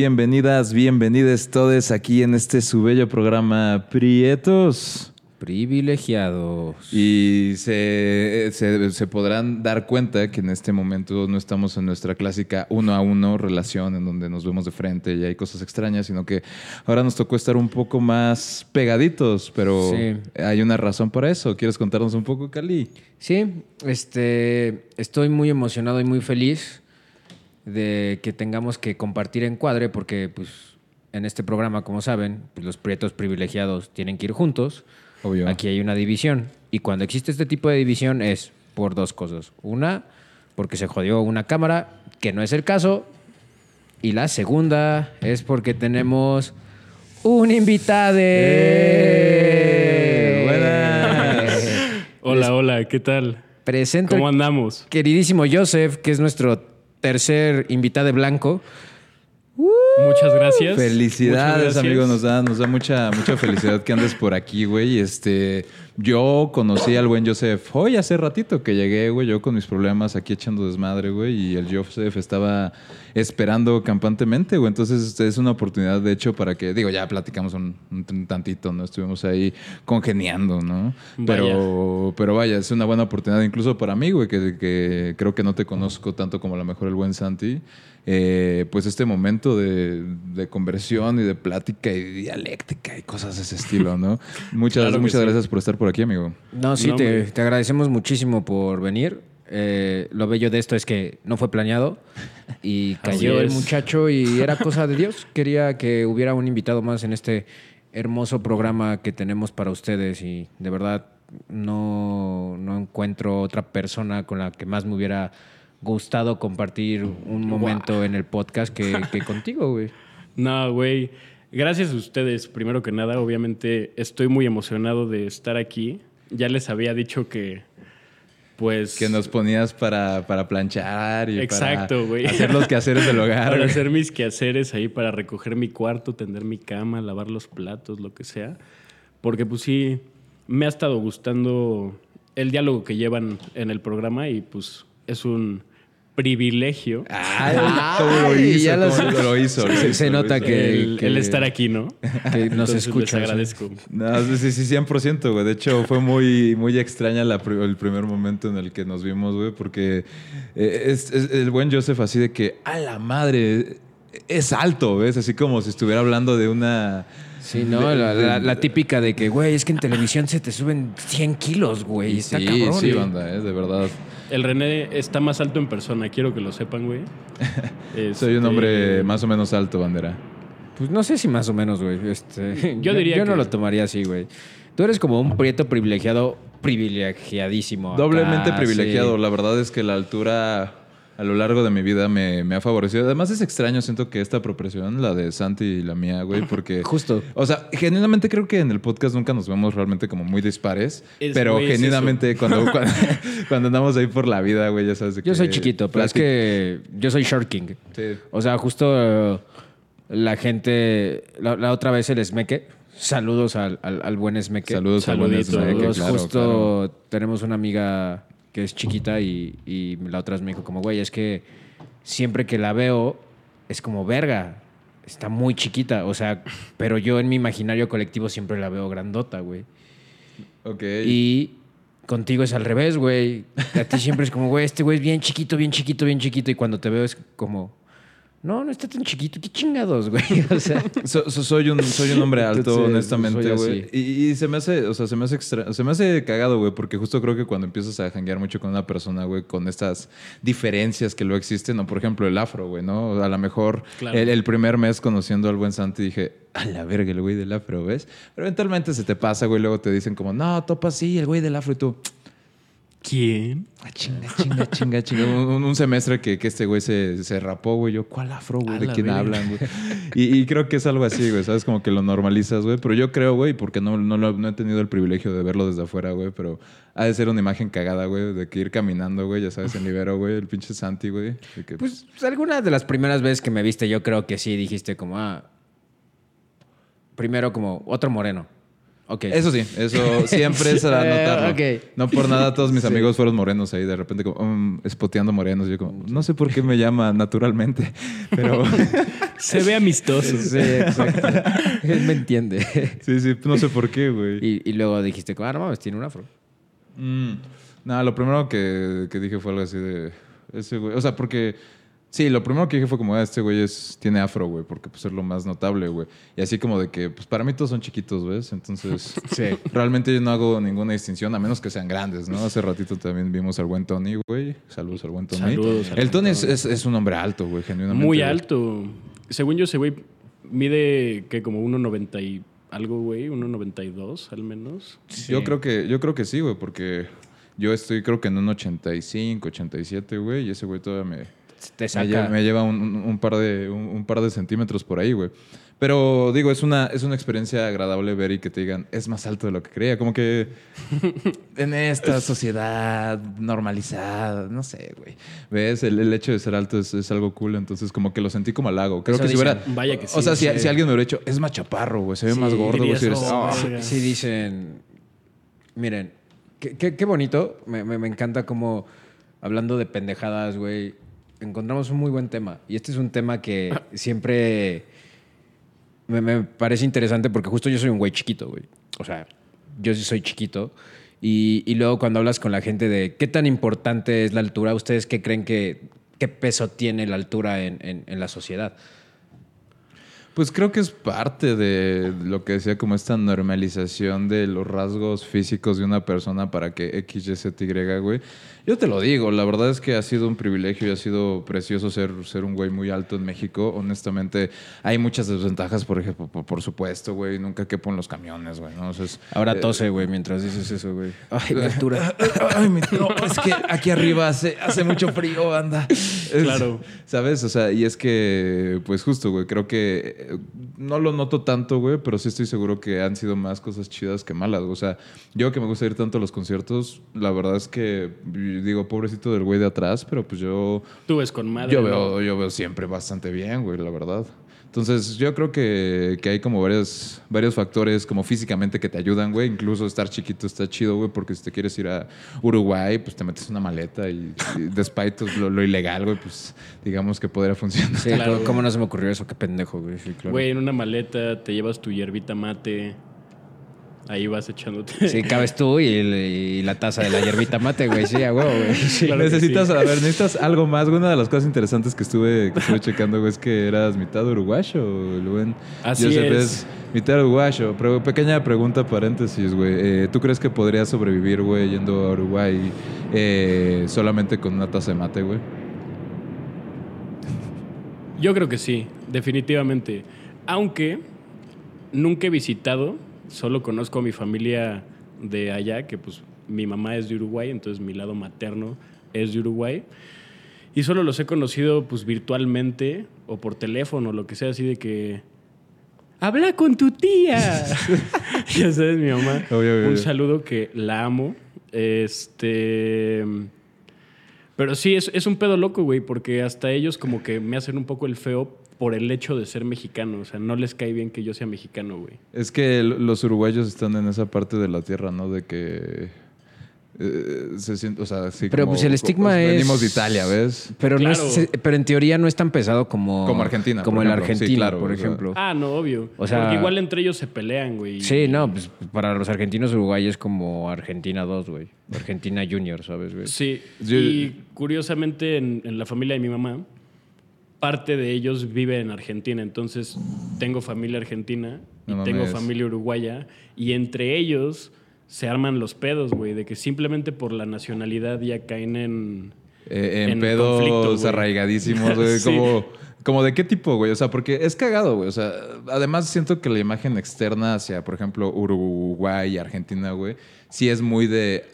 bienvenidas, bienvenidos todos aquí en este su bello programa Prietos. Privilegiados. Y se, se- se podrán dar cuenta que en este momento no estamos en nuestra clásica uno a uno relación en donde nos vemos de frente y hay cosas extrañas, sino que ahora nos tocó estar un poco más pegaditos, pero Sí. hay una razón para eso. ¿Quieres contarnos un poco, Cali? Sí, este, estoy muy emocionado y muy feliz de que tengamos que compartir encuadre porque pues en este programa, como saben, pues, los prietos privilegiados tienen que ir juntos. Obvio. Aquí hay una división y cuando existe este tipo de división es por dos cosas. Una, porque se jodió una cámara, que no es el caso. Y la segunda es porque tenemos un invitado. ¡Eh! Buenas. Hola, hola, ¿qué tal? Presento ¿Cómo andamos? queridísimo Joseph, que es nuestro tercer invitado blanco. Muchas gracias. Felicidades, Muchas gracias. amigo. Nos da, nos da mucha, mucha felicidad que andes por aquí, güey. Este, yo conocí al buen Joseph hoy hace ratito que llegué, güey. Yo con mis problemas aquí echando desmadre, güey. Y el Joseph estaba esperando campantemente, güey. Entonces, es una oportunidad, de hecho, para que, digo, ya platicamos un, un tantito, ¿no? Estuvimos ahí congeniando, ¿no? Pero, pero vaya, es una buena oportunidad incluso para mí, güey, que, que creo que no te conozco tanto como a lo mejor el buen Santi. Eh, pues este momento de, de conversión y de plática y dialéctica y cosas de ese estilo, ¿no? Muchas, Claro muchas sí. gracias por estar por aquí, amigo. No, sí, No, te, agradecemos muchísimo por venir. Eh, lo bello de esto es que no fue planeado y cayó el muchacho y era cosa de Dios. Quería que hubiera un invitado más en este hermoso programa que tenemos para ustedes y de verdad no, no encuentro otra persona con la que más me hubiera gustado compartir un momento en el podcast que, que contigo, güey. No, güey. Gracias a ustedes, primero que nada. Obviamente estoy muy emocionado de estar aquí. Ya les había dicho que, pues... Que nos ponías para, para planchar y Exacto, para güey. hacer los quehaceres del hogar. Para hacer mis quehaceres ahí, para recoger mi cuarto, tender mi cama, lavar los platos, lo que sea. Porque pues sí, me ha estado gustando el diálogo que llevan en el programa y pues es un privilegio Ay, ¿cómo lo hizo? ya lo- ¿Cómo lo hizo? Se- nota que- el, el estar aquí, ¿no? Que nos Les ¿eh? agradezco. No, sí, sí, 100%, güey. De hecho, fue muy, muy extraña la el primer momento en el que nos vimos, güey, porque eh, es, es el buen Joseph así de que, a la madre, es alto, ¿ves? Así como si estuviera hablando de una... Sí, ¿no? de- La, de- la- la típica de que, güey, es que en televisión se te suben 100 kilos, güey. Está sí, cabrón. sí, ¿eh? banda, ¿eh? De verdad. El René está más alto en persona, quiero que lo sepan, güey. Soy un Este, hombre más o menos alto, bandera. Pues no sé si más o menos, güey. Este, Yo diría Yo no que- lo tomaría así, güey. Tú eres como un prieto privilegiado, privilegiadísimo. acá, Doblemente privilegiado. sí. La verdad es que la altura a lo largo de mi vida me, me ha favorecido. Además es extraño, siento que esta proporción, la de Santi y la mía, güey, porque... Justo. O sea, genuinamente creo que en el podcast nunca nos vemos realmente como muy dispares. Es, pero es genuinamente cuando, cuando, cuando andamos ahí por la vida, güey, ya sabes de Yo que- soy chiquito, pero es que yo soy Short King. Sí. O sea, justo eh, la gente, la, la otra vez el Esmeque, saludos al, al, al buen Esmeque. Saludos al buen. Esmeque, Saludos, claro, justo claro. tenemos una amiga que es chiquita y, y la otra vez me dijo como, güey, es que siempre que la veo es como verga. Está muy chiquita, o sea, pero yo en mi imaginario colectivo siempre la veo grandota, güey. Ok. Y contigo es al revés, güey. A ti siempre es como, güey, este güey es bien chiquito, bien chiquito, bien chiquito. Y cuando te veo es como, no, no está tan chiquito. ¿Qué chingados, güey? O sea, So- so- soy, un, soy un hombre alto, Entonces, honestamente, güey. Y, y se me hace, o sea, se me hace extra- se me hace cagado, güey, porque justo creo que cuando empiezas a janguear mucho con una persona, güey, con estas diferencias que luego existen, ¿no? Por ejemplo, el afro, güey, ¿no? A lo mejor Claro. el, el primer mes conociendo al buen Santi dije, a la verga, el güey del afro, ¿ves? Pero eventualmente se te pasa, güey, luego te dicen como, no, topa sí, el güey del afro y tú, ¿Quién? ah, chinga, chinga, chinga, chinga. Un, un semestre que, que este güey se, se rapó, güey. Yo, ¿cuál afro, güey? ¿De quién hablan, güey? Y, y creo que es algo así, güey. ¿Sabes? Como que lo normalizas, güey. Pero yo creo, güey, porque no, no, lo- no he tenido el privilegio de verlo desde afuera, güey. Pero ha de ser una imagen cagada, güey. De que ir caminando, güey. Ya sabes, en Ibero, güey. El pinche Santi, güey. de que, pues algunas de las primeras veces que me viste, yo creo que sí dijiste como, ah, primero como otro moreno. Ok. Eso sí, eso siempre es a notarlo. Ok. No por nada todos mis amigos fueron morenos ahí, de repente como um, espoteando morenos. Yo como, no sé por qué me llama naturalmente, pero Se ve amistoso. Sí, exacto. Él me entiende. sí, sí, no sé por qué, güey. Y, y luego dijiste, ah, no mames, tiene un afro. Mm, nada, lo primero que, que dije fue algo así de. Ese güey. O sea, porque. Sí, lo primero que dije fue como, ah, este güey es, tiene afro, güey, porque pues es lo más notable, güey. Y así como de que, pues para mí todos son chiquitos, ¿ves? Entonces, Sí. realmente yo no hago ninguna distinción, a menos que sean grandes, ¿no? Hace ratito también vimos al buen Tony, güey. Saludos al buen Tony. Saludos al El Tony es, es- es un hombre alto, güey, genuinamente. Muy alto. Según yo, ese güey mide que como 1.90 y algo, güey, 1.92 al menos. Yo creo que, yo creo que sí, güey, porque yo estoy creo que en un 85, 87, güey, y ese güey todavía me, Te me, saca. lleva, me lleva un, un- par de, un, un par de centímetros por ahí, güey. Pero digo, es una, es una experiencia agradable ver y que te digan, es más alto de lo que creía. Como que en esta sociedad normalizada, no sé, güey. ¿Ves? El, el hecho de ser alto es, es algo cool, entonces como que lo sentí como halago. Creo Eso que si dicen. hubiera... Vaya que sí. o sea, si, sí. si alguien me hubiera dicho, es más chaparro, güey, se ve Sí, más gordo, güey. si eres- "Oh, ah". verga". Sí dicen, miren, qué, qué- qué bonito, me, me- me encanta como hablando de pendejadas, güey, encontramos un muy buen tema. Y este es un tema que siempre me, parece interesante porque justo yo soy un güey chiquito, güey. O sea, yo sí soy chiquito. Y, y luego cuando hablas con la gente de qué tan importante es la altura, ¿ustedes qué creen que, qué peso tiene la altura en, en- en la sociedad? Pues creo que es parte de lo que decía como esta normalización de los rasgos físicos de una persona para que X, Y, Z, Y, güey. Yo te lo digo, la verdad es que ha sido un privilegio y ha sido precioso ser, ser un güey muy alto en México. Honestamente, hay muchas desventajas, por ejemplo, por, por supuesto, güey. Nunca quepo en los camiones, güey, ¿no? O sea, es- Ahora eh, tose, güey, mientras dices eso, güey. Ay, mi altura. Ay, mi tío, es que aquí arriba hace, hace mucho frío, anda. Es- Claro. ¿Sabes? O sea, y es que, pues justo, güey, creo que eh, no lo noto tanto, güey, pero sí estoy seguro que han sido más cosas chidas que malas. O sea, yo que me gusta ir tanto a los conciertos, la verdad es que digo, pobrecito del güey de atrás, pero pues yo, Tú ves con madre. yo, ¿no? veo, yo veo siempre bastante bien, güey, la verdad. Entonces, yo creo que, que hay como varios, varios factores como físicamente que te ayudan, güey. Incluso estar chiquito está chido, güey, porque si te quieres ir a Uruguay, pues te metes una maleta y, y despite lo, lo ilegal, güey, pues digamos que podría funcionar. Sí, Claro. ¿cómo- ¿cómo no se me ocurrió eso? Qué pendejo, güey. Sí, claro. Güey, en una maleta te llevas tu hierbita mate. Ahí vas echándote. Sí, cabes tú y, la taza de la hierbita mate, güey. Sí, a huevo, güey. Sí. Claro que necesitas, sí. a ver, necesitas algo más. Una de las cosas interesantes que estuve, que estuve checando, güey, es que eras mitad uruguayo, el buen Así Joseph es. mitad uruguayo. Pero pequeña pregunta, paréntesis, güey. Eh, ¿Tú crees que podrías sobrevivir, güey, yendo a Uruguay eh, solamente con una taza de mate, güey? Yo creo que sí, definitivamente. Aunque nunca he visitado, solo conozco a mi familia de allá, que pues mi mamá es de Uruguay, entonces mi lado materno es de Uruguay. Y solo los he conocido pues virtualmente o por teléfono, lo que sea, así de que... Habla con tu tía. ya sabes, mi mamá. Obvio, obvio, Un saludo que la amo. Este... Pero sí, es, es un pedo loco, güey, porque hasta ellos como que me hacen un poco el feo por el hecho de ser mexicano. O sea, no les cae bien que yo sea mexicano, güey. Es que los uruguayos están en esa parte de la tierra, ¿no? De que eh, se siente, o sea, sí. Pero, como- pues, el estigma como- es- Venimos de Italia, ¿ves? Pero, no es, pero en teoría no es tan pesado como... Como Argentina, Como por el. Sí, argentino, claro, por o sea. ejemplo. Ah, no, obvio. O sea- Porque igual entre ellos se pelean, güey. Sí, no, pues para los argentinos Uruguay es como Argentina 2, güey. Argentina Junior, ¿sabes, güey? Sí. Y curiosamente en, en la familia de mi mamá, parte de ellos vive en Argentina. Entonces tengo familia argentina y No tengo familia uruguaya. Y entre ellos se arman los pedos, güey. De que simplemente por la nacionalidad ya caen en... Eh, en, En pedos arraigadísimos, güey. Sí. Como, como de qué tipo, güey. O sea, porque es cagado, güey. O sea, además siento que la imagen externa hacia, por ejemplo, Uruguay y Argentina, güey, sí es muy de.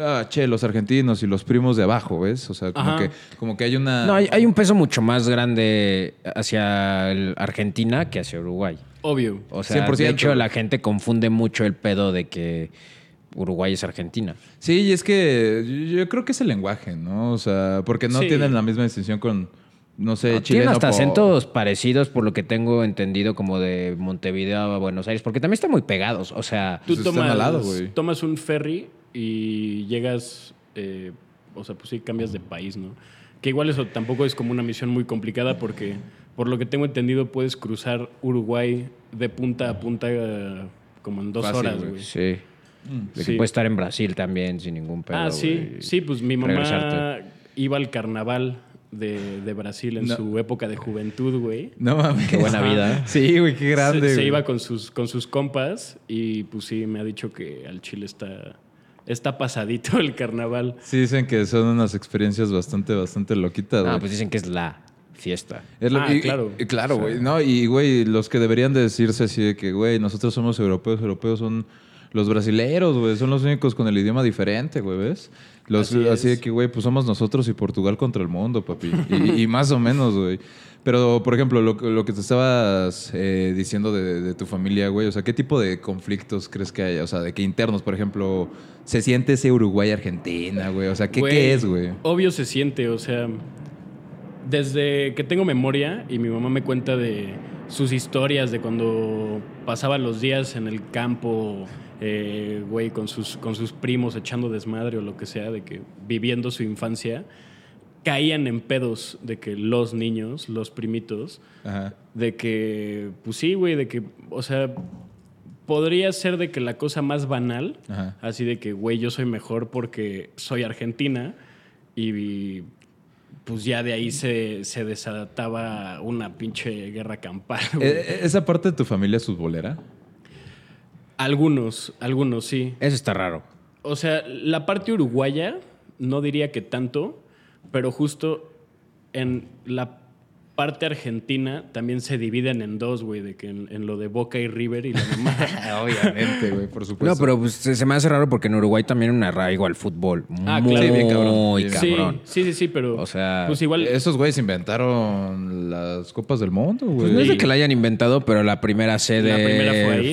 Ah, che, los argentinos y los primos de abajo, ¿ves? O sea, como, Ajá. que, como que hay una. No, hay, hay un peso mucho más grande hacia el Argentina que hacia Uruguay. Obvio. O sea, 100%. de hecho, la gente confunde mucho el pedo de que Uruguay es Argentina. Sí, y es que yo, creo que es el lenguaje, ¿no? O sea, porque no Sí. tienen la misma distinción con, no sé, Tienen chileno. hasta por- acentos parecidos, por lo que tengo entendido, como de Montevideo a Buenos Aires, porque también están muy pegados. O sea, Tú Pues tomas, al lado, tomas un ferry y llegas, eh, o sea, pues sí, cambias de país, ¿no? Que igual eso tampoco es como una misión muy complicada porque, por lo que tengo entendido, puedes cruzar Uruguay de punta a punta eh, como en dos Fácil, horas, güey. güey. sí. De que Sí. puede estar en Brasil también sin ningún pedo. Ah, sí, sí, pues mi mamá Regresarte. iba al carnaval de, de Brasil en No. su época de juventud, güey. No mames. Qué buena vida. Sí, güey, qué grande. se, se iba con sus, con sus compas y pues sí, me ha dicho que al Chile está, está pasadito el carnaval. Sí, dicen que son unas experiencias bastante, bastante loquitas, Ah, pues dicen que es la fiesta. Es lo- Ah, y- claro. y- claro, güey. No, y güey, los que deberían de decirse así de que, güey, nosotros somos europeos, europeos son los brasileros, güey. Son los únicos con el idioma diferente, güey, ¿ves? Los, Así así, de que, güey, pues somos nosotros y Portugal contra el mundo, papi. Y, y más o menos, güey. Pero, por ejemplo, lo, lo que te estabas eh, diciendo de, de tu familia, güey, o sea, ¿qué tipo de conflictos crees que hay? O sea, de que internos, por ejemplo, se siente ese Uruguay-Argentina, güey. O sea, ¿qué, Güey, ¿qué es, güey? Obvio se siente, o sea, desde que tengo memoria y mi mamá me cuenta de sus historias de cuando pasaban los días en el campo, eh, güey, con sus, con sus primos echando desmadre o lo que sea, de que viviendo su infancia, caían en pedos de que los niños, los primitos, Ajá. de que, pues sí, güey, de que, o sea, podría ser de que la cosa más banal, Ajá. así de que, güey, yo soy mejor porque soy argentina y pues ya de ahí se, se desataba una pinche guerra campal. güey. Eh, ¿Esa parte de tu familia es futbolera? Algunos, algunos sí. Eso está raro. O sea, la parte uruguaya no diría que tanto, pero justo en la parte argentina también se dividen en dos, güey, de que en, en lo de Boca y River y la mamá. Obviamente, güey, por supuesto. No, pero pues, se se me hace raro porque en Uruguay también un arraigo al fútbol. Ah, muy claro. Sí, bien cabrón. Muy Sí, cabrón. Sí, sí, sí, pero. O sea, Pues igual. Esos güeyes inventaron las copas del mundo, güey. Pues no es de que la hayan inventado, pero la primera sede La primera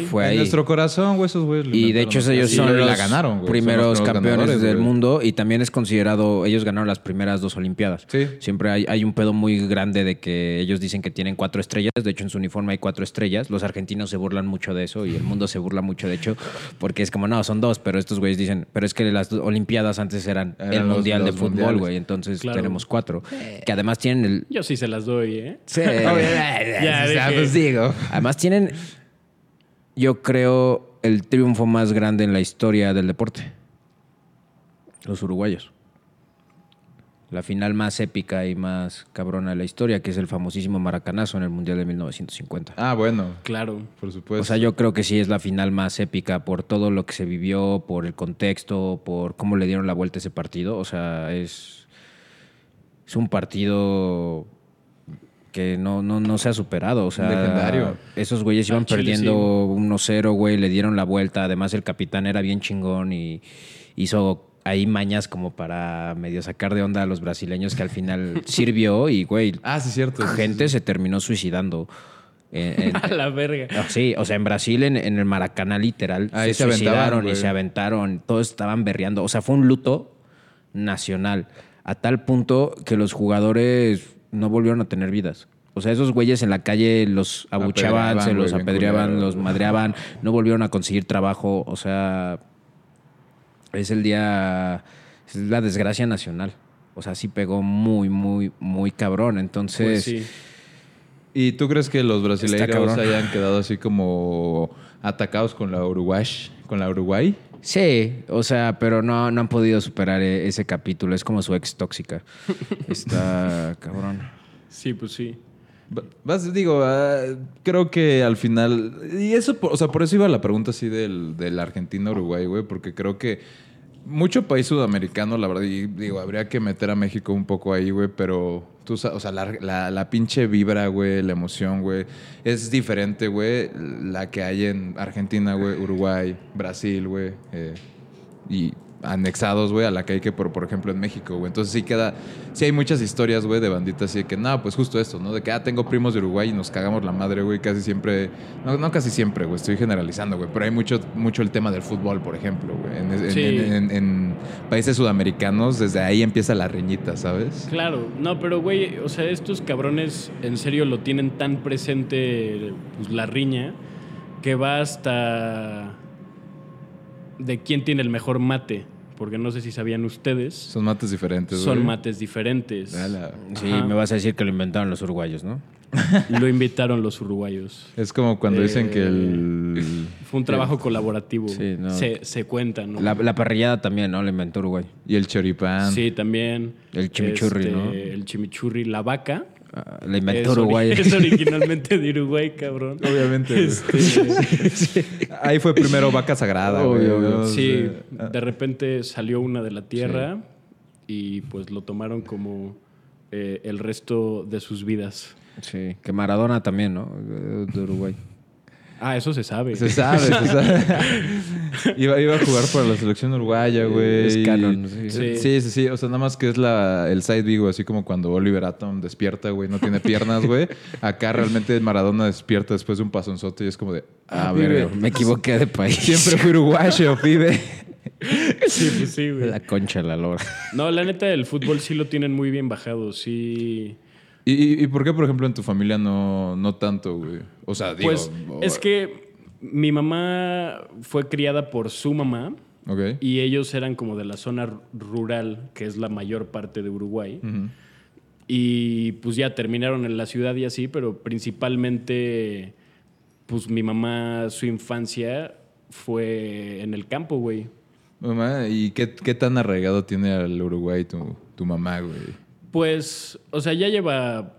fue ahí. En nuestro corazón, güey, esos güeyes. lo Y de hecho ellos Sí, son los la ganaron, güey. Son primeros los campeones del güey. mundo y también es considerado, ellos ganaron las primeras dos Olimpiadas. Sí. Siempre hay, hay un pedo muy grande de que ellos dicen que tienen cuatro estrellas, de hecho en su uniforme hay cuatro estrellas, los argentinos se burlan mucho de eso y el mundo se burla mucho de hecho porque es como, no, son dos, pero estos güeyes dicen, pero es que las Olimpiadas antes eran, Eran el los- Mundial de Fútbol, güey, entonces Claro. tenemos cuatro, que además tienen el... Yo sí se las doy, ¿eh? Sí. Ya, dije. pues digo. Además tienen, yo creo, el triunfo más grande en la historia del deporte. Los uruguayos. La final más épica y más cabrona de la historia, que es el famosísimo Maracanazo en el Mundial de 1950. Ah, bueno, Claro. por supuesto. O sea, yo creo que sí es la final más épica por todo lo que se vivió, por el contexto, por cómo le dieron la vuelta a ese partido. O sea, es, es un partido que no, no, no se ha superado. O sea, Legendario. esos güeyes iban Al Chile, perdiendo sí. 1-0, güey, le dieron la vuelta. Además, el capitán era bien chingón y hizo ahí mañas como para medio sacar de onda a los brasileños que al final sirvió y, güey, Ah, sí, cierto. sí, gente sí. se terminó suicidando. en- en- A la verga. Ah, Sí, o sea, en Brasil, en, en el Maracaná, literal, Ahí se se, suicidaron y se aventaron. Todos estaban berreando. O sea, fue un luto nacional. A tal punto que los jugadores no volvieron a tener vidas. O sea, esos güeyes en la calle los abuchaban, Apedreaban, se los apedreaban, los madreaban, no volvieron a conseguir trabajo. O sea, es el día, es la desgracia nacional. O sea, sí pegó muy, muy, muy cabrón. Entonces, Pues sí. ¿Y tú crees que los brasileños hayan quedado así como atacados con la Uruguay? ¿Con la Uruguay? Sí, o sea, pero no, no han podido superar e- ese capítulo. Es como su ex tóxica. Está cabrón. Sí, pues sí. Va- Vas, digo, ah, creo que al final. Y eso, o sea, por eso iba la pregunta así del, del Argentina-Uruguay, güey, porque creo que mucho país sudamericano, la verdad, y digo, habría que meter a México un poco ahí, güey, pero tú sabes, o sea, la, la- la pinche vibra, güey, la emoción, güey, es diferente, güey, la que hay en Argentina, güey, Uruguay, Brasil, güey, eh, y anexados, güey, a la que hay que, por, por ejemplo, en México, güey. Entonces sí queda, sí hay muchas historias, güey, de banditas así de que, no, pues justo esto, ¿no? De que, ah, tengo primos de Uruguay y nos cagamos la madre, güey, casi siempre, no, no casi siempre, güey, estoy generalizando, güey, pero hay mucho, mucho el tema del fútbol, por ejemplo, güey. En, en- Sí. en- en- en países sudamericanos, desde ahí empieza la riñita, ¿sabes? Claro, no, pero güey, o sea, estos cabrones en serio lo tienen tan presente pues, la riña que va hasta de quién tiene el mejor mate, porque no sé si sabían ustedes, Son mates diferentes, son güey. mates diferentes. Ala. Sí, Ajá. me vas a decir que lo inventaron los uruguayos, ¿no? Lo invitaron los uruguayos. Es como cuando dicen que Eh, el... Fue un trabajo colaborativo. Sí, no. se, se cuenta, ¿no? La, la parrillada también, ¿no? La inventó Uruguay. Y el choripán. Sí, también. El chimichurri, Este, ¿no? El chimichurri, la vaca. La inventó Uruguay. es originalmente de Uruguay, cabrón. Obviamente. Este, Ahí fue primero vaca sagrada, sí, de repente salió una de la tierra y pues lo tomaron como eh, el resto de sus vidas. Sí, que Maradona también, ¿no? De Uruguay. Ah, eso se sabe. Se sabe, se sabe. iba, iba a jugar para la selección uruguaya, güey. Es canon, sí. Sí. sí, sí, sí. O sea, nada más que es la, el side vivo, así como cuando Oliver Atom despierta, güey, no tiene piernas, güey. Acá realmente Maradona despierta después de un pasonzote y es como de. Ah, Ah, ver, me equivoqué de país. Siempre fui uruguayo, pibe. Sí, pues sí, güey. La concha, la lora. No, la neta, el fútbol sí lo tienen muy bien bajado. Sí. ¿Y, y, por qué, por ejemplo, en tu familia no, no tanto, güey? O sea, digo. Pues es que mi mamá fue criada por su mamá Ok. y ellos eran como de la zona rural, que es la mayor parte de Uruguay. Y pues ya terminaron en la ciudad y así, pero principalmente, pues mi mamá, su infancia fue en el campo, güey. Mamá, ¿y qué, qué tan arraigado tiene al Uruguay tu, tu mamá, güey? Pues, o sea, ya lleva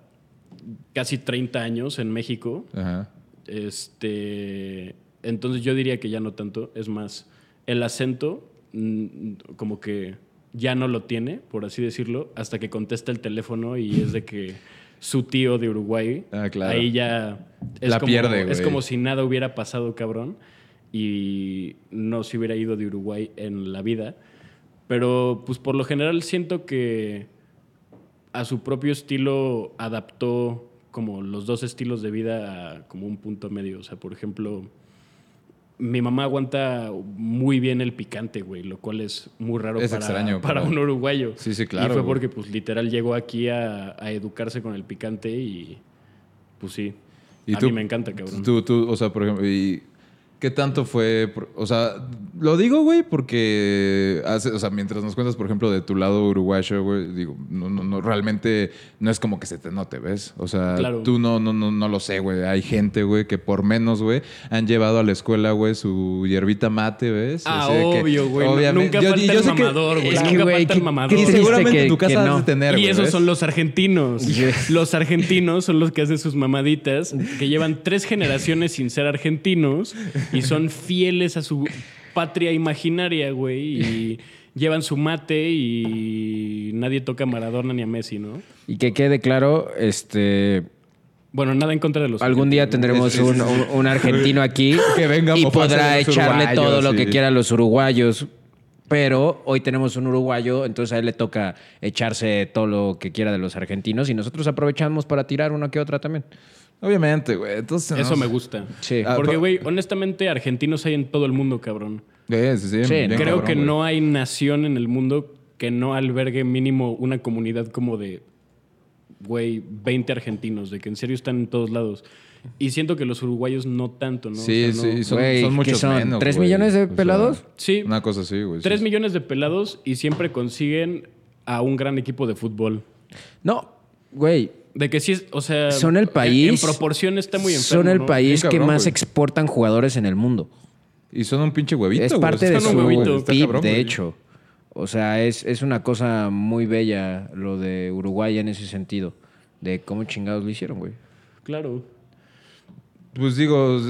casi 30 años en México. Ajá. Este, entonces yo diría que ya no tanto. Es más, el acento mm, como que ya no lo tiene, por así decirlo, hasta que contesta el teléfono y es de que su tío de Uruguay, Ah, claro. ahí ya es La como, pierde, Es como si nada hubiera pasado, cabrón, y no se hubiera ido de Uruguay en la vida. Pero pues por lo general siento que a su propio estilo adaptó como los dos estilos de vida a como un punto medio. O sea, por ejemplo, mi mamá aguanta muy bien el picante, güey, lo cual es muy raro Es para, extraño, para pero- un uruguayo. Sí, sí, claro, Y fue güey. porque, pues, literal llegó aquí a, a educarse con el picante y, pues sí. ¿Y a tú- mí me encanta, cabrón. Tú, tú, o sea, por ejemplo, ¿y qué tanto fue? por- O sea, lo digo, güey, porque, hace- o sea, mientras nos cuentas, por ejemplo, de tu lado uruguayo, güey, digo, no, no, no, realmente no es como que se te note, ¿ves? O sea, Claro. tú no, no, no, no lo sé, güey. Hay gente, güey, que por menos, güey, han llevado a la escuela, güey, su hierbita mate, ¿ves? Ah, obvio, güey. obviamente- Nunca yo- falta yo el mamador, güey. es que, Nunca güey, falta el mamador. Y seguramente en tu casa que has de no. tener, Y esos ¿ves? son los argentinos. Los argentinos son los que hacen sus mamaditas, que llevan tres generaciones sin ser argentinos y son fieles a su patria imaginaria, güey. Y llevan su mate y nadie toca a Maradona ni a Messi, ¿no? Y que quede claro, este... Bueno, nada en contra de los Algún día tendremos un, un- un argentino aquí Que venga y podrá echarle todo lo que quiera a los uruguayos. Pero hoy tenemos un uruguayo, entonces a él le toca echarse todo lo que quiera de los argentinos y nosotros aprovechamos para tirar una que otra también. Obviamente, güey. Entonces, Eso no me gusta. Sí. Ah, Porque, güey, honestamente, argentinos hay en todo el mundo, cabrón. Sí, sí, sí, Sí, bien Creo cabrón, que güey. no hay nación en el mundo que no albergue mínimo una comunidad como de, güey, 20 argentinos, de que en serio están en todos lados. Y siento que los uruguayos no tanto, ¿no? Sí, O sea, no- sí, son, ¿qué muchos son? menos, ¿Tres millones de O sea, pelados? Sí, Una cosa así, güey. sí, 3 sí. millones de pelados y siempre consiguen a un gran equipo de fútbol. No, güey, De que sí o sea... Son el en- país- En, proporción está muy enfermo, son el ¿no? país que más exportan jugadores en el mundo. Y son un pinche huevito, es güey. parte de Son su un huevito. Está PIB, cabrón, de hecho. O sea, es, es una cosa muy bella lo de Uruguay en ese sentido. De cómo chingados lo hicieron, güey. Claro. Pues digo,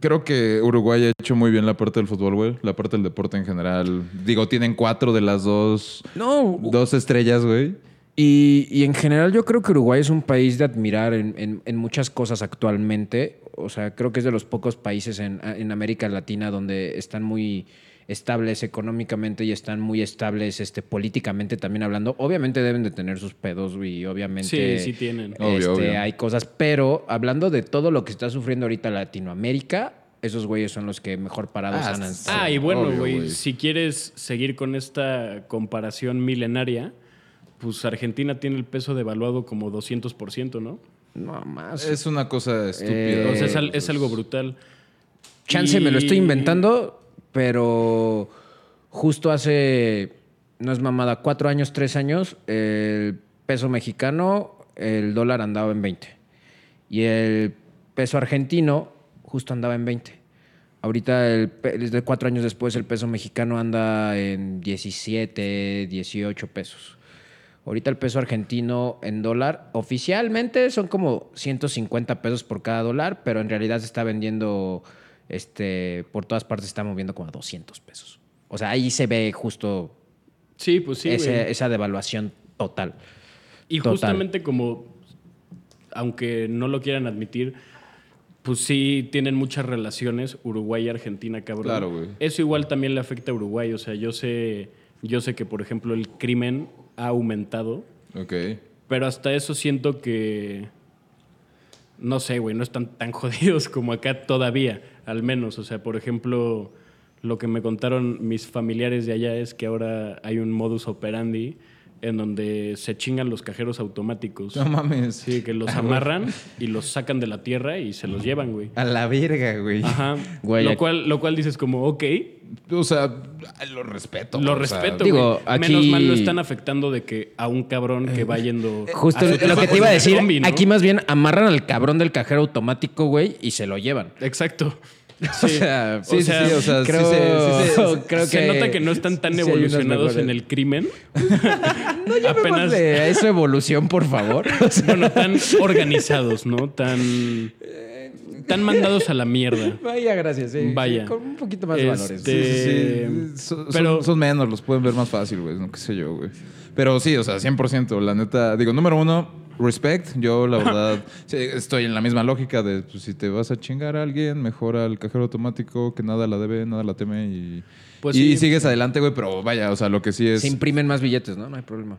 creo que Uruguay ha hecho muy bien la parte del fútbol, güey. La parte del deporte en general. Digo, tienen cuatro de las dos, No, dos estrellas, güey. Y, y en general yo creo que Uruguay es un país de admirar en, en- en muchas cosas actualmente. O sea, creo que es de los pocos países en, en América Latina donde están muy estables económicamente y están muy estables este, políticamente también hablando. Obviamente deben de tener sus pedos y obviamente... Sí, sí tienen. Obvio, este, obvio. Hay cosas, pero hablando de todo lo que está sufriendo ahorita Latinoamérica, esos güeyes son los que mejor parados Ah, han sí. Ah, y bueno, güey, si quieres seguir con esta comparación milenaria, pues Argentina tiene el peso devaluado como 200%, ¿no? No más. Es una cosa estúpida. Eh, O sea, es, al- güey. es algo brutal. Chance me lo estoy inventando, pero justo hace, no es mamada, cuatro años, tres años, el peso mexicano, el dólar andaba en 20. Y el peso argentino justo andaba en 20. Ahorita, desde cuatro años después, el peso mexicano anda en 17, 18 pesos. Ahorita el peso argentino en dólar oficialmente son como 150 pesos por cada dólar, pero en realidad se está vendiendo, este, por todas partes está moviendo como a 200 pesos. O sea, ahí se ve justo Sí, pues sí, ese- güey. esa devaluación total. Y Total. justamente como, aunque no lo quieran admitir, pues sí tienen muchas relaciones Uruguay y Argentina, cabrón. Claro, güey. Eso igual también le afecta a Uruguay. O sea, yo sé, yo sé que, por ejemplo, el crimen ha aumentado, Ok. pero hasta eso siento que, no sé, güey, no están tan jodidos como acá todavía, al menos. O sea, por ejemplo, lo que me contaron mis familiares de allá es que ahora hay un modus operandi en donde se chingan los cajeros automáticos. No mames. Sí, que los Ah, amarran y los sacan de la tierra y se los llevan, güey. A la verga, güey. Ajá. Güey, lo, cual, lo cual dices como, ok, O sea, lo respeto. lo sea, respeto, digo, güey. aquí- Menos mal no están afectando de que a un cabrón que va yendo... Justo a su lo que te iba a decir, aquí más bien amarran al cabrón del cajero automático, güey, y se lo llevan. Exacto. O sea, Sí, sí, sí, o sea, sí creo, sí se- que nota que no están tan sí evolucionados en el crimen. Apenas Apenas, de eso evolución, por favor. O sea, bueno, tan organizados, ¿no? Tan, tan mandados a la mierda. Vaya, gracias. sí, Vaya. sí, con un poquito más de Este- valores. Sí, sí, sí. Son, pero- son- son menos, los pueden ver más fácil, güey. No qué sé yo, güey. Pero sí, o sea, 100%. La neta, digo, número uno, respect. Yo, la verdad, sí, estoy en la misma lógica de pues, si te vas a chingar a alguien, mejor al cajero automático, que nada la debe, nada la teme y. Pues y sí. sigues adelante, güey, pero vaya, o sea, lo que sí es. Se imprimen más billetes, ¿no? No hay problema.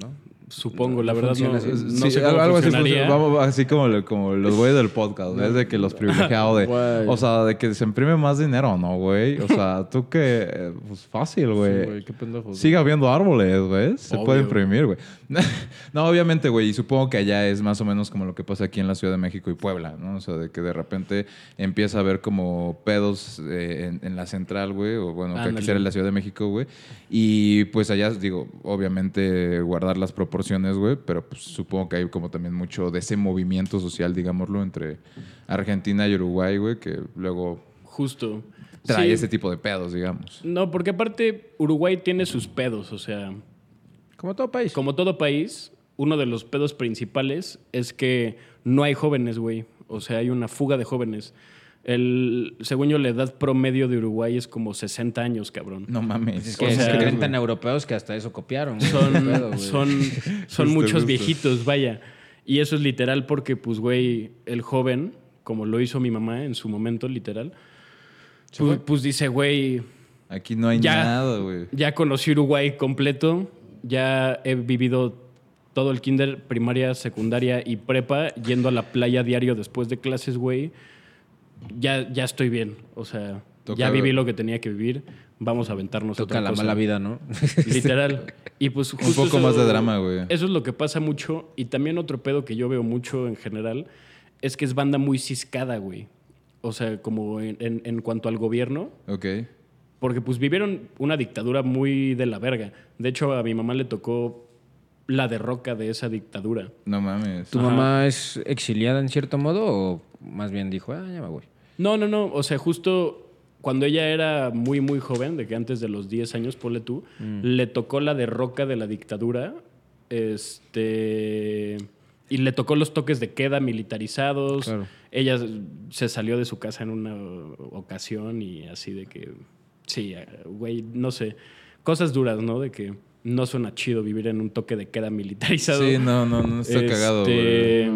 ¿No? Supongo, la verdad no, funciona así. no Sí, sé cómo algo así. Vamos, así como, como los güeyes del podcast, ¿ves? De que los privilegiados de... Güey. O sea, de que se imprime más dinero, ¿no, güey? O sea, tú que... Pues fácil, güey. qué pendejo. Sigue habiendo árboles, güey. Se Obvio. puede imprimir, güey. no, obviamente, güey. Y supongo que allá es más o menos como lo que pasa aquí en la Ciudad de México y Puebla, ¿no? O sea, de que de repente empieza a haber como pedos eh, en, en la central, güey. O bueno, que aquí en la Ciudad de México, güey. Y pues allá, digo, obviamente guardar las proporciones, güey. Pero pues supongo que hay como también mucho de ese movimiento social, digámoslo, entre Argentina y Uruguay, güey. Que luego Justo. trae Sí. ese tipo de pedos, digamos. No, porque aparte Uruguay tiene sus pedos, o sea, Como todo país. como todo país, uno de los pedos principales es que no hay jóvenes, güey. O sea, hay una fuga de jóvenes. El, según yo, la edad promedio de Uruguay es como 60 años, cabrón. No mames. Es que O se sea, creen tan europeos que hasta eso copiaron. Son, Pedo, son, son Justo, muchos viejitos, vaya. Y eso es literal porque, pues, güey, el joven, como lo hizo mi mamá en su momento, literal, pues, pues dice, güey, Aquí no hay Ya. nada, güey. ya conocí Uruguay completo, ya he vivido todo el kinder, primaria, secundaria y prepa, yendo a la playa diario después de clases, güey. Ya, ya estoy bien, o sea, Toca- ya viví lo que tenía que vivir, vamos a aventarnos Toca otra la cosa. mala vida, ¿no? Literal. Y pues Un justo poco eso- más de drama, güey. Eso es lo que pasa mucho. Y también otro pedo que yo veo mucho en general es que es banda muy ciscada, güey. O sea, como en, en- en cuanto al gobierno. Ok. Porque pues vivieron una dictadura muy de la verga. De hecho, a mi mamá le tocó la derroca de esa dictadura. No mames. ¿Tu Ajá. mamá es exiliada en cierto modo o más bien dijo, ah, ya me voy? No, no, no. O sea, justo cuando ella era muy, muy joven, de que antes de los 10 años, ponle tú, le tocó la derroca de la dictadura. Este. Y le tocó los toques de queda militarizados. Claro. Ella se salió de su casa en una ocasión y así de que. Sí, güey, no sé. cosas duras, ¿no? De que no suena chido vivir en un toque de queda militarizado. Sí, no, no, no está Este, cagado, güey.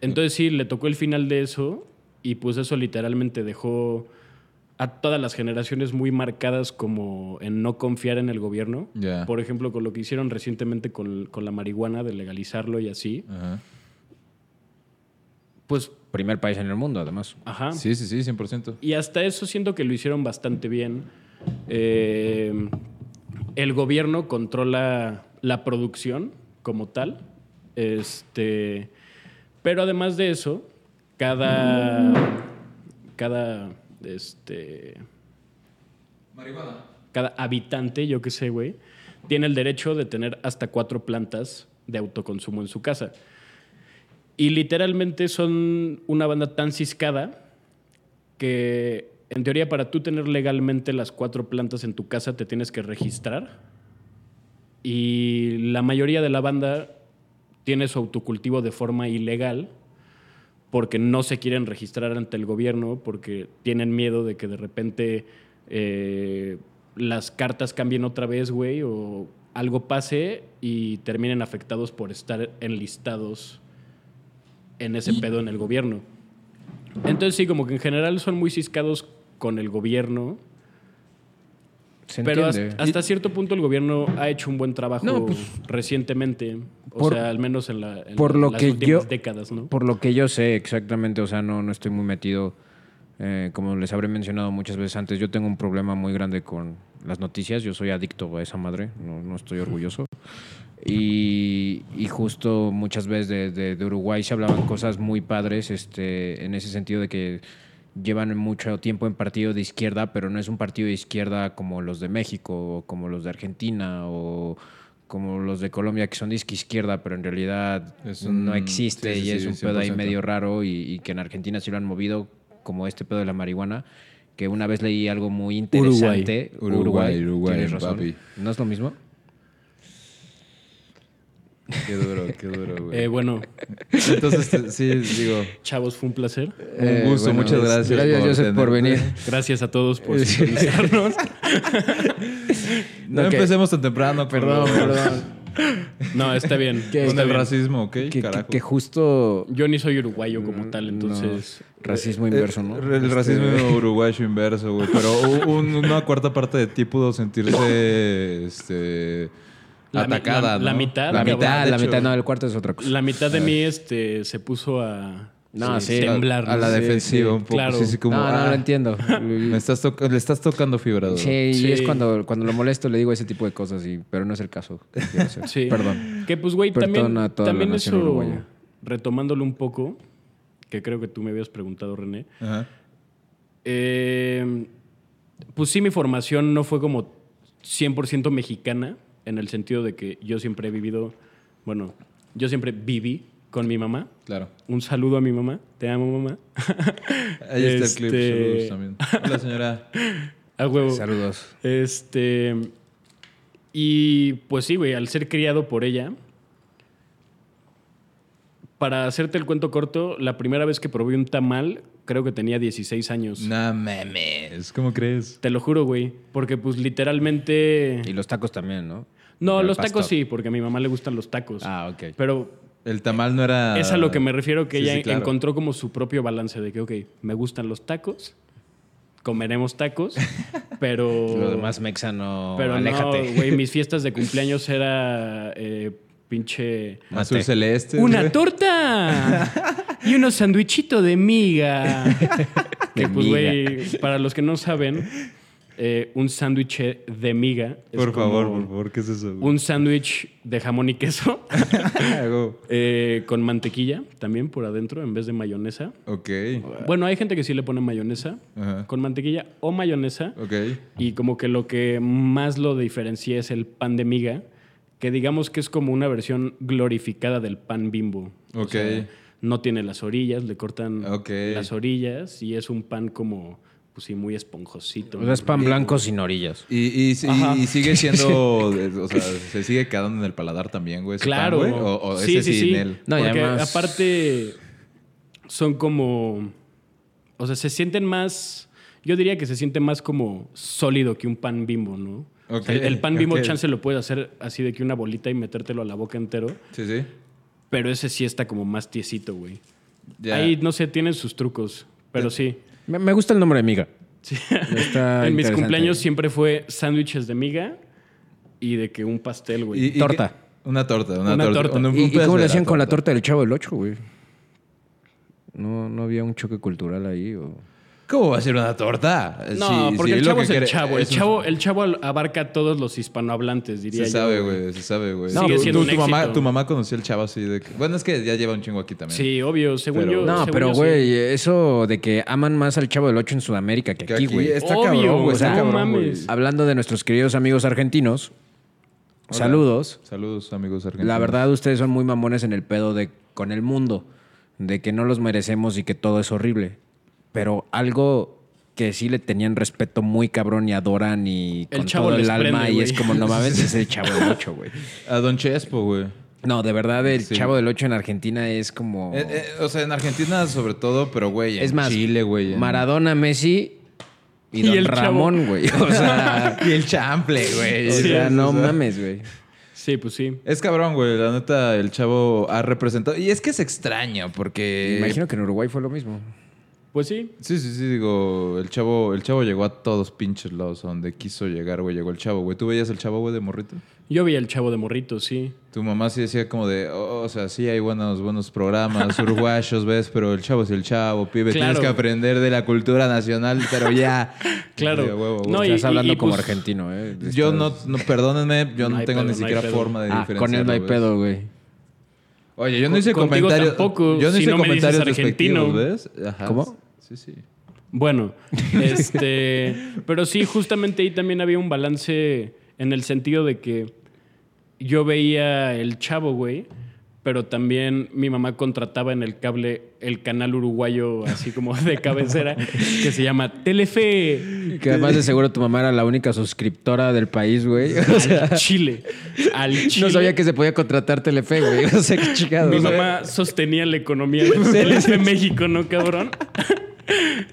Entonces sí, le tocó el final de eso y pues eso literalmente dejó a todas las generaciones muy marcadas como en no confiar en el gobierno. Por ejemplo, con lo que hicieron recientemente con, con la marihuana, de legalizarlo y así. Ajá. Pues, Primer país en el mundo, además. ajá. Sí, sí, sí, 100%. Y hasta eso siento que lo hicieron bastante bien. Eh, el gobierno controla la producción como tal. Este, pero además de eso, cada. Cada. Este. Cada habitante, yo qué sé, güey, tiene el derecho de tener hasta cuatro plantas de autoconsumo en su casa. Y literalmente son una banda tan ciscada que en teoría para tú tener legalmente las cuatro plantas en tu casa te tienes que registrar. Y la mayoría de la banda tiene su autocultivo de forma ilegal porque no se quieren registrar ante el gobierno, porque tienen miedo de que de repente eh, las cartas cambien otra vez, güey, o algo pase y terminen afectados por estar enlistados en ese pedo en el gobierno. Entonces sí, como que en general son muy ciscados con el gobierno, Se pero hasta, hasta cierto punto el gobierno ha hecho un buen trabajo No, pues, recientemente, o por- sea, al menos en, la, en por lo las que últimas yo- décadas, ¿no? Por lo que yo sé exactamente, o sea, no, no estoy muy metido. eh, como les habré mencionado muchas veces antes, yo tengo un problema muy grande con las noticias. Yo soy adicto a esa madre, no, no estoy orgulloso. Y, y justo muchas veces de, de- de Uruguay se hablaban cosas muy padres este, en ese sentido de que llevan mucho tiempo en partido de izquierda, pero no es un partido de izquierda como los de México o como los de Argentina o como los de Colombia que son de izquierda, pero en realidad Es un- no existe sí, sí, y es sí, un pedo ahí 100%. medio raro y, y que en Argentina sí lo han movido como este pedo de la marihuana que una vez leí algo muy interesante Uruguay. Uruguay, Uruguay, tienes razón. papi. ¿no es lo mismo? Qué duro, qué duro, güey. Eh, bueno, Entonces, te- sí, digo, chavos, fue un placer. un gusto, muchas gracias. Gracias, Joseph, por venir. Gracias a todos por sintonizarnos. No empecemos tan temprano. Perdón, perdón. No, está bien. ¿Qué? Con está el bien. racismo, ¿ok? Que, que- Carajo. que justo Yo ni soy uruguayo como tal, entonces... no, racismo inverso, ¿no? Eh, El Este, racismo uruguayo inverso, güey. Pero un- una cuarta parte de ti pudo sentirse este, La atacada, la- ¿no? la mitad, La mitad, de la hecho. mitad, no, el cuarto es otra cosa. La mitad de mí este, se puso a No, sí. temblar. A la defensiva sí, un poco. claro. Sí, sí, como, no, no, ah, lo entiendo. me estás le estás tocando fibra. Sí, y es cuando, cuando lo molesto le digo ese tipo de cosas, y, pero no es el caso. Sí. Perdón. Que pues, güey, Perdón también, a toda la también eso, uruguaya. retomándolo un poco, que creo que tú me habías preguntado, René. Ajá. Eh, pues sí, mi formación no fue como 100% mexicana, en el sentido de que yo siempre he vivido, bueno, yo siempre viví con mi mamá. Claro. Un saludo a mi mamá. Te amo, mamá. Ahí está el clip. Este- Saludos también. Hola, señora. A huevo. Saludos. Este. Y pues sí, güey, al ser criado por ella. Para hacerte el cuento corto, la primera vez que probé un tamal, creo que tenía 16 años. No mames. ¿Cómo crees? Te lo juro, güey. Porque pues literalmente. Y los tacos también, ¿no? No, los pastor. tacos sí, porque a mi mamá le gustan los tacos. Ah, ok. Pero El tamal no era. es a lo que me refiero que Sí, ella sí, claro. encontró como su propio balance de que, ok, me gustan los tacos, comeremos tacos, pero. Lo demás mexa no... Pero aléjate. no, güey, mis fiestas de cumpleaños era eh, pinche... Azul Mate. celeste. ¡Una torta! y unos sandwichitos de miga. que De pues, güey, para los que no saben, eh, un sándwich de miga Por favor, por favor, ¿qué es eso? güey? Un sándwich de jamón y queso Hago- eh, con mantequilla también por adentro en vez de mayonesa. Ok. Bueno, hay gente que sí le pone mayonesa Ajá. con mantequilla o mayonesa. Ok. Y como que lo que más lo diferencia es el pan de miga, que digamos que es como una versión glorificada del pan bimbo. O Ok. sea, no tiene las orillas, le cortan Ok. las orillas y es un pan como, pues sí, muy esponjosito. O sea, es pan blanco sin orillas. Y, y, y- y sigue siendo, o sea, se sigue quedando en el paladar también, güey. Claro. pan, güey? O, o sí, ese sí, sin sí. él. No, y Porque además- aparte son como... O sea, se sienten más... Yo diría que se siente más como sólido que un pan bimbo, ¿no? O sea, Ok, el pan bimbo ok. chance lo puedes hacer así de que una bolita y metértelo a la boca entero, Sí, sí. Pero ese sí está como más tiesito, güey. Ahí, no sé, tienen sus trucos, pero sí. Me, me gusta el nombre de miga. Sí. Está en mis cumpleaños siempre fue sándwiches de miga y de que un pastel, güey. Y- y Torta. qué- Una torta, una, Una torta. torta. Un- un ¿Y, cómo le hacían con la torta del Chavo del Ocho, güey? No, no había un choque cultural ahí. O... ¿Cómo va a ser una torta? No, Sí, porque sí, el chavo que es el chavo. El un- chavo, el chavo abarca a todos los hispanohablantes, diría Se yo. sabe, güey, se sabe, güey. Siendo tú- un tu, mamá, tu mamá conocía al chavo así de que... Bueno, es que ya lleva un chingo aquí también. Sí, obvio, según Pero- yo. No, según pero sí. güey, eso de que aman más al Chavo del Ocho en Sudamérica que Que aquí, güey. está Obvio, cabrón, güey. o sea, Está no cabrón, güey. mames. Hablando de nuestros queridos amigos argentinos, Hola. saludos. Saludos, amigos argentinos. La verdad, ustedes son muy mamones en el pedo de con el mundo, de que no los merecemos y que todo es horrible. Pero algo que sí le tenían respeto muy cabrón y adoran y El con chavo todo el alma prende, y es como no mames, es el chavo del ocho, güey. A Don Chespo, güey. No, de verdad, el Sí. chavo del ocho en Argentina es como. Eh, eh, o sea, en Argentina sobre todo, pero güey, en es más, Chile, güey. en- Maradona, Messi y, Y Don el. Ramón, güey. O sea, y el chample, güey. o Sí, sea, no o sea, mames, güey. Sí, pues sí. Es cabrón, güey. La neta, el chavo ha representado. Y es que es extraño, porque. Imagino que en Uruguay fue lo mismo. Pues sí. Sí, sí, sí, digo, el chavo, el chavo llegó a todos pinches lados, a donde quiso llegar, güey, llegó el chavo, güey. ¿Tú veías el chavo, güey, de morrito? Yo vi el chavo de morrito, sí. Tu mamá sí decía como de, oh, o sea, sí hay buenos, buenos programas uruguayos, ¿ves? Pero el chavo es el chavo, pibe, Claro. tienes que aprender de la cultura nacional, pero ya. Claro. Digo, huevo, huevo. No, y- Estás hablando como pues, argentino, ¿eh? Yo no, no, perdónenme, yo No tengo pedo, ni siquiera forma de Ah, con él no hay ¿ves? pedo, güey. Oye, yo no hice comentarios. tampoco, yo no si hice no me dices comentarios argentino. ¿ves? Ajá. ¿Cómo? Sí, sí. Bueno, este. pero sí, justamente ahí también había un balance en el sentido de que yo veía el chavo, güey. Pero también mi mamá contrataba en el cable el canal uruguayo, así como de cabecera, que se llama Telefe. Que además de seguro tu mamá era la única suscriptora del país, güey. O sea, Al Chile. Al Chile. no sabía que se podía contratar Telefe, güey. O sea, qué chingado. Mi mamá sostenía la economía de Telefe México, ¿no, cabrón?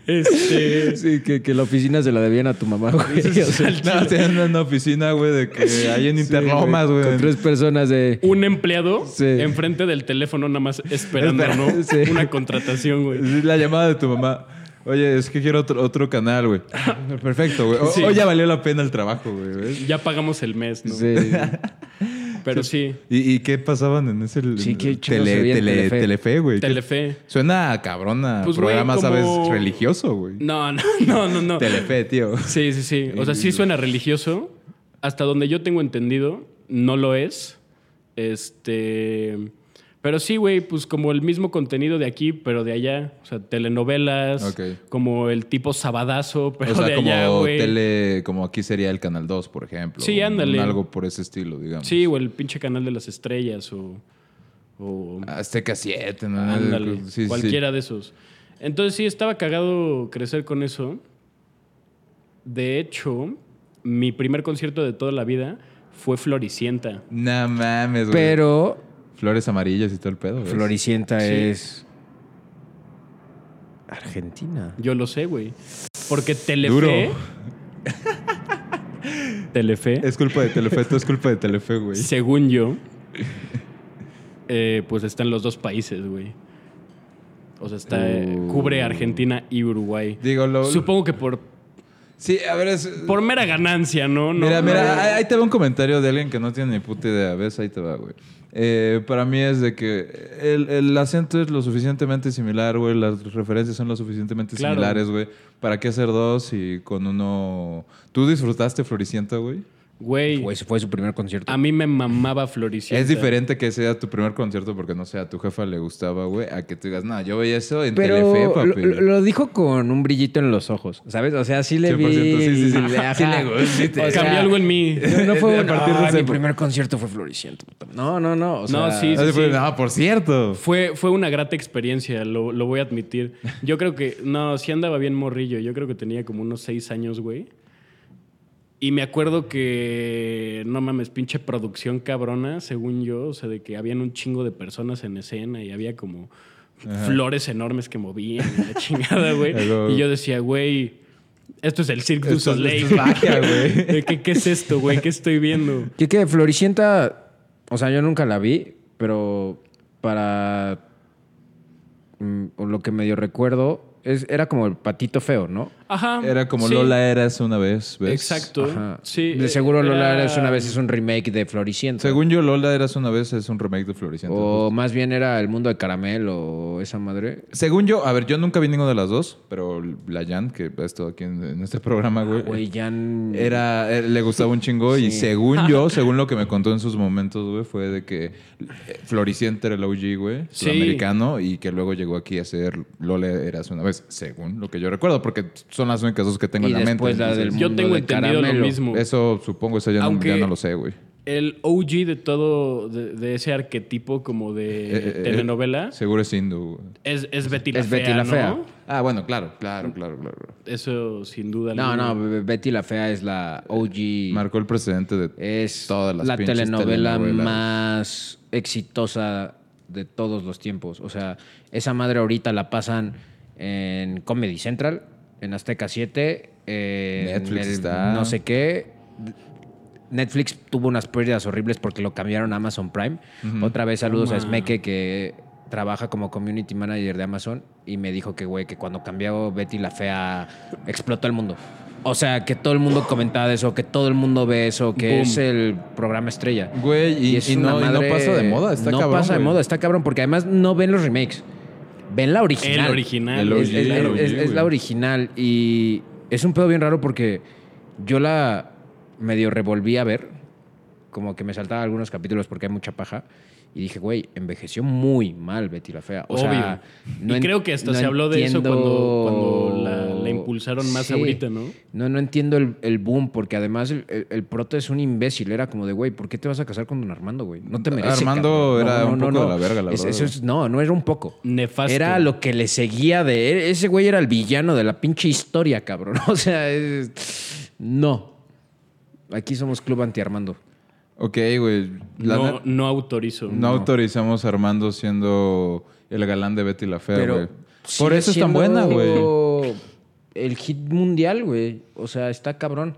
Este. Sí, que, que la oficina se la debían a tu mamá, güey. O sea, No, tienen una oficina, güey, de que hay en Interlomas, Con güey. tres personas de... Un empleado Sí. enfrente del teléfono nada más esperando, Espera, ¿no? sí. Una contratación, güey. Es La llamada de tu mamá. Oye, es que quiero otro, otro canal, güey. Perfecto, güey. O, Sí. o ya valió la pena el trabajo, güey. Ya pagamos el mes, ¿no? Sí. Pero sí, ¿Y, y qué pasaban en ese Sí, qué tele, tele- Telefe. Telefe, güey? ¿Qué- Telefe. Suena cabrona. Pues, güey, programa, como- ¿sabes? Religioso, güey. No, no, no, no, no. Telefe, tío. Sí, sí, sí. O sea, sí suena religioso. Hasta donde yo tengo entendido, no lo es. Este. Pero sí, güey, pues como el mismo contenido de aquí, pero de allá. O sea, telenovelas. Ok. Como el tipo sabadazo, pero o sea, de como allá, güey. tele, como aquí sería el Canal 2, por ejemplo. Sí, ándale. Un- Algo por ese estilo, digamos. Sí, o el pinche canal de las estrellas o. o Azteca 7, ¿no? ándale, Sí, sí, sí. cualquiera de esos. Entonces sí, estaba cagado crecer con eso. De hecho, mi primer concierto de toda la vida fue Floricienta. No mames, güey. Pero Flores amarillas y todo el pedo, güey. Floricienta Sí. es... Argentina. Yo lo sé, güey. Porque Telefe. Duro. Telefe, Es culpa de Telefe, todo es culpa de Telefe, güey. según yo, eh, pues está en los dos países, güey. O sea, está, eh, Uh. cubre Argentina y Uruguay. Digo, lo... Supongo que por, Sí, a ver, es... por mera ganancia, ¿no? No- mira, mira, ahí- ahí te va un comentario de alguien que no tiene ni puta idea. ¿Ves? Ahí te va, güey. Eh, para mí es de que el, el acento es lo suficientemente similar, güey. Las referencias son lo suficientemente Claro. similares, güey. ¿Para qué hacer dos y con uno... ¿Tú disfrutaste Floricienta, güey? Güey, Güey, ese fue su primer concierto. a mí me mamaba Floricienta. Es diferente que sea tu primer concierto porque, no sé, a tu jefa le gustaba, güey, a que tú digas, no, yo veía eso en Pero Telefe, lo, papi. lo- lo dijo con un brillito en los ojos, ¿sabes? O sea, sí le vi... 100%, sí, sí, sí. Ajá. Sí le gusta, sí te- O sea, Cambió algo en mí. No, no fue A partir de "Ah, ese mi primer concierto fue Floricienta. puta". No, no, no. o No, sea, sí, Así fue, sí. No, por cierto. Fue, fue una grata experiencia, lo, lo voy a admitir. Yo creo que, no, sí andaba bien morrillo. Yo creo que tenía como unos seis años, güey. Y me acuerdo que, no mames, pinche producción cabrona, según yo. O sea, de que habían un chingo de personas en escena y había como flores enormes que movían y la chingada, güey. Y yo decía, güey, Esto es el Cirque du Soleil. esto es magia, güey. ¿Qué es esto, güey? ¿Qué estoy viendo? Que que Floricienta, o sea, yo nunca la vi, pero para mm, lo que medio recuerdo, es, era como el patito feo, ¿no? Ajá. Era como sí. Lola eras una vez, ¿ves? Exacto. Ajá. Sí. De seguro Lola era- Eras una vez es un remake de Floricienta. Según yo, Lola eras una vez es un remake de Floricienta. O más bien era el mundo de caramelo o esa madre. Según yo, a ver, yo nunca vi ninguna de las dos, pero la Jan, que ha estado aquí en, en este programa, güey, Güey, ya. n- era, eh, le gustaba un chingo y según yo, según lo que me contó en sus momentos, güey, fue de que eh, Floricienta era el OG, güey, Sí. sudamericano, y que luego llegó aquí a ser Lola eras una vez, según lo que yo recuerdo, porque son las únicas dos que tengo Y en la mente. la del Yo tengo de entendido caramelo. lo mismo. Eso supongo, eso ya, no, ya no lo sé, güey. El OG de todo, de, de ese arquetipo como de Eh, eh, telenovela, Seguro es hindú. güey. es, es Betty la Es Fea, Betty la ¿no? Fea. Ah, bueno, claro, claro, claro, claro. Eso sin duda. No, alguna. no, Be- Betty la Fea es la OG. Marcó el precedente de Es todas las la pinches telenovela telenovelas. más exitosa de todos los tiempos. O sea, esa madre ahorita la pasan en Comedy Central, en Azteca 7, en Netflix el está. no sé qué. Netflix tuvo unas pérdidas horribles porque lo cambiaron a Amazon Prime. Otra vez saludos a. Smeke que trabaja como community manager de Amazon y me dijo que, güey, que cuando cambió Betty la Fea explotó el mundo. O sea, que todo el mundo comentaba eso, que todo el mundo ve eso, que Boom. es el programa estrella. Güey, y, es y una no, y no pasa de moda, está no cabrón. pasa de moda, está cabrón, porque además no ven los remakes. Ven la original. El original. El Es, es- la original. Y es un pedo bien raro porque yo la medio revolví a ver. Como que me saltaba algunos capítulos porque hay mucha paja. Y dije, güey, envejeció muy mal Betty la Fea. O Obvio. sea, no y creo que hasta no se habló de eso entiendo- cuando, cuando la, la impulsaron más Sí. ahorita, ¿no? No, no entiendo el, el boom, porque además el, el, el prota es un imbécil. Era como de, güey, ¿por qué te vas a casar con don Armando, güey? No te mereces. Armando cabrón. era No, un no, poco no. de la verga, la Es- verdad, eso es- no, no era un poco. Nefasto. Era lo que le seguía de él. Ese güey era el villano de la pinche historia, cabrón. O sea, es- no. Aquí somos Club Anti-Armando. Ok, güey. No, no autorizo. no autorizamos a Armando siendo el galán de Betty la Fea, Pero güey. Por eso es tan buena, güey. El hit mundial, güey. O sea, está cabrón.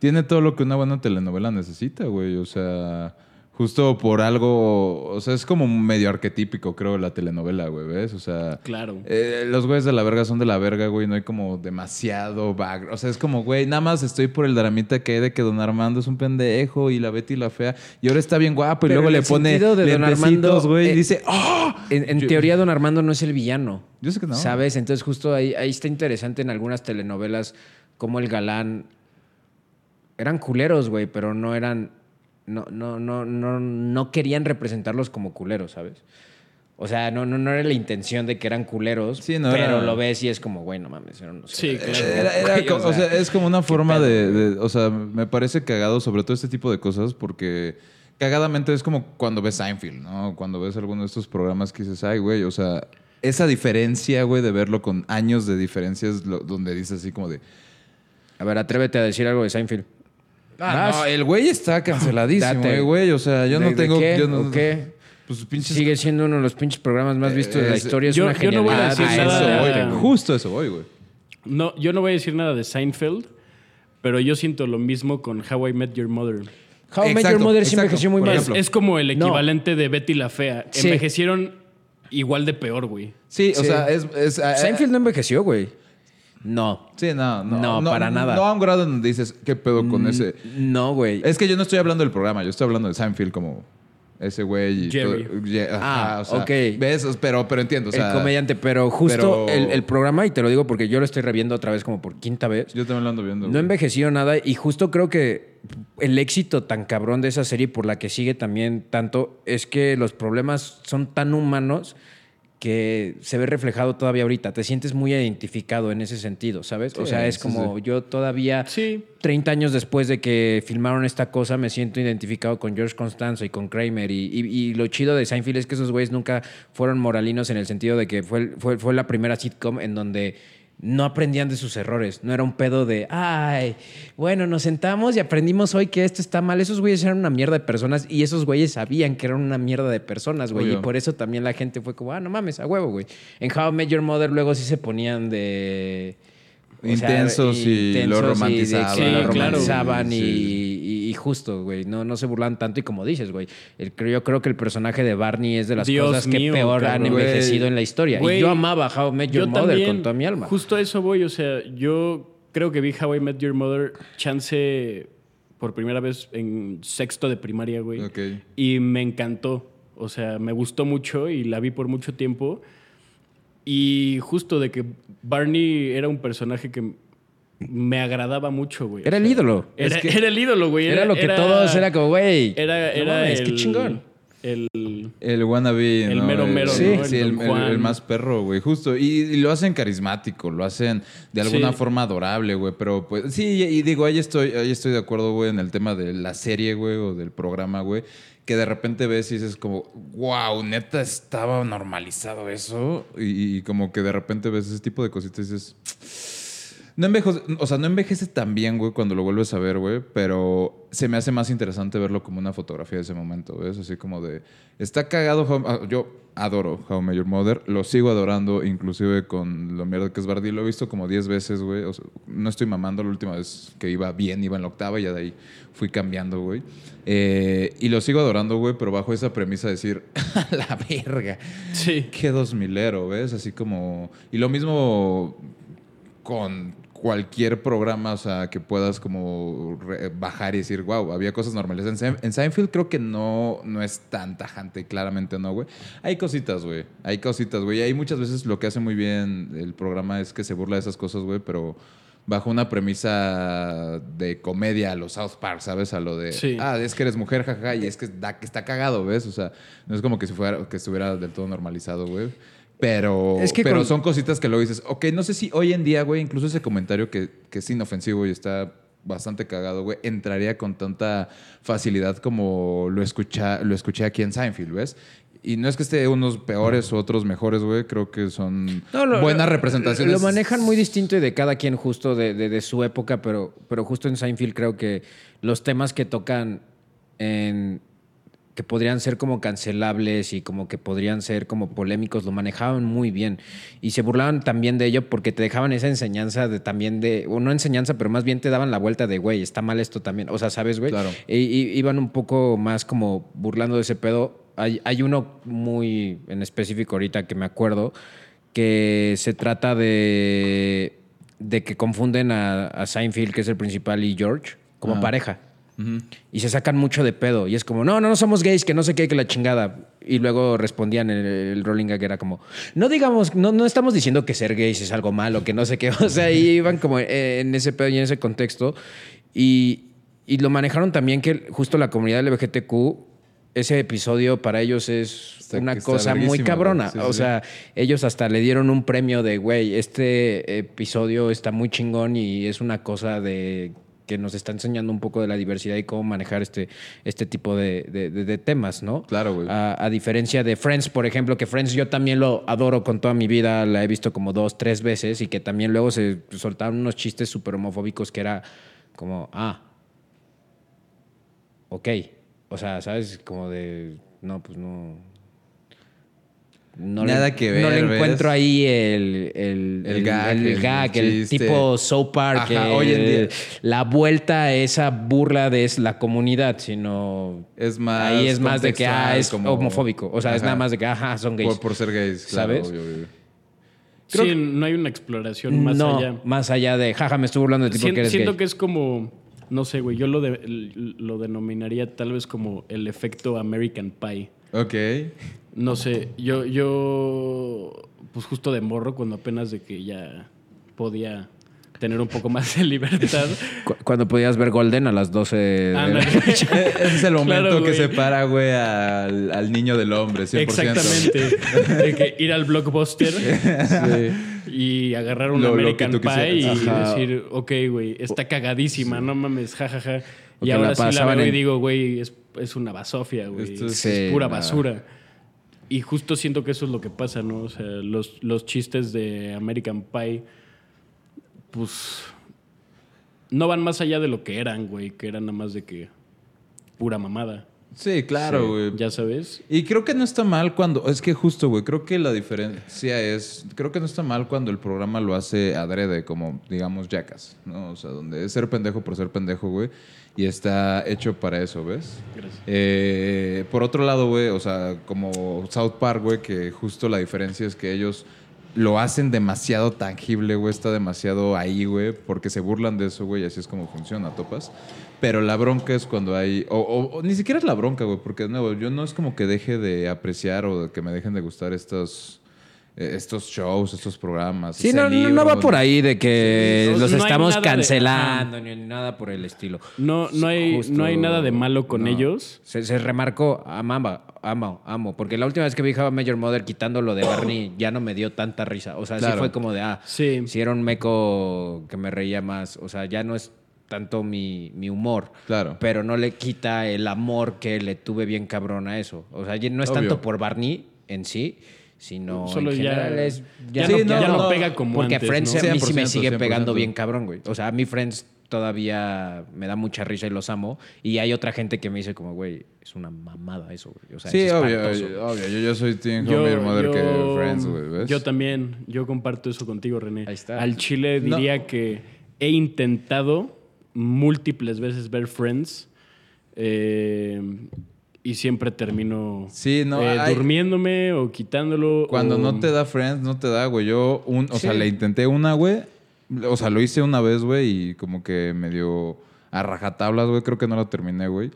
Tiene todo lo que una buena telenovela necesita, güey. O sea, justo por algo. O sea, es como medio arquetípico, creo, la telenovela, güey, ¿ves? O sea. Claro. eh, los güeyes de la verga son de la verga, güey. No hay como demasiado background. O sea, es como, güey, nada más estoy por el dramita que hay de que Don Armando es un pendejo y la Betty la fea. Y ahora está bien guapo y Pero luego le pone de Don Armando, güey. eh, y dice, ¡oh! En, en Yo- teoría, Don Armando no es el villano. Yo sé que no. ¿Sabes? Entonces, justo ahí, ahí está interesante en algunas telenovelas como el galán. Eran culeros, güey, pero no eran. No, no, no, no, no querían representarlos como culeros, ¿sabes? O sea, no, no, no era la intención de que eran culeros, Sí, no pero era- lo ves y es como, güey, no mames. eran unos- Sí, claro. Era- era Güey, co- o, sea, es como una forma de, de- O sea, me parece cagado sobre todo este tipo de cosas porque cagadamente es como cuando ves Seinfeld, ¿no? Cuando ves alguno de estos programas que dices, ay, güey, o sea, esa diferencia, güey, de verlo con años de diferencias donde dices así como de... A ver, atrévete a decir algo de Seinfeld. Ah, no, el güey está canceladísimo, Date. eh, güey. O sea, yo ¿De- no de tengo... qué? yo no- ¿O qué? Pues pinches... Sigue siendo uno de los pinches programas más vistos de la Es- historia. Es yo- una yo no voy a genialidad. decir Ah, nada- eso. Justo eso voy, güey. No, yo no voy a decir nada de Seinfeld, pero yo siento lo mismo con How I Met Your Mother. How I Met Your Exacto, Mother sí exacto. envejeció muy Por mal. Es, ejemplo. es como el No. equivalente de Betty la Fea. Sí. Envejecieron igual de peor, güey. Sí, o Sí. sea, es... es eh, Seinfeld no envejeció, güey. No. Sí, no, no. No, para nada. No a un grado en donde dices, ¿qué pedo con ese...? No, güey. Es que yo no estoy hablando del programa, yo estoy hablando de Seinfeld como ese güey. y Jerry. todo- Ye- ajá, Ah, o sea, ok. ¿Ves? Pero, pero entiendo, o sea... el comediante, pero justo pero- el, el programa, y te lo digo porque yo lo estoy reviendo otra vez como por quinta vez, Yo también lo ando viendo. no güey. envejeció nada y justo creo que el éxito tan cabrón de esa serie por la que sigue también tanto es que los problemas son tan humanos que se ve reflejado todavía ahorita. Te sientes muy identificado en ese sentido, ¿sabes? o sea, es como sí. yo todavía Sí. 30 años después de que filmaron esta cosa, me siento identificado con George Constanzo y con Kramer. Y, y- y lo chido de Seinfeld es que esos güeyes nunca fueron moralinos en el sentido de que fue, fue, fue la primera sitcom en donde no aprendían de sus errores. No era un pedo de, ay, bueno, nos sentamos y aprendimos hoy que esto está mal. Esos güeyes eran una mierda de personas y esos güeyes sabían que eran una mierda de personas, güey. Y por eso también la gente fue como, ah, no mames, a huevo, güey. En How Your Mother luego sí se ponían de O sea, Intensos y lo y de romantizaban. Sí, lo claro. romantizaban y, Sí. y- y justo, güey. No, no se burlan tanto y como dices, güey. el- yo creo que el personaje de Barney es de las Dios cosas que mío, peor han envejecido en la historia. Y yo amaba How I Met Your Yo Mother también, con toda mi alma. Justo a eso voy, o sea, yo creo que vi How I Met Your Mother chance por primera vez en sexto de primaria, güey. Y me encantó, o sea, me gustó mucho y la vi por mucho tiempo. Y justo de que Barney era un personaje que me agradaba mucho, güey. Era O el ídolo. Era, Es que era el ídolo, güey. era lo que todos era como, güey. Era, no era mames, el, qué chingón. El, El wannabe, El ¿no? mero mero, Sí, ¿no? sí, El el, Don el- Juan. el más perro, güey, justo. Y, y lo hacen carismático, lo hacen de alguna Sí. forma adorable, güey. Pero pues, sí, y digo, ahí estoy, ahí estoy de acuerdo, güey, en el tema de la serie, güey, o del programa, güey. Que de repente ves y dices como, wow, neta estaba normalizado eso. Y, y como que de repente ves ese tipo de cositas y dices, no envejece, o sea, no envejece tan bien, güey, cuando lo vuelves a ver, güey, pero se me hace más interesante verlo como una fotografía de ese momento, ¿ves? Así como de, está cagado, How- ah, yo adoro How Your Mother, lo sigo adorando, inclusive con lo mierda que es Bardi, lo he visto como 10 veces, güey, o sea, no estoy mamando, la última vez que iba bien, iba en la octava y ya de ahí fui cambiando, güey. Eh, y lo sigo adorando, güey, pero bajo esa premisa de decir, "A la verga. Sí. Qué dos milero, ¿ves? Así como... Y lo mismo con cualquier programa, o sea, que puedas como bajar y decir, wow, había cosas normales. En, Sein- en Seinfeld creo que no, no es tan tajante, claramente no, güey. Hay cositas, güey. Hay cositas, güey. Y hay muchas veces lo que hace muy bien el programa es que se burla de esas cosas, güey, pero bajo una premisa de comedia a los South Park, ¿sabes? A lo de, Sí. ah, es que eres mujer, jaja, y es que, da, que está cagado, ¿ves? O sea, no es como que, si fuera, que estuviera del todo normalizado, güey. Pero, Es que pero con- son cositas que luego dices, ok, no sé si hoy en día, güey, incluso ese comentario que, que es inofensivo y está bastante cagado, güey, entraría con tanta facilidad como lo, escucha, lo escuché aquí en Seinfeld, ¿ves? Y no es que esté unos peores o otros mejores, güey, creo que son No, lo- buenas representaciones. Lo manejan muy distinto y de cada quien justo de, de- de su época, pero, pero justo en Seinfeld creo que los temas que tocan en que podrían ser como cancelables y como que podrían ser como polémicos, lo manejaban muy bien. Y se burlaban también de ello porque te dejaban esa enseñanza de también de, o no enseñanza, pero más bien te daban la vuelta de, güey, está mal esto también. O sea, ¿sabes, güey? Claro. Iban un poco más como burlando de ese pedo. Hay, hay uno muy en específico ahorita que me acuerdo que se trata de, de que confunden a, a Seinfeld, que es el principal, y George como pareja. Y se sacan mucho de pedo. Y es como, no, no, no somos gays, que no sé qué, que la chingada. Y luego respondían el, el rolling gag era como, no digamos, no, no estamos diciendo que ser gays es algo malo, que no sé qué. O sea, y iban como en ese pedo y en ese contexto. Y, y lo manejaron también que justo la comunidad LGBTQ, ese episodio para ellos es Está- una cosa muy cabrona. Sí, o sí, sea, ellos hasta le dieron un premio de, güey, este episodio está muy chingón y es una cosa de que nos está enseñando un poco de la diversidad y cómo manejar este, este tipo de, de- de- de temas, ¿no? Claro, güey. A, a diferencia de Friends, por ejemplo, que Friends yo también lo adoro con toda mi vida, la he visto como dos, tres veces y que también luego se soltaron unos chistes súper homofóbicos que era como, ah, ok. O sea, ¿sabes? Como de, no, pues no. No Nada le, que ver, No le ¿ves? encuentro ahí el, el, El gag, el, el gag, el tipo South Park, Ajá, el- hoy en día. la vuelta a esa burla de es la comunidad, sino Es más ahí es más de que ah, es como- homofóbico. O sea, es nada más de que ajá, son gays. Por, por ser gays, claro, ¿Sabes? obvio, obvio. sí, no hay una exploración más no, allá. más allá de jaja, me estoy burlando de ti porque eres siento gay. que es como, no sé, güey, yo lo, de- lo denominaría tal vez como el efecto American Pie. Ok. No sé, yo, yo, pues justo de morro, cuando apenas de que ya podía tener un poco más de libertad. Cu- Cuando podías ver Golden a las 12 de la Ándale. noche. Ese es el momento Claro, que separa, güey, al, al niño del hombre, 100%. Exactamente. De que ir al blockbuster y agarrar un Lo- American Pie y. Ajá. decir, ok, güey, está cagadísima, no mames, jajaja. O Y que ahora la sí la veo y digo, güey, es, es una basofia, güey. Es, pura nada. basura. Y justo siento que eso es lo que pasa, ¿no? O sea, los, los chistes de American Pie, pues, no van más allá de lo que eran, güey, que eran nada más de que pura mamada. Sí, claro, güey. Ya sabes. Y creo que no está mal cuando. Es que justo, güey. Creo que la diferencia es. Creo que no está mal cuando el programa lo hace adrede, como digamos Jackass, ¿no? O sea, donde es ser pendejo por ser pendejo, güey. Y está hecho para eso, ¿ves? Gracias. Eh, por otro lado, güey, o sea, como South Park, güey, que justo la diferencia es que ellos lo hacen demasiado tangible, güey, está demasiado ahí, güey, porque se burlan de eso, güey, así es como funciona, topas. Pero la bronca es cuando hay, o, o- o ni siquiera es la bronca, güey, porque de nuevo, yo no es como que deje de apreciar o que me dejen de gustar estos, eh, estos shows, estos programas. Sí, ese no, no, libro, no va por ahí de que Sí, los no estamos de- cancelando ni nada por el estilo. No, no, hay, Justo- no hay nada de malo con no. ellos. Se, se remarcó, amaba, amo, amo. Porque la última vez que vi How Your Mother quitando lo de Barney ya no me dio tanta risa. O sea, sí fue como de, ah, Sí. si era un meco que me reía más. O sea, ya no es tanto mi, mi humor. Claro. Pero no le quita el amor que le tuve bien cabrón a eso. O sea, ya no es Obvio. tanto por Barney en sí, sino Solo en ya- general es... ya no- ya no pega como Porque antes, Friends ¿no? a mí sí me 100%, sigue 100%. pegando bien cabrón, güey. O sea, a mí Friends todavía me da mucha risa y los amo. Y hay otra gente que me dice como, güey, es una mamada eso, güey. O sea, Sí, es obvio, espantoso. obvio, obvio. Yo, yo soy Team Your Mother que Friends, güey, ¿ves? yo también, yo comparto eso contigo, René. Ahí está. Al chile No. diría que he intentado múltiples veces ver Friends eh, y siempre termino Sí, no, eh, hay- durmiéndome o quitándolo. Cuando o- no te da Friends, no te da, güey. Yo, un, o sea, le intenté una, güey. O sea, lo hice una vez, güey, y como que medio a rajatablas, güey. Creo que no lo terminé, güey.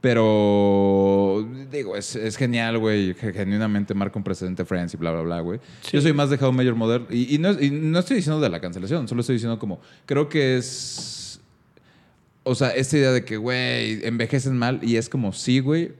Pero, digo, es, es genial, güey. ge- Genuinamente marca un precedente Friends y bla, bla, bla, güey. Sí. Yo soy más de How I Met Your Mother. Y, y no, y no estoy diciendo de la cancelación, solo estoy diciendo como, creo que es... O sea, esta idea de que, güey, envejecen mal y es como, sí, güey.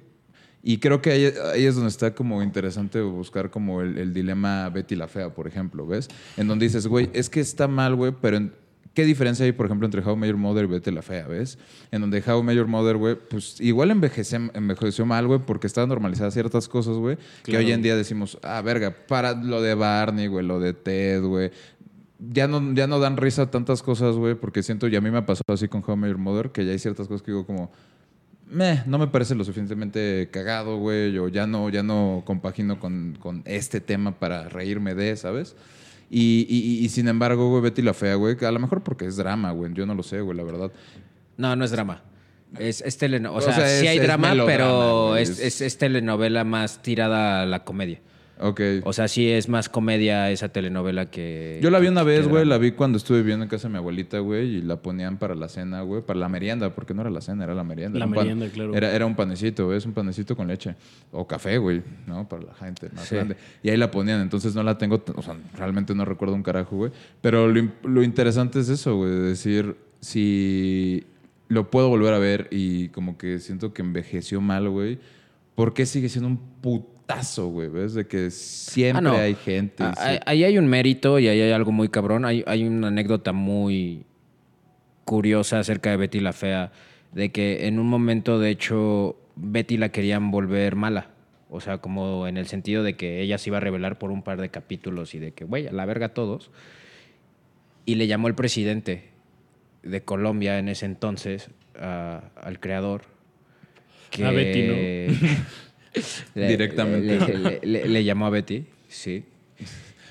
Y creo que ahí, ahí es donde está como interesante buscar como el, el dilema Betty la Fea, por ejemplo, ¿ves? En donde dices, güey, es que está mal, güey, pero en- ¿qué diferencia hay, por ejemplo, entre How Your Mother y Betty la Fea, ¿ves? En donde How Your Mother, güey, pues igual envejece, envejeció mal, güey, porque estaban normalizadas ciertas cosas, güey, que Claro. hoy en día decimos, ah, verga, para lo de Barney, güey, lo de Ted, güey. Ya no, ya no dan risa tantas cosas, güey, porque siento, y a mí me ha pasado así con How Your Mother, que ya hay ciertas cosas que digo como, meh, no me parece lo suficientemente cagado, güey, o ya no, ya no compagino con, con este tema para reírme de, ¿sabes? Y, y- y sin embargo, güey, Betty la Fea, güey, que a lo mejor porque es drama, güey, yo no lo sé, güey, la verdad. No, no es drama. Es, es telenovela. O, O sea, sea, sí hay drama, pero güey, es- es telenovela más tirada a la comedia. Ok. O sea, sí es más comedia esa telenovela que. Yo la vi una vez, güey, la vi cuando estuve viviendo en casa de mi abuelita, güey, y la ponían para la cena, güey, para la merienda, porque no era la cena, era la merienda. La pan- merienda, claro. Era, era un panecito, ¿ves? Un panecito con leche. O café, güey, ¿no? Para la gente más Sí. grande. Y ahí la ponían, entonces no la tengo, o sea, realmente no recuerdo un carajo, güey. Pero lo, im- lo interesante es eso, güey, de decir, si lo puedo volver a ver y como que siento que envejeció mal, güey, ¿por qué sigue siendo un putazo, güey? ¿Ves? De que siempre Ah, no. hay gente. Ah, sí- Ahí hay un mérito y ahí hay algo muy cabrón. Hay, hay una anécdota muy curiosa acerca de Betty la Fea, de que en un momento, de hecho, Betty la querían volver mala. O sea, como en el sentido de que ella se iba a revelar por un par de capítulos y de que, güey, a la verga todos. Y le llamó el presidente de Colombia en ese entonces a- al creador. Que A Betty, le- Directamente. Le, le- le- le llamó a Betty, sí.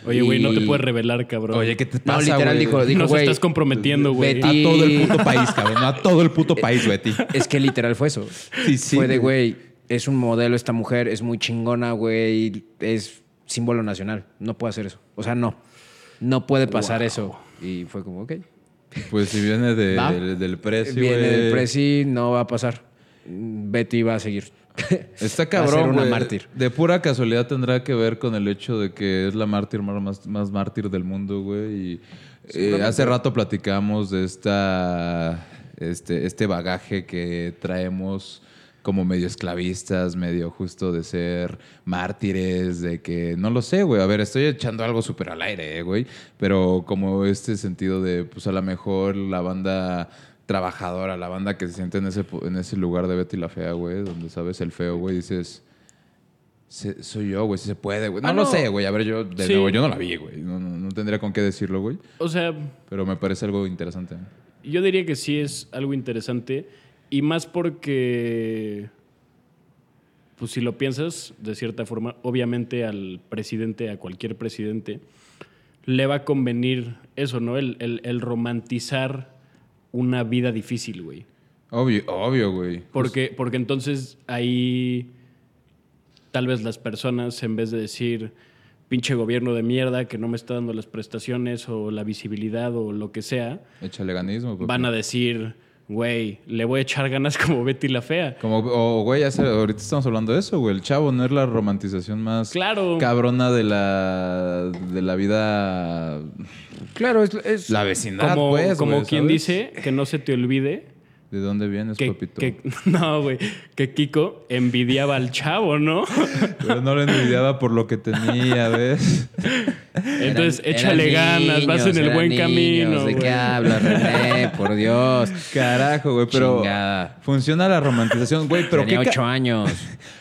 Oye, güey, no te puedes revelar, cabrón. Oye, ¿qué te No, pasa, literal güey? dijo, dijo, Nos güey. estás comprometiendo, güey. Betty- A todo el puto país, cabrón. A todo el puto país, Betty. Es que literal fue eso. Sí, sí, Fue de, güey. es un modelo esta mujer, es muy chingona, güey, es símbolo nacional. No puede hacer eso. O sea, no. No puede pasar eso. Y fue como, ok. Pues si viene de- del, del precio, Viene güey. del Prezi, no va a pasar. Betty va a seguir. Está Va a cabrón, ser una mártir. De pura casualidad tendrá que ver con el hecho de que es la mártir más, más, más mártir del mundo, güey. Y eh, hace rato platicamos de esta, este, este bagaje que traemos como medio esclavistas, medio justo de ser mártires, de que no lo sé, güey. A ver, estoy echando algo súper al aire, eh, güey. Pero como este sentido de, pues a lo mejor la banda trabajadora, la banda que se siente en ese, en ese lugar de Betty la Fea, güey, donde sabes el feo, güey, dices, "Se- soy yo, güey, si se puede, güey. No, Ah, lo no. sé, güey. A ver, yo, de Sí. nuevo, yo no la vi, güey. No, no- no tendría con qué decirlo, güey. O sea, Pero me parece algo interesante. yo diría que sí es algo interesante. Y más porque pues si lo piensas de cierta forma, obviamente al presidente, a cualquier presidente, le va a convenir eso, ¿no? El, el- el romantizar una vida difícil, güey. Obvio, obvio, güey. Porque, porque entonces ahí tal vez las personas, en vez de decir pinche gobierno de mierda que no me está dando las prestaciones o la visibilidad o lo que sea, Échale ganismo. van a decir, güey, le voy a echar ganas como Betty la Fea. Como, o, güey, hace- ahorita estamos hablando de eso, güey. El chavo no es la romantización más Claro. cabrona de la, de la vida. Claro, es, es- La vecindad, Como, pues, como güey, quien ¿sabes? dice, que no se te olvide ¿De dónde vienes, que, papito? que- no, güey, que Kiko envidiaba al chavo, ¿no? Pero no lo envidiaba por lo que tenía, ¿ves? Entonces, eran- échale eran ganas, vas en el buen niños. camino. ¿De qué hablas, René? Por Dios. Carajo, güey, pero Chingada. funciona la romantización, güey, pero Tenía ocho años.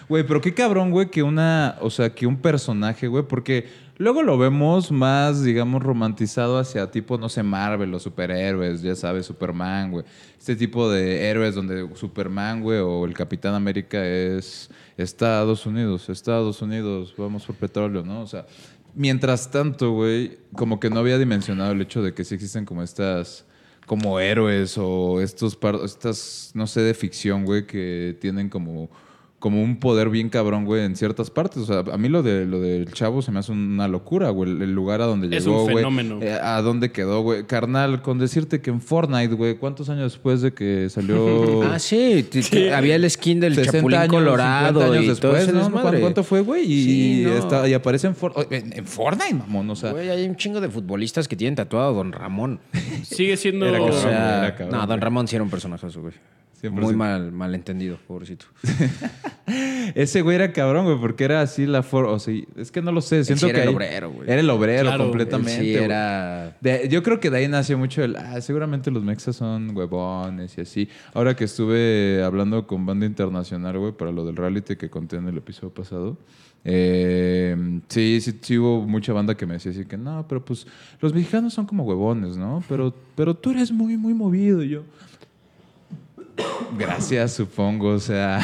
Güey, pero qué cabrón, güey, que una, o sea, que un personaje, güey, porque luego lo vemos más, digamos, romantizado hacia tipo, no sé, Marvel, los superhéroes, ya sabes, Superman, güey. Este tipo de héroes donde Superman, güey, o el Capitán América es Estados Unidos, Estados Unidos, vamos por petróleo, ¿no? O sea, mientras tanto, güey, como que no había dimensionado el hecho de que sí existen como estas como héroes o estos estas no sé de ficción, güey, que tienen como como un poder bien cabrón, güey, en ciertas partes. O sea, a mí lo de lo del chavo se me hace una locura, güey. El, lugar a donde Es llegó, un güey. fenómeno. eh, a dónde quedó, güey. Carnal, con decirte que en Fortnite, güey, ¿cuántos años después de que salió? Ah, sí, había el skin del 60 Chapulín años, Colorado 50 años y después. ¿Cuánto, cuánto fue, güey? Y, Sí, no. está- y aparece en, For- en, en Fortnite, mamón. O sea, Güey, hay un chingo de futbolistas que tienen tatuado a Don Ramón. Sigue siendo... Era O cabrón, güey, sea, era cabrón, no, Don. Ramón sí era un personajazo, güey. 100%. Muy mal, mal entendido, pobrecito. Ese güey era cabrón, güey, porque era así la forma. O sea, es que no lo sé. Siento sí era que el ahí- obrero, güey. Era el obrero Claro, completamente. Sí, era... De- yo creo que de ahí nació mucho el. Ah, seguramente los mexas son huevones y así. Ahora que estuve hablando con banda internacional, güey, para lo del reality que conté en el episodio pasado. eh, sí, sí, sí hubo mucha banda que me decía así que no, pero pues los mexicanos son como huevones, ¿no? Pero, pero tú eres muy, muy movido. Y yo. Gracias, supongo. O sea,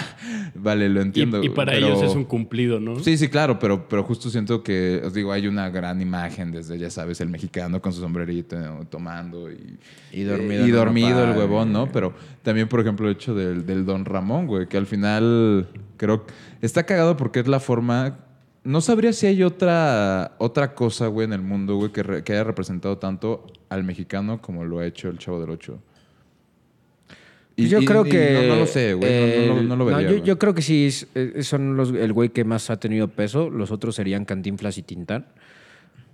vale, lo entiendo. y para pero- ellos es un cumplido, ¿no? Sí, sí, claro, pero, pero justo siento que, os digo, hay una gran imagen desde, ya sabes, el mexicano con su sombrerito ¿no? tomando y, Y dormido y dormido el huevón, ¿no? güey. Pero también, por ejemplo, el hecho del, del Don Ramón, güey, que al final creo que está cagado porque es la forma. No sabría si hay otra, otra cosa, güey, en el mundo, güey, que, re- que haya representado tanto al mexicano como lo ha hecho el Chavo del Ocho. Y- yo y- creo y que... No, no lo sé, güey. no- no, lo- el- no lo vería. yo, yo creo que sí, es- eh, son los, el güey que más ha tenido peso. Los otros serían Cantinflas y Tintán.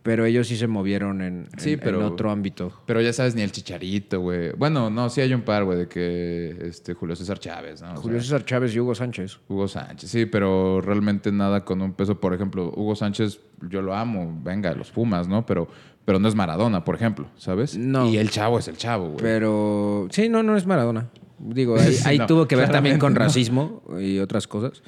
Pero ellos sí se movieron en, Sí, en- pero- en otro ámbito. Pero ya sabes, ni el chicharito, güey. Bueno, no, sí hay un par, güey, de que este, Julio César Chávez, ¿no? O Julio sea, César Chávez y Hugo Sánchez. Hugo Sánchez, sí, pero realmente nada con un peso. Por ejemplo, Hugo Sánchez, yo lo amo, venga, los Pumas, ¿no? Pero, pero no es Maradona, por ejemplo, ¿sabes? No. Y el chavo es el chavo, güey. Pero sí, no, no es Maradona. Digo, ahí, Sí, ahí no, tuvo que ver también con no. racismo y otras cosas.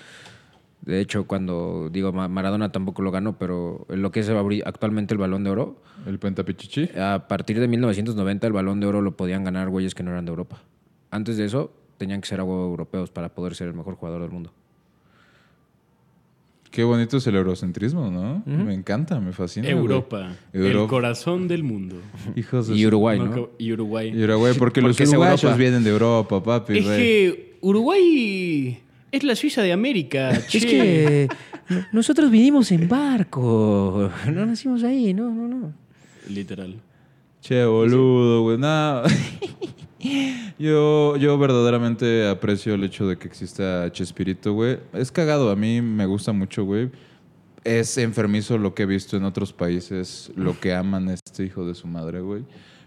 De hecho, cuando digo Ma- Maradona tampoco lo ganó, pero en lo que es actualmente el Balón de Oro, El Pentapichichi. a partir de 1990 el Balón de Oro lo podían ganar güeyes que no eran de Europa. Antes de eso tenían que ser europeos para poder ser el mejor jugador del mundo. Qué bonito es el eurocentrismo, ¿no? Me encanta, me fascina. Europa, el corazón del mundo. Hijos de Y su- Uruguay, No, Y Uruguay. Y Uruguay, porque, los porque uruguayos Europa. vienen de Europa, papi. es que Uruguay es la Suiza de América. che. Es que no- nosotros vinimos en barco, no nacimos ahí, no, no, no. Literal. Che, boludo, güey. No. yo, yo verdaderamente aprecio el hecho de que exista Chespirito, güey. Es cagado, a mí me gusta mucho, güey. Es enfermizo lo que he visto en otros países, lo que aman a este hijo de su madre, güey.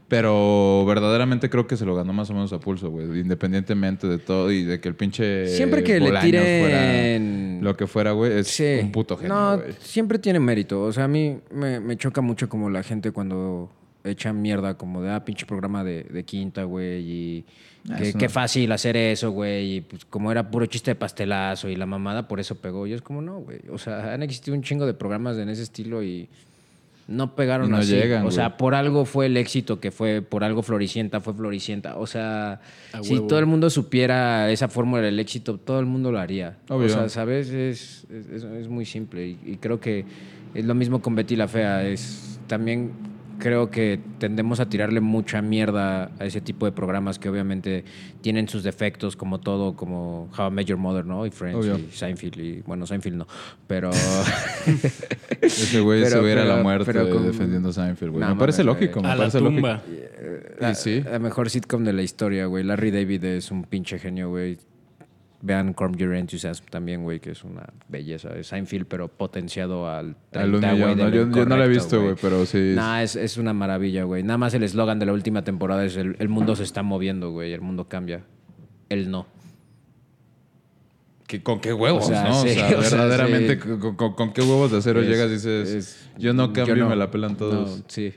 Pero verdaderamente creo que se lo ganó más o menos a pulso, güey. Independientemente de todo y de que el pinche. Siempre que le tiren- Lo que fuera, güey, es Sí. un puto genio, No, siempre tiene mérito. O sea, a mí me, me choca mucho como la gente cuando echa mierda como de, ah, pinche programa de, de quinta, güey, y Ah, qué no. fácil hacer eso, güey, y pues como era puro chiste de pastelazo y la mamada, por eso pegó. Y es como, no, güey. O sea, han existido un chingo de programas en ese estilo y no pegaron Y no así. llegan, o güey. sea, por algo fue el éxito que fue, por algo Floricienta fue Floricienta. O sea, si todo el mundo supiera esa fórmula del éxito, todo el mundo lo haría. Obvio. O sea, ¿sabes? Es, es, es- es muy simple. Y, y creo que es lo mismo con Betty la Fea. Es también creo que tendemos a tirarle mucha mierda a ese tipo de programas que obviamente tienen sus defectos, como todo, como How I Met Your Mother, ¿no? Y Friends Obvio. y Seinfeld. Y bueno, Seinfeld no. Pero. Ese güey se hubiera a la muerte pero con- defendiendo a Seinfeld, güey. Me parece lógico, me A la parece tumba. lógico. La, Y sí. la mejor sitcom de la historia, güey. Larry David es un pinche genio, güey. Vean Curb Your Enthusiasm también, güey, que es una belleza. Es Seinfeld, pero potenciado al 30, Al un güey, millón, de no, yo, yo no lo he visto, güey, pero sí. Nah, es, es una maravilla, güey. Nada más el eslogan de la última temporada es el, el mundo se está moviendo, güey. El mundo cambia. El no. que- ¿Con qué huevos, O sea, no? sí, o sea, o sea, verdaderamente, sí. con, con- con qué huevos de acero Es- llegas y dices, es- yo no cambio y no. me la pelan todos. No, sí.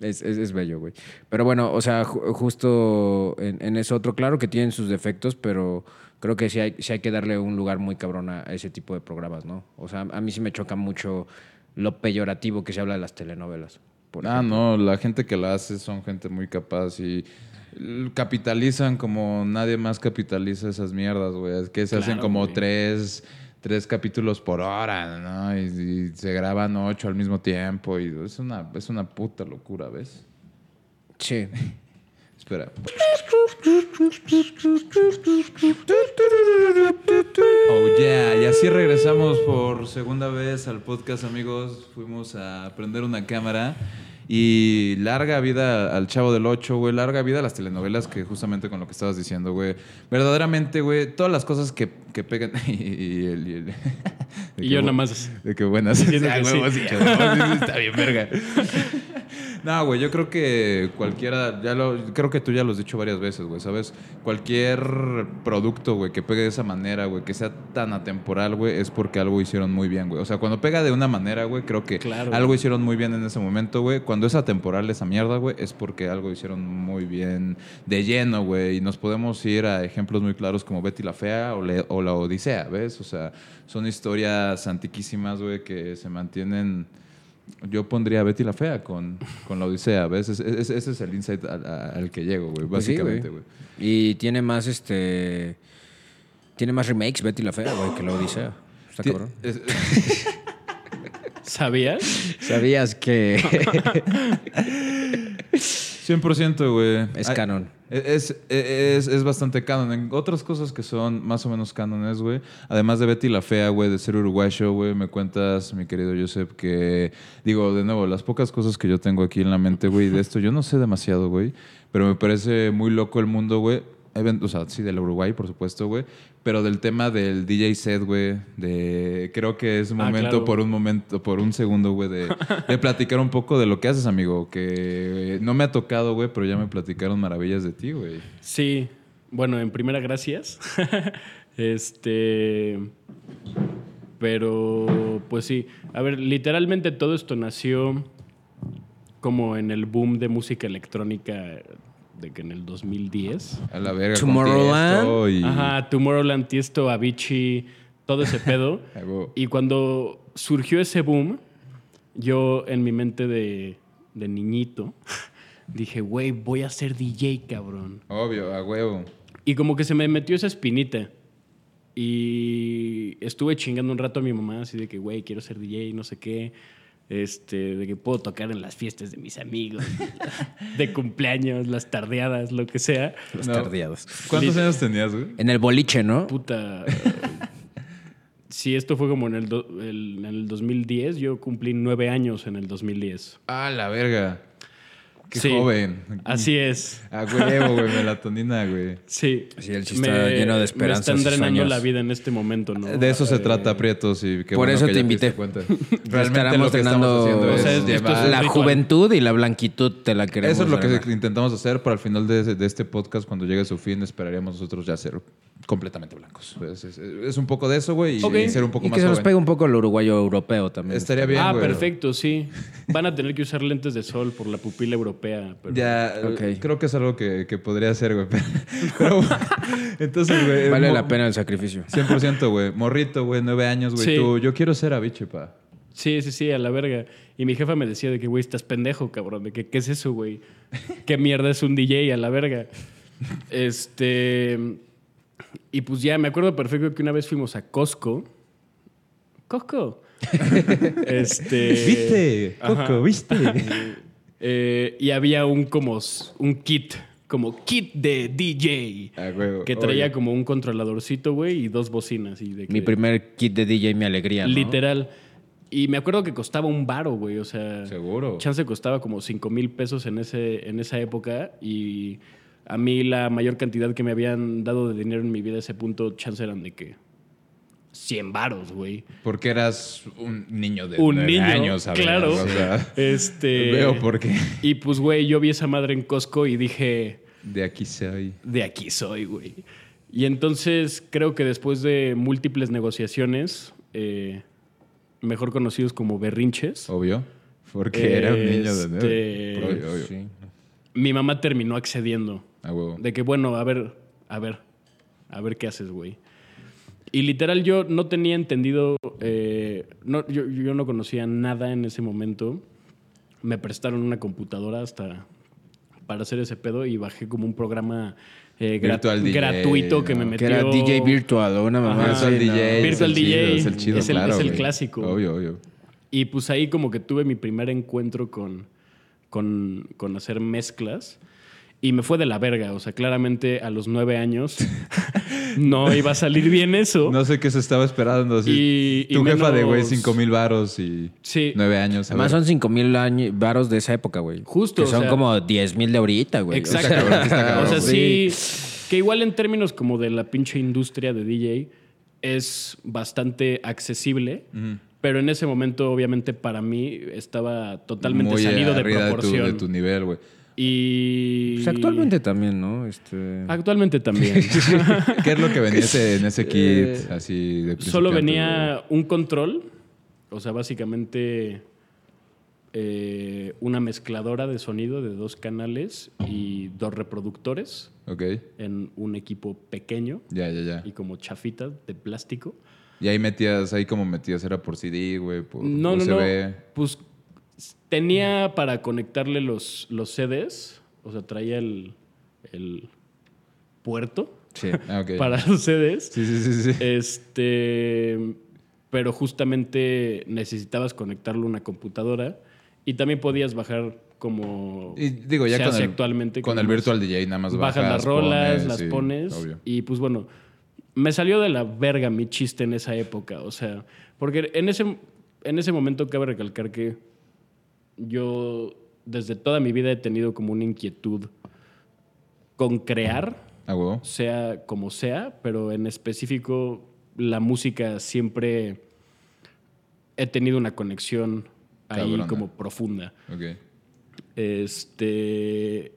Es, es- es bello, güey. Pero bueno, o sea, ju- justo en, en eso otro, claro que tienen sus defectos, pero creo que sí hay, sí hay que darle un lugar muy cabrón a ese tipo de programas, ¿no? O sea, a mí sí me choca mucho lo peyorativo que se habla de las telenovelas. por Ah, no, la gente que la hace son gente muy capaz y capitalizan como nadie más capitaliza esas mierdas, güey. Es que se hacen como güey. tres, tres capítulos por hora, ¿no? Y, y se graban ocho al mismo tiempo y es una, es una puta locura, ¿ves? Sí. Espera. Oh, yeah. Y así regresamos por segunda vez al podcast, amigos. Fuimos a prender una cámara. Y larga vida al Chavo del Ocho, güey. Larga vida a las telenovelas, que justamente con lo que estabas diciendo, güey. Verdaderamente, güey, todas las cosas que, que pegan. Y, y el- y el- de Y que yo nada más. De que buenas. Sí. sí, sí, está bien, verga. No, güey, yo creo que cualquiera, ya lo, creo que tú ya lo has dicho varias veces, güey, ¿sabes? Cualquier producto, güey, que pegue de esa manera, güey, que sea tan atemporal, güey, es porque algo hicieron muy bien, güey. O sea, cuando pega de una manera, güey, creo que Claro. algo hicieron muy bien en ese momento, güey. Cuando es atemporal esa mierda, güey, es porque algo hicieron muy bien de lleno, güey. Y nos podemos ir a ejemplos muy claros como Betty la Fea o, Le- o La Odisea, ¿ves? O sea, son historias antiquísimas, güey, que se mantienen... Yo pondría a Betty la Fea con, con la Odisea, ¿ves? Ese, ese- ese es el insight al, al que llego, güey, Pues sí, básicamente, güey. Y tiene más, este... Tiene más remakes Betty la Fea, güey, que la Odisea. Está cabrón. es- ¿Sabías? ¿Sabías que 100%, güey. es canon? Es, es, es bastante canon. En otras cosas que son más o menos cánones, güey. Además de Betty la Fea, güey, de ser uruguayo, güey, me cuentas, mi querido Joseph, que, digo, de nuevo, las pocas cosas que yo tengo aquí en la mente, güey, de esto, yo no sé demasiado, güey, pero me parece muy loco el mundo, güey. O sea, sí, del Uruguay, por supuesto, güey. Pero del tema del DJ set, güey. De. Creo que es Ah, momento, claro. por un momento, por un segundo, güey, de, de platicar un poco de lo que haces, amigo. Que no me ha tocado, güey, pero ya me platicaron maravillas de ti, güey. Sí. Bueno, en primera, gracias. este. Pero, pues sí. A ver, literalmente todo esto nació como en el boom de música electrónica de que en el 2010. A la verga. Tomorrowland. Y... Ajá, Tomorrowland, Tiesto, Avicii, todo ese pedo. Y cuando surgió ese boom, yo en mi mente de, de niñito dije, güey, voy a ser DJ, cabrón. Obvio, a huevo. Y como que se me metió esa espinita. Y estuve chingando un rato a mi mamá, así de que, güey, quiero ser DJ, no sé qué. Este, de que puedo tocar en las fiestas de mis amigos, de cumpleaños, las tardeadas, lo que sea. Los No. tardeados. ¿Cuántos años tenías, güey? En el boliche, ¿no? Puta. Si esto fue como en el, do- el- en el 2010, yo cumplí nueve años en el 2010. Ah, la verga. Qué Sí. joven. Así es. A huevo, güey, melatonina, güey. Sí. Sí, él sí está lleno de esperanzas Me están drenando la vida en este momento, ¿no? De eso se Eh, trata, Prietos, y qué Por bueno eso que te invité. Realmente lo que estamos haciendo O sea, es es la juventud y la blanquitud te la queremos. Eso es lo que intentamos hacer, pero al final de, de este podcast, cuando llegue a su fin, esperaríamos nosotros ya ser completamente blancos. Es, es- es un poco de eso, güey, y, ser un poco Y más que se nos pegue un poco el uruguayo europeo también. Estaría bien, ah, güey. perfecto, sí. Van a tener que usar lentes de sol por la pupila europea. pero- Ya, Ok. creo que es algo que, que podría hacer, güey. Pero, entonces, güey. Vale la pena el sacrificio. 100%, güey. Morrito, güey, nueve años, güey. Sí. Tú, yo quiero ser Avicii, pa. Sí, sí, sí, a la verga. Y mi jefa me decía de que, güey, estás pendejo, cabrón. De que, ¿qué es eso, güey? ¿Qué mierda es un DJ a la verga? Este. Y pues ya, me acuerdo perfecto que una vez fuimos a Costco. Costco. este. ¿Viste? Ajá. Coco, ¿viste? Eh, y había un como un kit, como kit de DJ. Ah, huevo. Que traía como un controladorcito, güey, y dos bocinas. Y de que- Mi primer kit de DJ, mi alegría. ¿no? Literal. Y me acuerdo que costaba un varo, güey. O sea, Seguro. chance costaba como 5 mil pesos en, ese, en esa época. Y a mí la mayor cantidad que me habían dado de dinero en mi vida a ese punto, chance eran de que 100 varos, güey. Porque eras un niño de Un niño, años, ¿sabes? claro. O sea, Este, veo por qué. Y pues, güey, yo vi esa madre en Costco y dije, De aquí soy. de aquí soy, güey. Y entonces creo que después de múltiples negociaciones, eh, mejor conocidos como berrinches, Obvio. Porque era un niño de nueve. Este, Obvio, obvio. Sí. mi mamá terminó accediendo. A huevo. De que, bueno, a ver, a ver, a ver qué haces, güey. Y literal yo no tenía entendido, eh, no, yo, yo no conocía nada en ese momento. Me prestaron una computadora hasta para hacer ese pedo y bajé como un programa eh, gra- Virtual DJ, gratuito que me metió... Que era DJ Virtual o una mamá. Virtual. DJ. es Virtual el chido, DJ, es el chido, es el- claro, es el clásico. Obvio, obvio. Y pues ahí como que tuve mi primer encuentro con, con, con hacer mezclas. Y me fue de la verga. O sea, claramente a los nueve años no iba a salir bien eso. No sé qué se estaba esperando. así. Y- y tu jefa de, güey, cinco mil varos y Sí. nueve años. Además ver. son 5 mil varos de esa época, güey. Justo, Que o son sea- como 10 mil de ahorita, güey. Exacto. Está cabrón, está cabrón, o sea, sí. Que igual en términos como de la pinche industria de DJ es bastante accesible. Pero en ese momento, obviamente, para mí estaba totalmente Muy salido de proporción. De tu, de tu nivel, güey. Y. Pues actualmente también, ¿no? Este... Actualmente también. ¿Qué es lo que venía ese- en ese Eh, kit así de Solo venía un control, o sea, básicamente eh, una mezcladora de sonido de dos canales y dos reproductores güey? Ok. en un equipo pequeño Ya, ya, ya. y como chafita de plástico. Y ahí metías, ahí como metías, era por CD, güey, por No, no, no. USB. Pues tenía para conectarle los, los CDs, o sea, traía el, el puerto Sí. Ah, para los CDs. Sí, sí, sí, sí. Este, pero justamente necesitabas conectarlo a una computadora y también podías bajar como Y digo, ya se con hace el, actualmente con el Virtual DJ nada más bajas bajas, las rolas, pones, las sí, pones obvio. y pues bueno, me salió de la verga mi chiste en esa época, o sea, porque en ese en ese momento cabe recalcar que yo desde toda mi vida he tenido como una inquietud con crear Ah, sea como sea, pero en específico la música siempre he tenido una conexión ahí como profunda. Este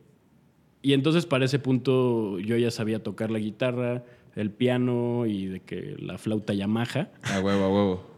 y entonces para ese punto yo ya sabía tocar la guitarra, el piano y de que la flauta Yamaha. A huevo, a huevo.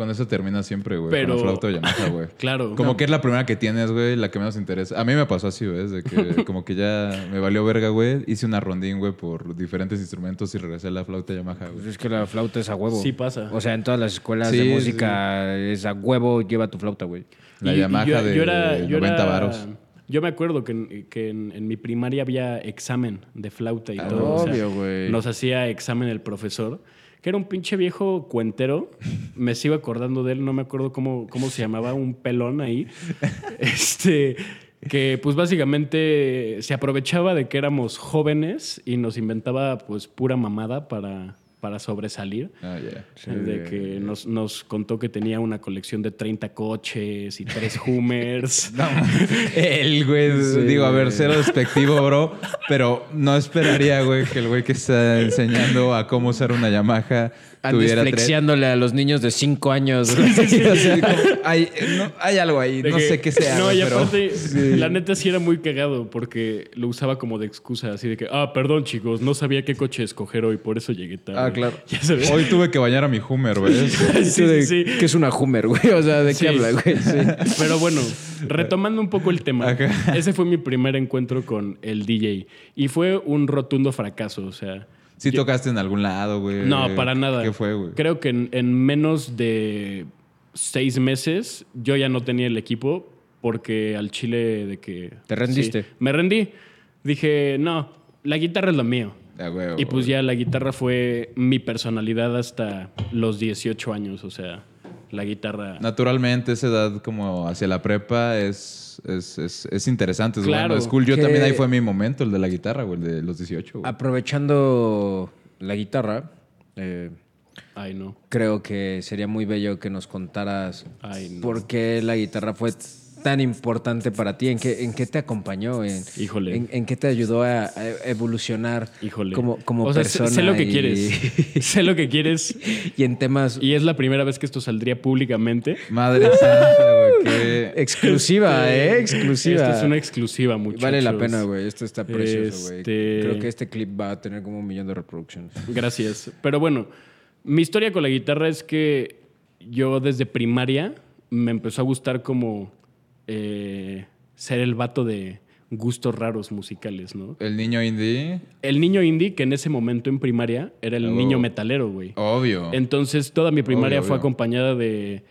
Con eso termina siempre, güey. Pero- Con la flauta de Yamaha, güey. Claro. Como que es la primera que tienes, güey, la que menos interesa. A mí me pasó así, güey, de que como que ya me valió verga, güey. Hice una rondín, güey, por diferentes instrumentos y regresé a la flauta Yamaha, Pues güey. es que la flauta es a huevo. Sí pasa. O sea, en todas las escuelas Sí, de sí, música es a huevo, lleva tu flauta, güey. La Y- y Yamaha yo- de yo era- yo 90 era- varos. Yo me acuerdo que, en, que en, en mi primaria había examen de flauta y Ah, todo. o sea, obvio, güey. Nos hacía examen el profesor, que era un pinche viejo cuentero. Me sigo acordando de él, no me acuerdo cómo, cómo se llamaba, un pelón ahí. Este, que pues básicamente se aprovechaba de que éramos jóvenes y nos inventaba pues pura mamada para, para sobresalir. Ah, ya. De que nos, nos contó que tenía una colección de 30 coches y tres Hummers. El güey, digo, a ver, cero despectivo, bro. Pero no esperaría, güey, que el güey que está enseñando a cómo usar una Yamaha tuviera tres. flexiándole a los niños de 5 años. como, hay, no, hay algo ahí, De no que- sé qué sea. No, y pero- aparte, la neta sí era muy cagado porque lo usaba como de excusa, así de que, ah, perdón, chicos, no sabía qué coche escoger hoy, por eso llegué tarde. Ah, claro. Ya sabes. Hoy tuve que bañar a mi Hummer, güey. sí, sí. ¿Qué es una Hummer, güey? O sea, ¿de qué habla, güey? Sí. Pero bueno, retomando un poco el tema, Ajá. ese fue mi primer encuentro con el DJ y fue un rotundo fracaso, o sea. Sí yo- tocaste en algún lado, güey. No, para nada. ¿Qué fue, güey? Creo que en, en menos de seis meses yo ya no tenía el equipo porque al chile de que... ¿Te rendiste? Sí, me rendí. Dije, no, la guitarra es lo mío. Ah, Y pues güey. ya la guitarra fue mi personalidad hasta los 18 años, o sea, la guitarra... Naturalmente, esa edad como hacia la prepa es, es, es, es interesante, es Claro. bueno, es cool. Yo Que- también ahí fue mi momento, el de la guitarra, güey, el de los 18. güey. Aprovechando la guitarra, eh, Ay, no. creo que sería muy bello que nos contaras Ay, no. por qué la guitarra fue tan importante para ti, en qué, en qué te acompañó, en, Híjole. en, en qué te ayudó a, a evolucionar Híjole. como, como o sea, sé- persona. sé lo que y- quieres. sé lo que quieres. y en temas Y es la primera vez que esto saldría públicamente. Madre santa, güey, qué... exclusiva, Este, ¿eh? Exclusiva. Esta es una exclusiva, muchachos. Vale la pena, güey. Esto está precioso, güey. Este- Creo que este clip va a tener como un millón de reproducciones. Gracias. Pero bueno, mi historia con la guitarra es que yo desde primaria me empezó a gustar como eh, ser el vato de gustos raros musicales, ¿no? El niño indie, El niño indie, que en ese momento en primaria era el Oh. niño metalero, güey. obvio. Entonces toda mi primaria Obvio, fue obvio. acompañada de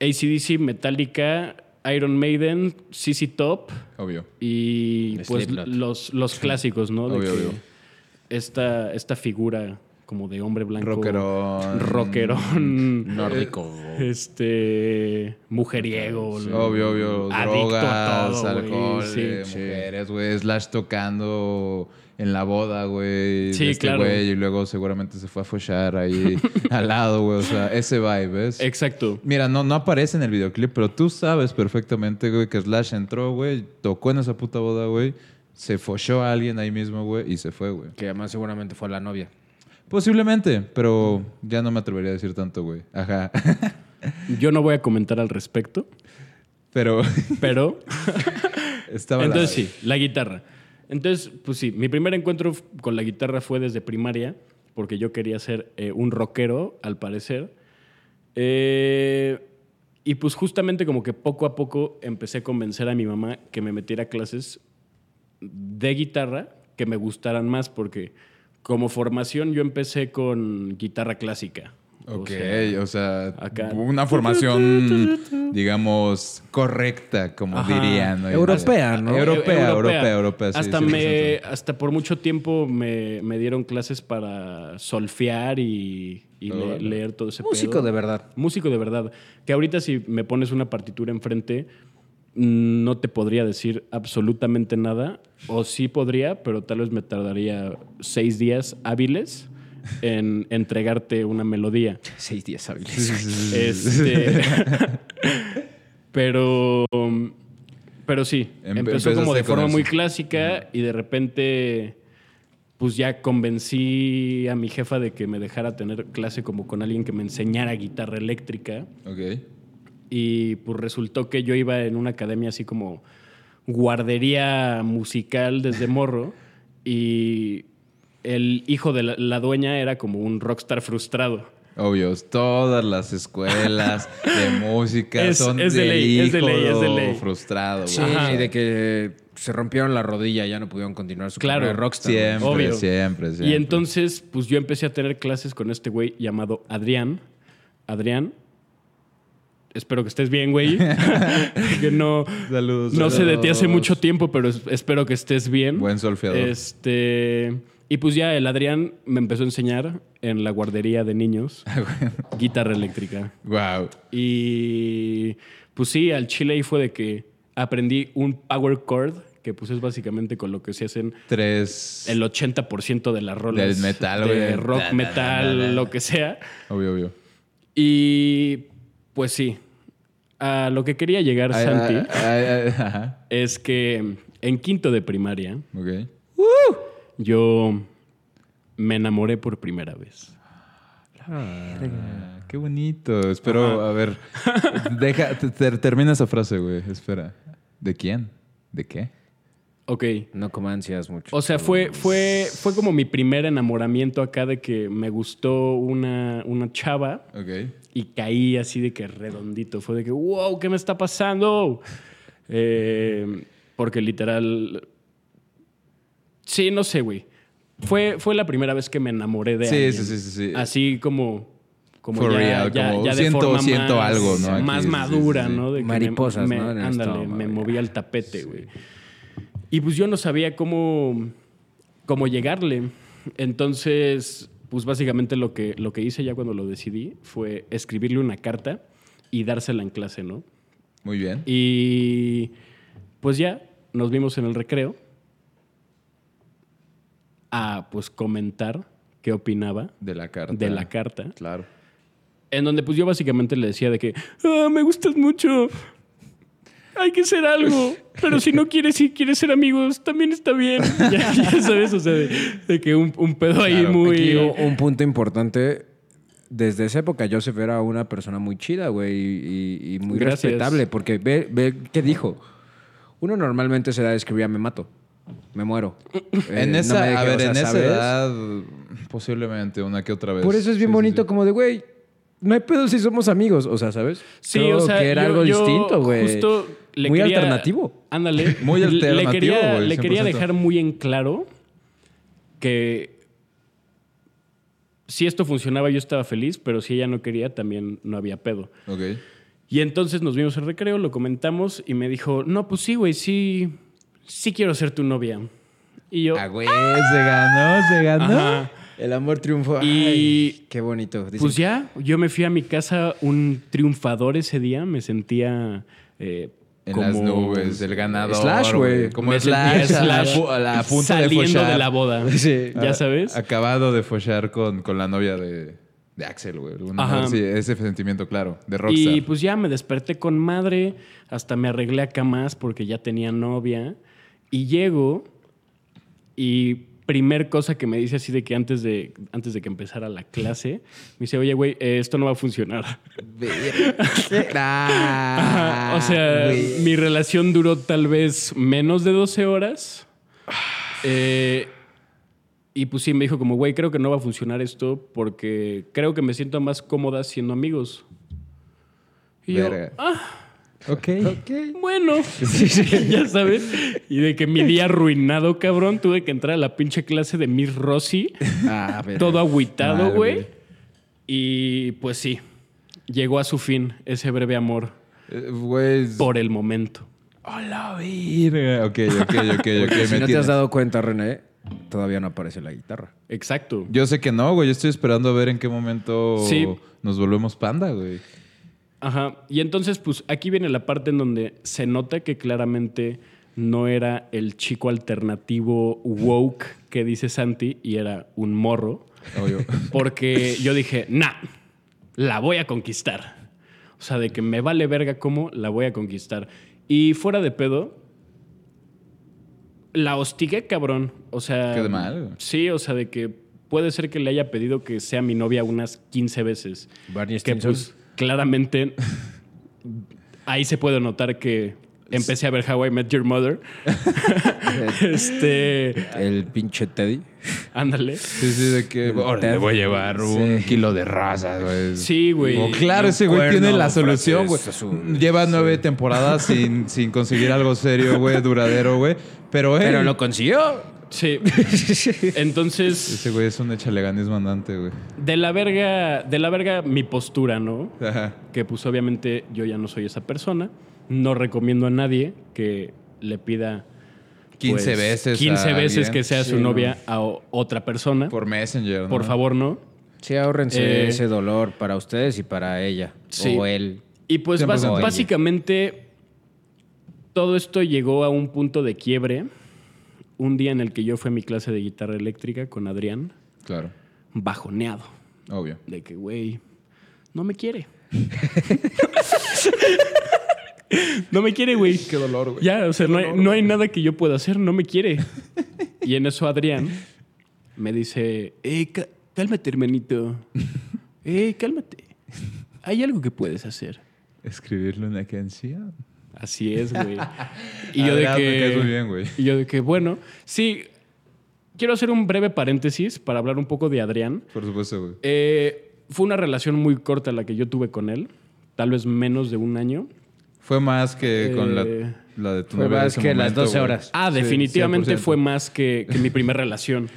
ACDC, Metallica, Iron Maiden, CC Top Obvio. y pues los, los clásicos, ¿no? De Obvio, que obvio. Esta, esta figura como de hombre blanco. Rockerón. Rockerón. Nórdico. Este. Mujeriego. Obvio, obvio. adicto a todo, alcohol, sí. eh, mujeres, güey. Slash tocando en la boda, güey. Sí, de este claro. güey, y luego seguramente se fue a fochar ahí al lado, güey. O sea, ese vibe, ¿ves? Exacto. Mira, no, no aparece en el videoclip, pero tú sabes perfectamente, güey, que Slash entró, güey, tocó en esa puta boda, güey, se fochó a alguien ahí mismo, güey, y se fue, güey. Que además seguramente fue la novia. Posiblemente, pero ya no me atrevería a decir tanto, güey. Ajá. Yo no voy a comentar al respecto, pero pero. estaba la- Entonces sí, la guitarra. Entonces, pues sí, mi primer encuentro con la guitarra fue desde primaria, porque yo quería ser eh, un rockero, al parecer. Eh, y pues justamente como que poco a poco empecé a convencer a mi mamá que me metiera a clases de guitarra que me gustaran más, porque como formación yo empecé con guitarra clásica. O Ok, sea, o sea, acá. una formación, digamos, correcta, como Ajá. dirían. ¿no? Europea, ¿no? Europea, europea, europea. sí, hasta, 100%. me, hasta por mucho tiempo me, me dieron clases para solfear y, y le- leer todo ese Músico pedo. de verdad. Músico de verdad. Que ahorita si me pones una partitura enfrente, no te podría decir absolutamente nada. O sí podría, pero tal vez me tardaría seis días hábiles en entregarte una melodía. Seis días hábiles. Este, pero, pero sí, Em- empezó como de forma muy clásica y de repente, pues ya convencí a mi jefa de que me dejara tener clase como con alguien que me enseñara guitarra eléctrica Ok. Y pues resultó que yo iba en una academia así como guardería musical desde morro y el hijo de la, la dueña era como un rockstar frustrado. Obvio, todas las escuelas de música Es- son es de ley, es de hijo ley, es de ley. frustrado, Sí, y de que se rompieron la rodilla, ya no pudieron continuar su Claro. carrera de rockstar. Siempre, Obvio. siempre, siempre. Y entonces, pues yo empecé a tener clases con este güey llamado Adrián. Adrián, espero que estés bien, güey. que no, Saludos. no sé de ti hace mucho tiempo, pero es- espero que estés bien. Buen solfeador. Este, y pues ya el Adrián me empezó a enseñar en la guardería de niños guitarra eléctrica. Wow. Y pues sí, al chile ahí fue de que aprendí un power chord, que pues es básicamente con lo que se hacen Tres. el 80% de las rolas. Del metal, De güey. rock, metal, lo que sea. Obvio, obvio. Y pues sí. A lo que quería llegar, Ay, Santi, ay, ay, ay, ajá. es que en quinto de primaria Ok. yo me enamoré por primera vez. Ah, qué bonito. Espero, a ver. Deja, te- te- termina esa frase, güey. Espera. ¿De quién? ¿De qué? Ok. No comancias mucho. O sea, fue, fue, fue como mi primer enamoramiento acá de que me gustó una, una chava Ok. Y caí así de que redondito. Fue de que, wow, ¿qué me está pasando? Eh, porque literal. Sí, no sé, güey. Fue, fue la primera vez que me enamoré de Sí, alguien. sí, sí, sí, sí. Así como como For ya, real, ya- como ya de siento- forma siento más, algo, ¿no? Aquí, Más sí, madura, sí, sí. ¿no? De Mariposas, me, ¿no? En el ándale, estómago, me güey. movía el tapete, güey. Y pues yo no sabía cómo, cómo llegarle. Entonces, pues básicamente lo que, lo que hice ya cuando lo decidí fue escribirle una carta y dársela en clase, ¿no? Muy bien. Y pues ya nos vimos en el recreo a pues comentar qué opinaba De la carta. de la carta. Claro. En donde pues yo básicamente le decía de que, "Ah, me gustas mucho, hay que hacer algo, pero si no quieres, si quieres ser amigos, también está bien. ya, ya sabes, o sea, de, de que un, un pedo ahí muy... Aquí un, un punto importante. Desde esa época, Joseph era una persona muy chida, güey, y, y muy Gracias. respetable, porque ve, ve qué dijo. Uno normalmente se da a escribir, me mato, me muero. Eh, En no esa, me dejes, a ver, o sea, en esa ¿sabes? edad, posiblemente una que otra vez. Por eso es bien Sí, sí, bonito, sí. como de, güey, no hay pedo si somos amigos, o sea, ¿sabes? Sí, Creo o sea, que era yo- algo yo distinto, güey. Justo le Muy quería- alternativo. Ándale. Muy alternativo, Le quería, güey, le quería 100%. dejar muy en claro que si esto funcionaba yo estaba feliz, pero si ella no quería también no había pedo. Ok. Y entonces nos vimos en recreo, lo comentamos y me dijo, no, pues sí, güey, sí, sí quiero ser tu novia. Y yo, Ah, güey, se ganó, se ganó. ajá. El amor triunfó. Y- Ay, qué bonito. Dicen Pues ya, yo me fui a mi casa un triunfador ese día, me sentía... eh, En como- las nubes, el ganador. Slash, güey. Como Slash, a la Slash a la punta de saliendo de la boda. Sí. Ya sabes. Acabado de fochar con, con la novia de, de Axel, güey. Sí, ese sentimiento, claro, de Rockstar. Y pues ya me desperté con madre, hasta me arreglé acá más porque ya tenía novia. Y llego y primer cosa que me dice así de que antes de, antes de que empezara la clase, me dice, oye, güey, eh, esto no va a funcionar. Ah, o sea, güey. mi relación duró tal vez menos de 12 horas. Eh, y pues sí, me dijo como, güey, creo que no va a funcionar esto porque creo que me siento más cómoda siendo amigos. Y yo, Verga. ah, Ok. bueno, ya sabes. Y de que mi día arruinado, cabrón, tuve que entrar a la pinche clase de Miss Rossi, Ah, verga. todo agüitado, güey. Y pues sí, llegó a su fin ese breve amor Eh, Güey. por el momento. Hola, virga. Ok, ok, ok, ok. Me si no te has dado cuenta, René, todavía no aparece la guitarra. Exacto. Yo sé que no, güey. Yo estoy esperando a ver en qué momento Sí. nos volvemos panda, güey. Ajá. Y entonces, pues aquí viene la parte en donde se nota que claramente no era el chico alternativo woke que dice Santi y era un morro. Obvio. Porque yo dije, nah, la voy a conquistar. O sea, de que me vale verga cómo la voy a conquistar. Y fuera de pedo, la hostigué, cabrón. O sea. Qué de mal. Sí, o sea, de que puede ser que le haya pedido que sea mi novia unas 15 veces. Barney Que Stinson. pues claramente ahí se puede notar que empecé a ver How I Met Your Mother. este. El pinche Teddy. Ándale. Sí, sí, de que. Ahora le voy a llevar un Sí. kilo de raza, güey. Sí, güey. Oh, claro, ese güey cuerno tiene la solución, güey. Lleva nueve temporadas sin, sin conseguir algo serio, güey, duradero, güey. Pero, Pero lo consiguió. Sí. Entonces, Ese güey es un echaleganismo andante, güey. de la verga, de la verga mi postura, ¿no? Ajá. Que pues obviamente yo ya no soy esa persona. No recomiendo a nadie que le pida 15 pues, veces. 15 a veces alguien que sea Sí, su no. novia a otra persona. Por, Por Messenger, ¿no? favor, no. Sí, ahórrense Eh, ese dolor para ustedes y para ella. Sí. O él. Y pues 100%. bas- básicamente todo esto llegó a un punto de quiebre. Un día en el que yo fui a mi clase de guitarra eléctrica con Adrián, Claro, bajoneado. obvio. De que, güey, no me quiere. no me quiere, güey. Qué dolor, güey. Ya, o sea, no hay, no hay nada que yo pueda hacer, no me quiere. Y en eso Adrián me dice, eh, cálmate, hermanito. Eh, cálmate. Hay algo que puedes hacer. Escribirle una canción. Así es, güey. Y yo de caes muy que... bien, güey. Y yo de que, bueno, sí, quiero hacer un breve paréntesis para hablar un poco de Adrián. Por supuesto, güey. Eh, fue una relación muy corta la que yo tuve con él, tal vez menos de un año. Fue más que con la, Eh, la de tu fue novia de más que las momento, 12 güey. horas. Ah, definitivamente 100%. fue más que, que mi primera relación,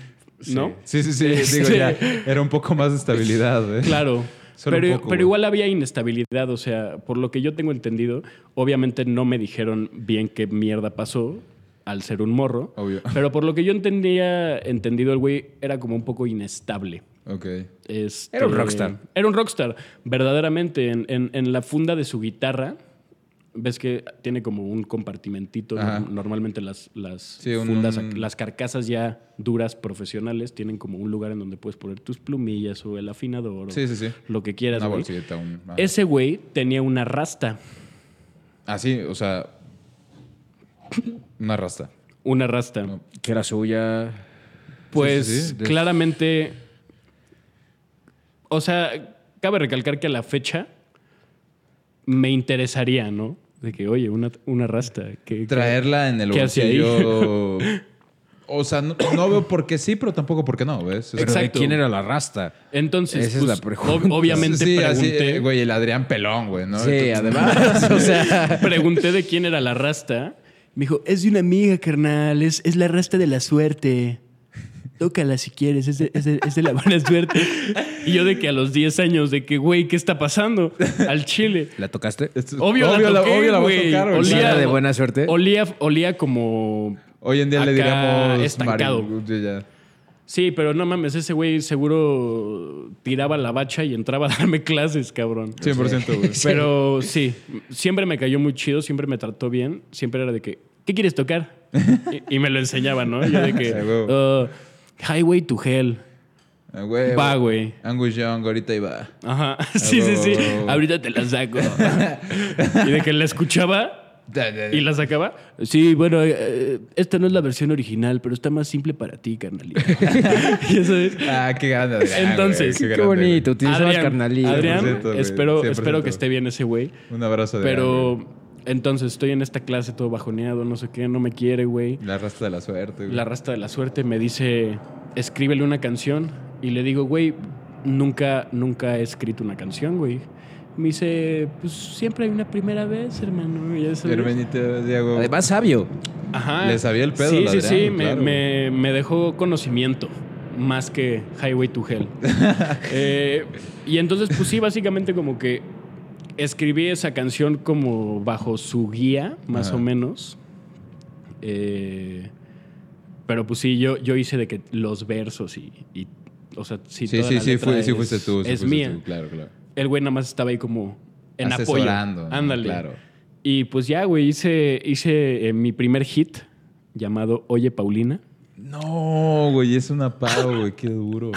¿no? Sí, sí, sí. Digo, Sí. ya era un poco más de estabilidad, güey. Claro. Solo un pero, poco, pero igual había inestabilidad, o sea, por lo que yo tengo entendido, obviamente no me dijeron bien qué mierda pasó al ser un morro, Obvio. pero por lo que yo entendía, entendido el güey era como un poco inestable. Ok. Este, Era un rockstar. Era un rockstar, verdaderamente. En, en- en la funda de su guitarra, ves que tiene como un compartimentito. No- Normalmente las, las Sí, fundas, un- las carcasas ya duras profesionales tienen como un lugar en donde puedes poner tus plumillas o el afinador Sí, o sí, sí. lo que quieras. Una güey. bolsita, un... Ese güey tenía una rasta. Ah, sí, o sea... Una rasta. Una rasta. No. Que era suya. Pues Sí, sí, sí. claramente. O sea, cabe recalcar que a la fecha me interesaría, ¿no? De que, oye, una, una rasta. Que, que- Traerla en el bolsillo... O sea, no, no veo por qué sí, pero tampoco por qué no, ¿ves? Pero Exacto. ¿de quién era la rasta? Entonces, Esa es pues, la pregunta. ob- obviamente sí, así, pregunté, eh, güey, el Adrián Pelón, güey, ¿no? Sí, Entonces- además. o sea. pregunté de quién era la rasta. Me dijo, es de una amiga, carnal. Es, es la rasta de la suerte. Tócala si quieres, es de, es de- es de la buena suerte. Y yo de que a los 10 años, de que, güey, ¿qué está pasando? Al chile. ¿La tocaste? Esto- Obvio, la la- toqué, obvio la voy a güey. tocar, güey. Olía- ¿Era de buena suerte? Olía, olía como... Hoy en día le Acá diríamos... estancado. ya. Sí, pero no mames, ese güey seguro tiraba la bacha y entraba a darme clases, cabrón. 100%, güey. Pero sí, siempre me cayó muy chido, siempre me trató bien. Siempre era de que, ¿qué quieres tocar? Y, y me lo enseñaba, ¿no? Yo de que. "Uh, Highway to Hell. Ah, güey, Va, güey. Angus Young, ahorita iba. Ajá. Sí, sí, sí. Ahorita te la saco. y de que la escuchaba y la sacaba. Sí, bueno, eh, esta no es la versión original, pero está más simple para ti, carnalito. Ah, qué grande. Adrián, Entonces, güey, Qué, güey. bonito. Utilizaba carnalito. Adrián, 100%, güey, espero, 100%. espero que esté bien ese güey. Un abrazo de Adrián, Pero. Entonces estoy en esta clase todo bajoneado, no sé qué, no me quiere, güey. La rasta de la suerte, güey. La rasta de la suerte me dice, escríbele una canción. Y le digo, güey, nunca, nunca he escrito una canción, güey. Me dice, pues siempre hay una primera vez, hermano. Ya sabes. Hermanito Diego. Además, sabio. Ajá. Le sabía el pedo Sí, sí, sí. Me dejó conocimiento más que Highway to Hell. Eh, y entonces, pues sí, básicamente como que escribí esa canción como bajo su guía, más Ajá. o menos. Eh, pero pues sí, yo, yo hice de que los versos y, y, o sea, sí, Sí, toda sí, la sí, fue- sí es- fuiste tú. sí es fuiste mía. tú, claro, claro. El güey nada más estaba ahí como en apoyo. Ándale. Claro. Y pues ya, güey, hice, hice eh, mi primer hit llamado Oye Paulina. No, güey, es una pavo, güey. Qué duro.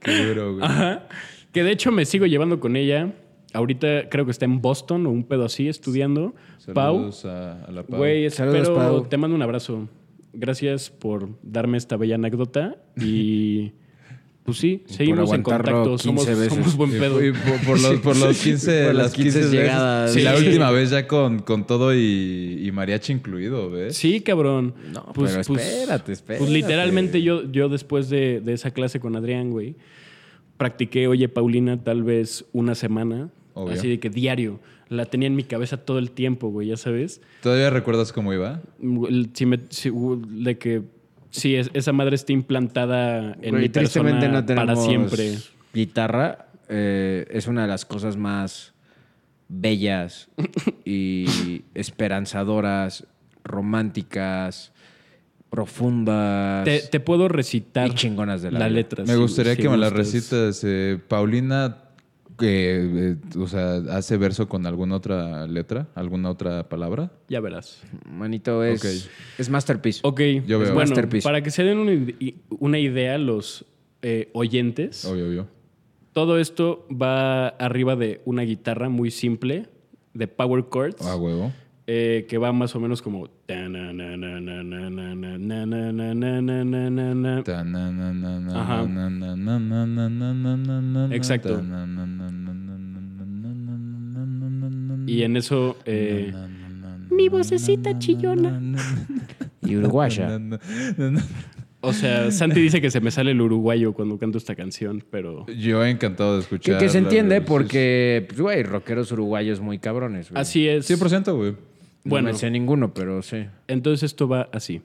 Qué duro, güey. Ajá. Que de hecho me sigo llevando con ella. Ahorita creo que está en Boston o un pedo así estudiando. Pau, Saludos a, a la Pau. güey, Saludos, espero, Pau. te mando un abrazo. Gracias por darme esta bella anécdota y pues sí, seguimos en contacto. Somos, 15 veces. somos buen pedo. por, y por- por los, por los 15, Por las las 15 15 llegadas. Y la Sí. última vez ya con, con todo y, y mariachi incluido, ¿ves? Sí, cabrón. No, pero espérate, espérate. Pues literalmente yo, yo después de, de esa clase con Adrián, güey, practiqué Oye Paulina tal vez una semana. Obvio. Así de que diario. La tenía en mi cabeza todo el tiempo, güey, ya sabes. ¿Todavía recuerdas cómo iba? El- si me- si- de que sí, es- esa madre está implantada en Güey, mi persona tristemente no tenemos para siempre. guitarra. Eh, es una de las cosas más bellas y esperanzadoras, románticas, profundas Te, te puedo recitar y chingonas de la, letra. Me gustaría que me la gustas. recitas. eh, Paulina, que, eh, o sea, hace verso con alguna otra letra, alguna otra palabra. Ya verás. Manito, es, es masterpiece. Ok, Yo veo. bueno, Masterpiece. para que se den una, una idea los eh, oyentes, Obvio, obvio. todo esto va arriba de una guitarra muy simple de power chords A huevo eh, que va más o menos como... Ajá. Exacto. Y en eso... Eh, Mi vocecita chillona. y uruguaya. O sea, Santi dice que se me sale el uruguayo cuando canto esta canción, pero. Yo he encantado de escuchar. Que, que se entiende porque, güey, rockeros uruguayos muy cabrones, güey. Así es. 100%, güey. Bueno. No me sé ninguno, pero sí. Entonces esto va así.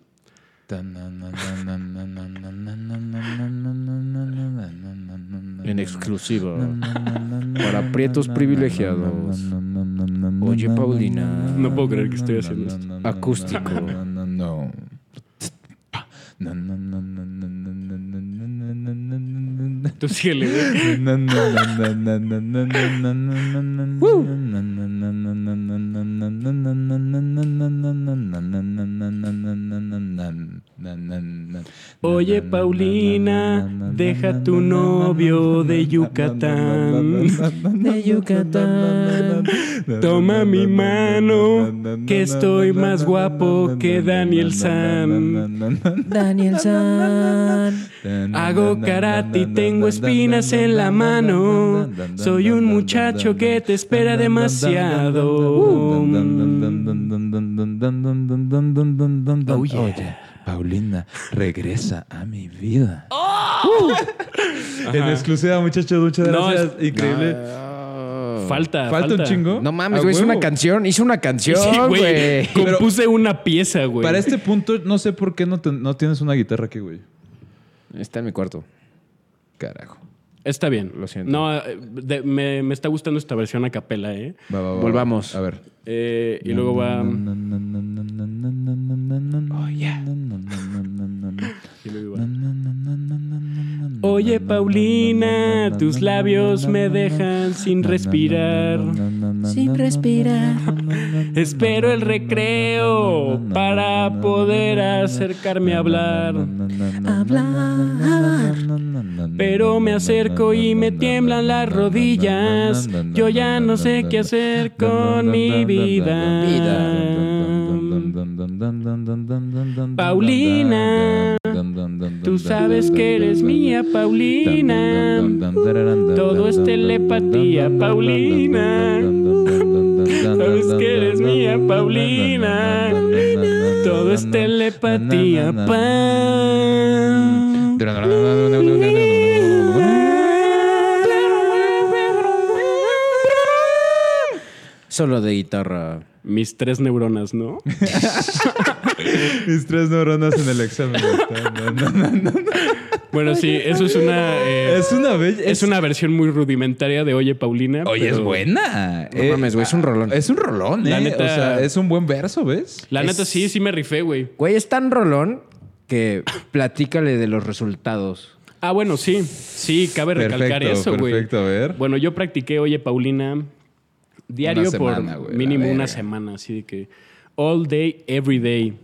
En exclusiva. Para prietos privilegiados. Oye, Paulina. No puedo creer que estoy haciendo esto. Acústico. No. Tú síguele. na, na, na, Oye, Paulina, deja tu novio de Yucatán. De Yucatán. Toma mi mano, que estoy más guapo que Daniel San. Daniel San. Hago karate y tengo espinas en la mano. Soy un muchacho que te espera demasiado. Oye, Paulina, regresa a mi vida. En exclusiva, muchachos, muchas No, gracias. es- Increíble. Falta, ¿Falta un chingo? No mames, güey, es una canción. Hizo una canción, Sí, güey. Compuse una pieza, güey. Para este punto, no sé por qué no, te- no tienes una guitarra aquí, güey. Está en mi cuarto. Carajo. Está bien. Lo siento. No, eh, de- me, me está gustando esta versión a capela, ¿eh? Va, va, va, va. Volvamos. A ver. Eh, y luego va. Oye, Paulina, tus labios me dejan sin respirar. Sin respirar. Espero el recreo para poder acercarme a hablar. Hablar. Pero me acerco y me tiemblan las rodillas. Yo ya no sé qué hacer con mi vida. Paulina, Tú sabes que eres mía, Paulina. Todo es telepatía, Paulina. Sabes que eres mía, Paulina. Todo es telepatía, pa. Solo de guitarra. Mis tres neuronas, ¿no? Mis tres neuronas en el examen. No, no, no, no. Bueno, sí, eso es una. eh, Es una bella. es una versión muy rudimentaria de Oye, Paulina. Oye, pero es buena. No mames, güey, es un rolón. Es un rolón, La eh. neta- O sea, es un buen verso, ¿ves? La Es- neta, sí, sí me rifé, güey. Güey, es tan rolón que platícale de los resultados. Ah, bueno, sí. Sí, cabe recalcar Perfecto, eso, güey. perfecto, a ver. Bueno, yo practiqué Oye, Paulina diario Una semana, por mínimo una semana, así de que all day, every day.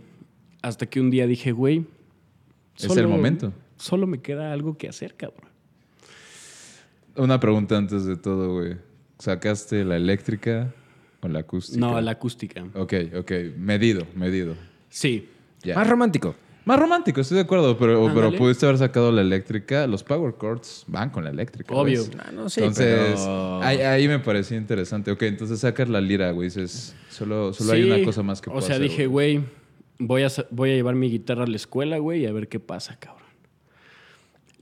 Hasta que un día dije, güey, Es el momento. Solo me queda algo que hacer, cabrón. Una pregunta antes de todo, güey. ¿Sacaste la eléctrica o la acústica? No, la acústica. Ok, ok. Medido, medido. Sí. Ya. Más romántico. Más romántico, estoy de acuerdo, pero, pero pudiste haber sacado la eléctrica. Los power chords van con la eléctrica. Obvio. Ah, no sé, entonces, pero- ahí, ahí me pareció interesante. Ok, entonces sacas la lira, güey. Dices, solo, solo hay Sí. una cosa más que O puedo sea, hacer, dije, güey, voy a, voy a llevar mi guitarra a la escuela, güey, y a ver qué pasa, cabrón.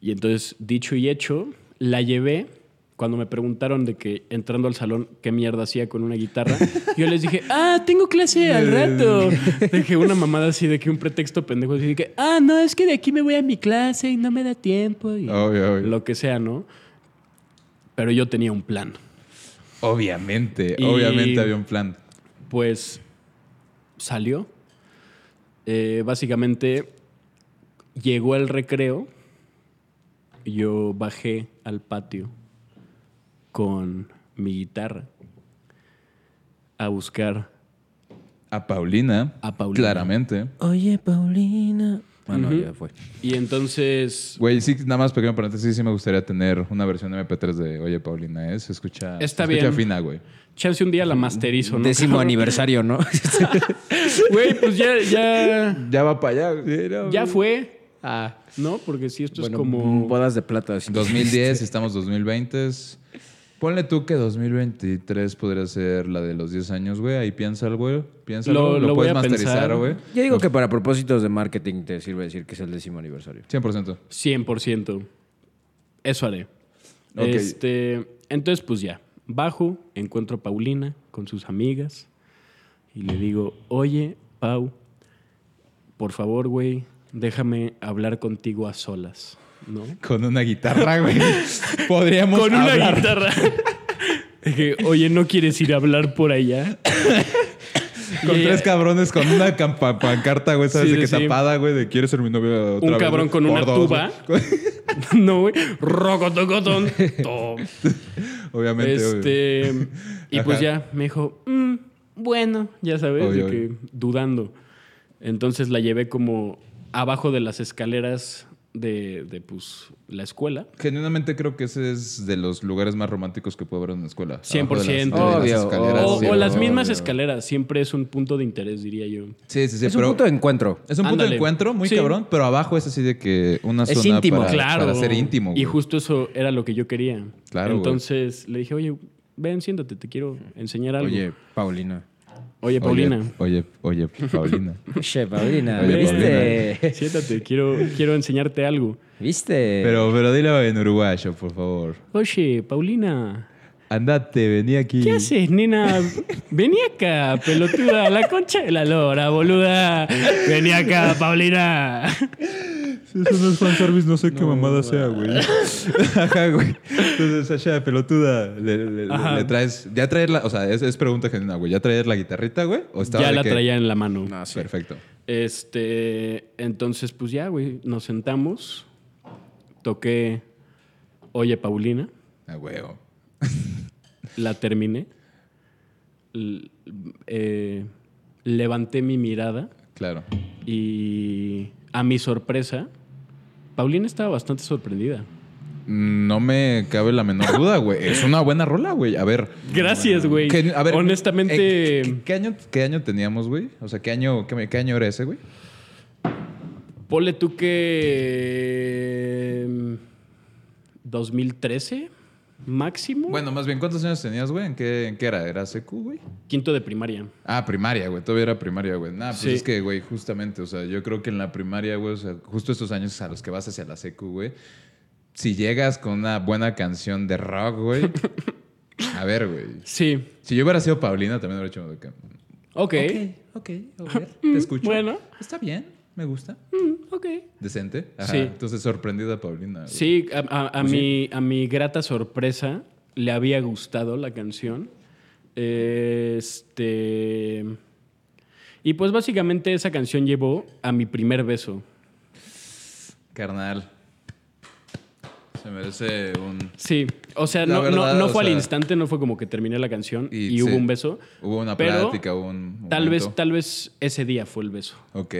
Y entonces, dicho y hecho, la llevé. Cuando me preguntaron de que entrando al salón qué mierda hacía con una guitarra, yo les dije, ah, tengo clase al rato. Dije una mamada así de que un pretexto pendejo así de que, ah, no, es que de aquí me voy a mi clase y no me da tiempo. Y Obvio, obvio. Lo que sea, ¿no? Pero yo tenía un plan. Obviamente, Y- obviamente había un plan. Pues salió. Eh, básicamente llegó el recreo. Yo bajé al patio con mi guitarra a buscar. A Paulina. A Paulina. Claramente. Oye, Paulina. Bueno, Ujú. ya fue. Y entonces. Güey, sí, nada más pequeño paréntesis, sí me gustaría tener una versión MP3 de Oye Paulina, ¿eh? Se escucha, Está se escucha bien. fina, güey. Chance un día la masterizo, ¿no? Décimo aniversario, ¿no? Güey, pues ya, ya, Ya va para allá. ya fue. Ah, ¿no? Porque si esto bueno, es como. bodas de plata. así. 2010, estamos 2020. Ponle tú que 2023 podría ser la de los 10 años, güey. Ahí piénsalo, güey. Piénsalo. Lo- Lo, lo voy puedes a masterizar, güey. Yo digo que para propósitos de marketing te sirve decir que es el décimo aniversario. 100%. 100%. Eso haré. Ok. Este, entonces, pues ya. Bajo, encuentro a Paulina con sus amigas y le digo, oye, Pau, por favor, güey, déjame hablar contigo a solas. ¿No? Con una guitarra, güey. Podríamos Con una hablar. guitarra. Dije, oye, ¿no quieres ir a hablar por allá? Con tres cabrones con una pancarta, güey, ¿sabes? Sí, de que sí. tapada, güey, de quiero ser mi novio otra Un vez, cabrón con una dos, tuba. güey. no, güey. Rocotocotón. Tom. Obviamente, Este. Y pues Ajá. ya me dijo, "Mm, bueno, ya sabes, Obvio, de que obvio. dudando. Entonces la llevé como abajo de las escaleras de, de, pues, la escuela. Genuinamente creo que ese es de los lugares más románticos que puede haber en una escuela. 100%. Abajo de las- de las Obvio, escaleras, O, las obvio. mismas escaleras, siempre es un punto de interés, diría yo. Sí, sí, sí, es un punto de encuentro. es un punto de encuentro muy Sí. cabrón, pero abajo es así de que una Es zona íntimo. para, claro. para ser íntimo. Y güey. justo eso era lo que yo quería. Claro, güey. Entonces le dije, oye, ven, siéntate, te quiero enseñar algo. Oye, Paulina. Oye, Paulina. Oye, oye, oye, Paulina. Che, Paulina, Oye, ¿viste? Siéntate, quiero, quiero enseñarte algo. ¿Viste? pero, pero dilo en uruguayo, por favor. Oye, Paulina, Andate, vení aquí. ¿qué haces, nena? Vení acá, pelotuda, la concha de la lora, boluda. Vení acá, Paulina. Si eso no es fanservice, no sé qué mamada sea, güey. Ajá, güey. Entonces, allá, pelotuda, le, le- Ajá. le traes... Ya traer la... O sea, es, es pregunta genuina, güey. ¿Ya traer la guitarrita, güey? ¿O estaba Ya la que- traía en la mano. Sí. Perfecto. Este, entonces, pues ya, güey, nos sentamos, toqué Oye, Paulina, A huevo. la terminé, l- eh, levanté mi mirada Claro. y a mi sorpresa, Paulina estaba bastante sorprendida. No me cabe la menor duda, güey. Es una buena rola, güey. A ver... Gracias, güey. A ver, Honestamente, eh, ¿qué, qué año, ¿Qué año teníamos, güey? O sea, ¿qué año, qué, año era ese, güey? ponle tú que... mm, 2013, máximo. Bueno, más bien, ¿cuántos años tenías, güey? ¿En qué, en qué era? ¿Era secu, güey? Quinto de primaria. Ah, primaria, güey. Todavía era primaria, güey. Nah, pues Sí. es que, güey, justamente, o sea, yo creo que en la primaria, güey, o sea, justo estos años a los que vas hacia la secu, güey, si llegas con una buena canción de rock, güey, a ver, güey. Sí. Si yo hubiera sido Paulina, también hubiera hecho que... Ok. ok, a ver, te escucho. bueno. Está bien, me gusta. Mm, ok. Decente. Ajá. Sí. Entonces, sorprendida Paulina. güey. Sí, a, a- a mi, a mi grata sorpresa le había gustado la canción. Este. Y pues básicamente esa canción llevó a mi primer beso. Carnal. Se merece un... Sí, o sea, no, no- verdad, no fue al sea- instante, no fue como que terminé la canción y, sí, hubo un beso. Hubo una pero plática, hubo un Tal vez, tal vez ese día fue el beso. Ok.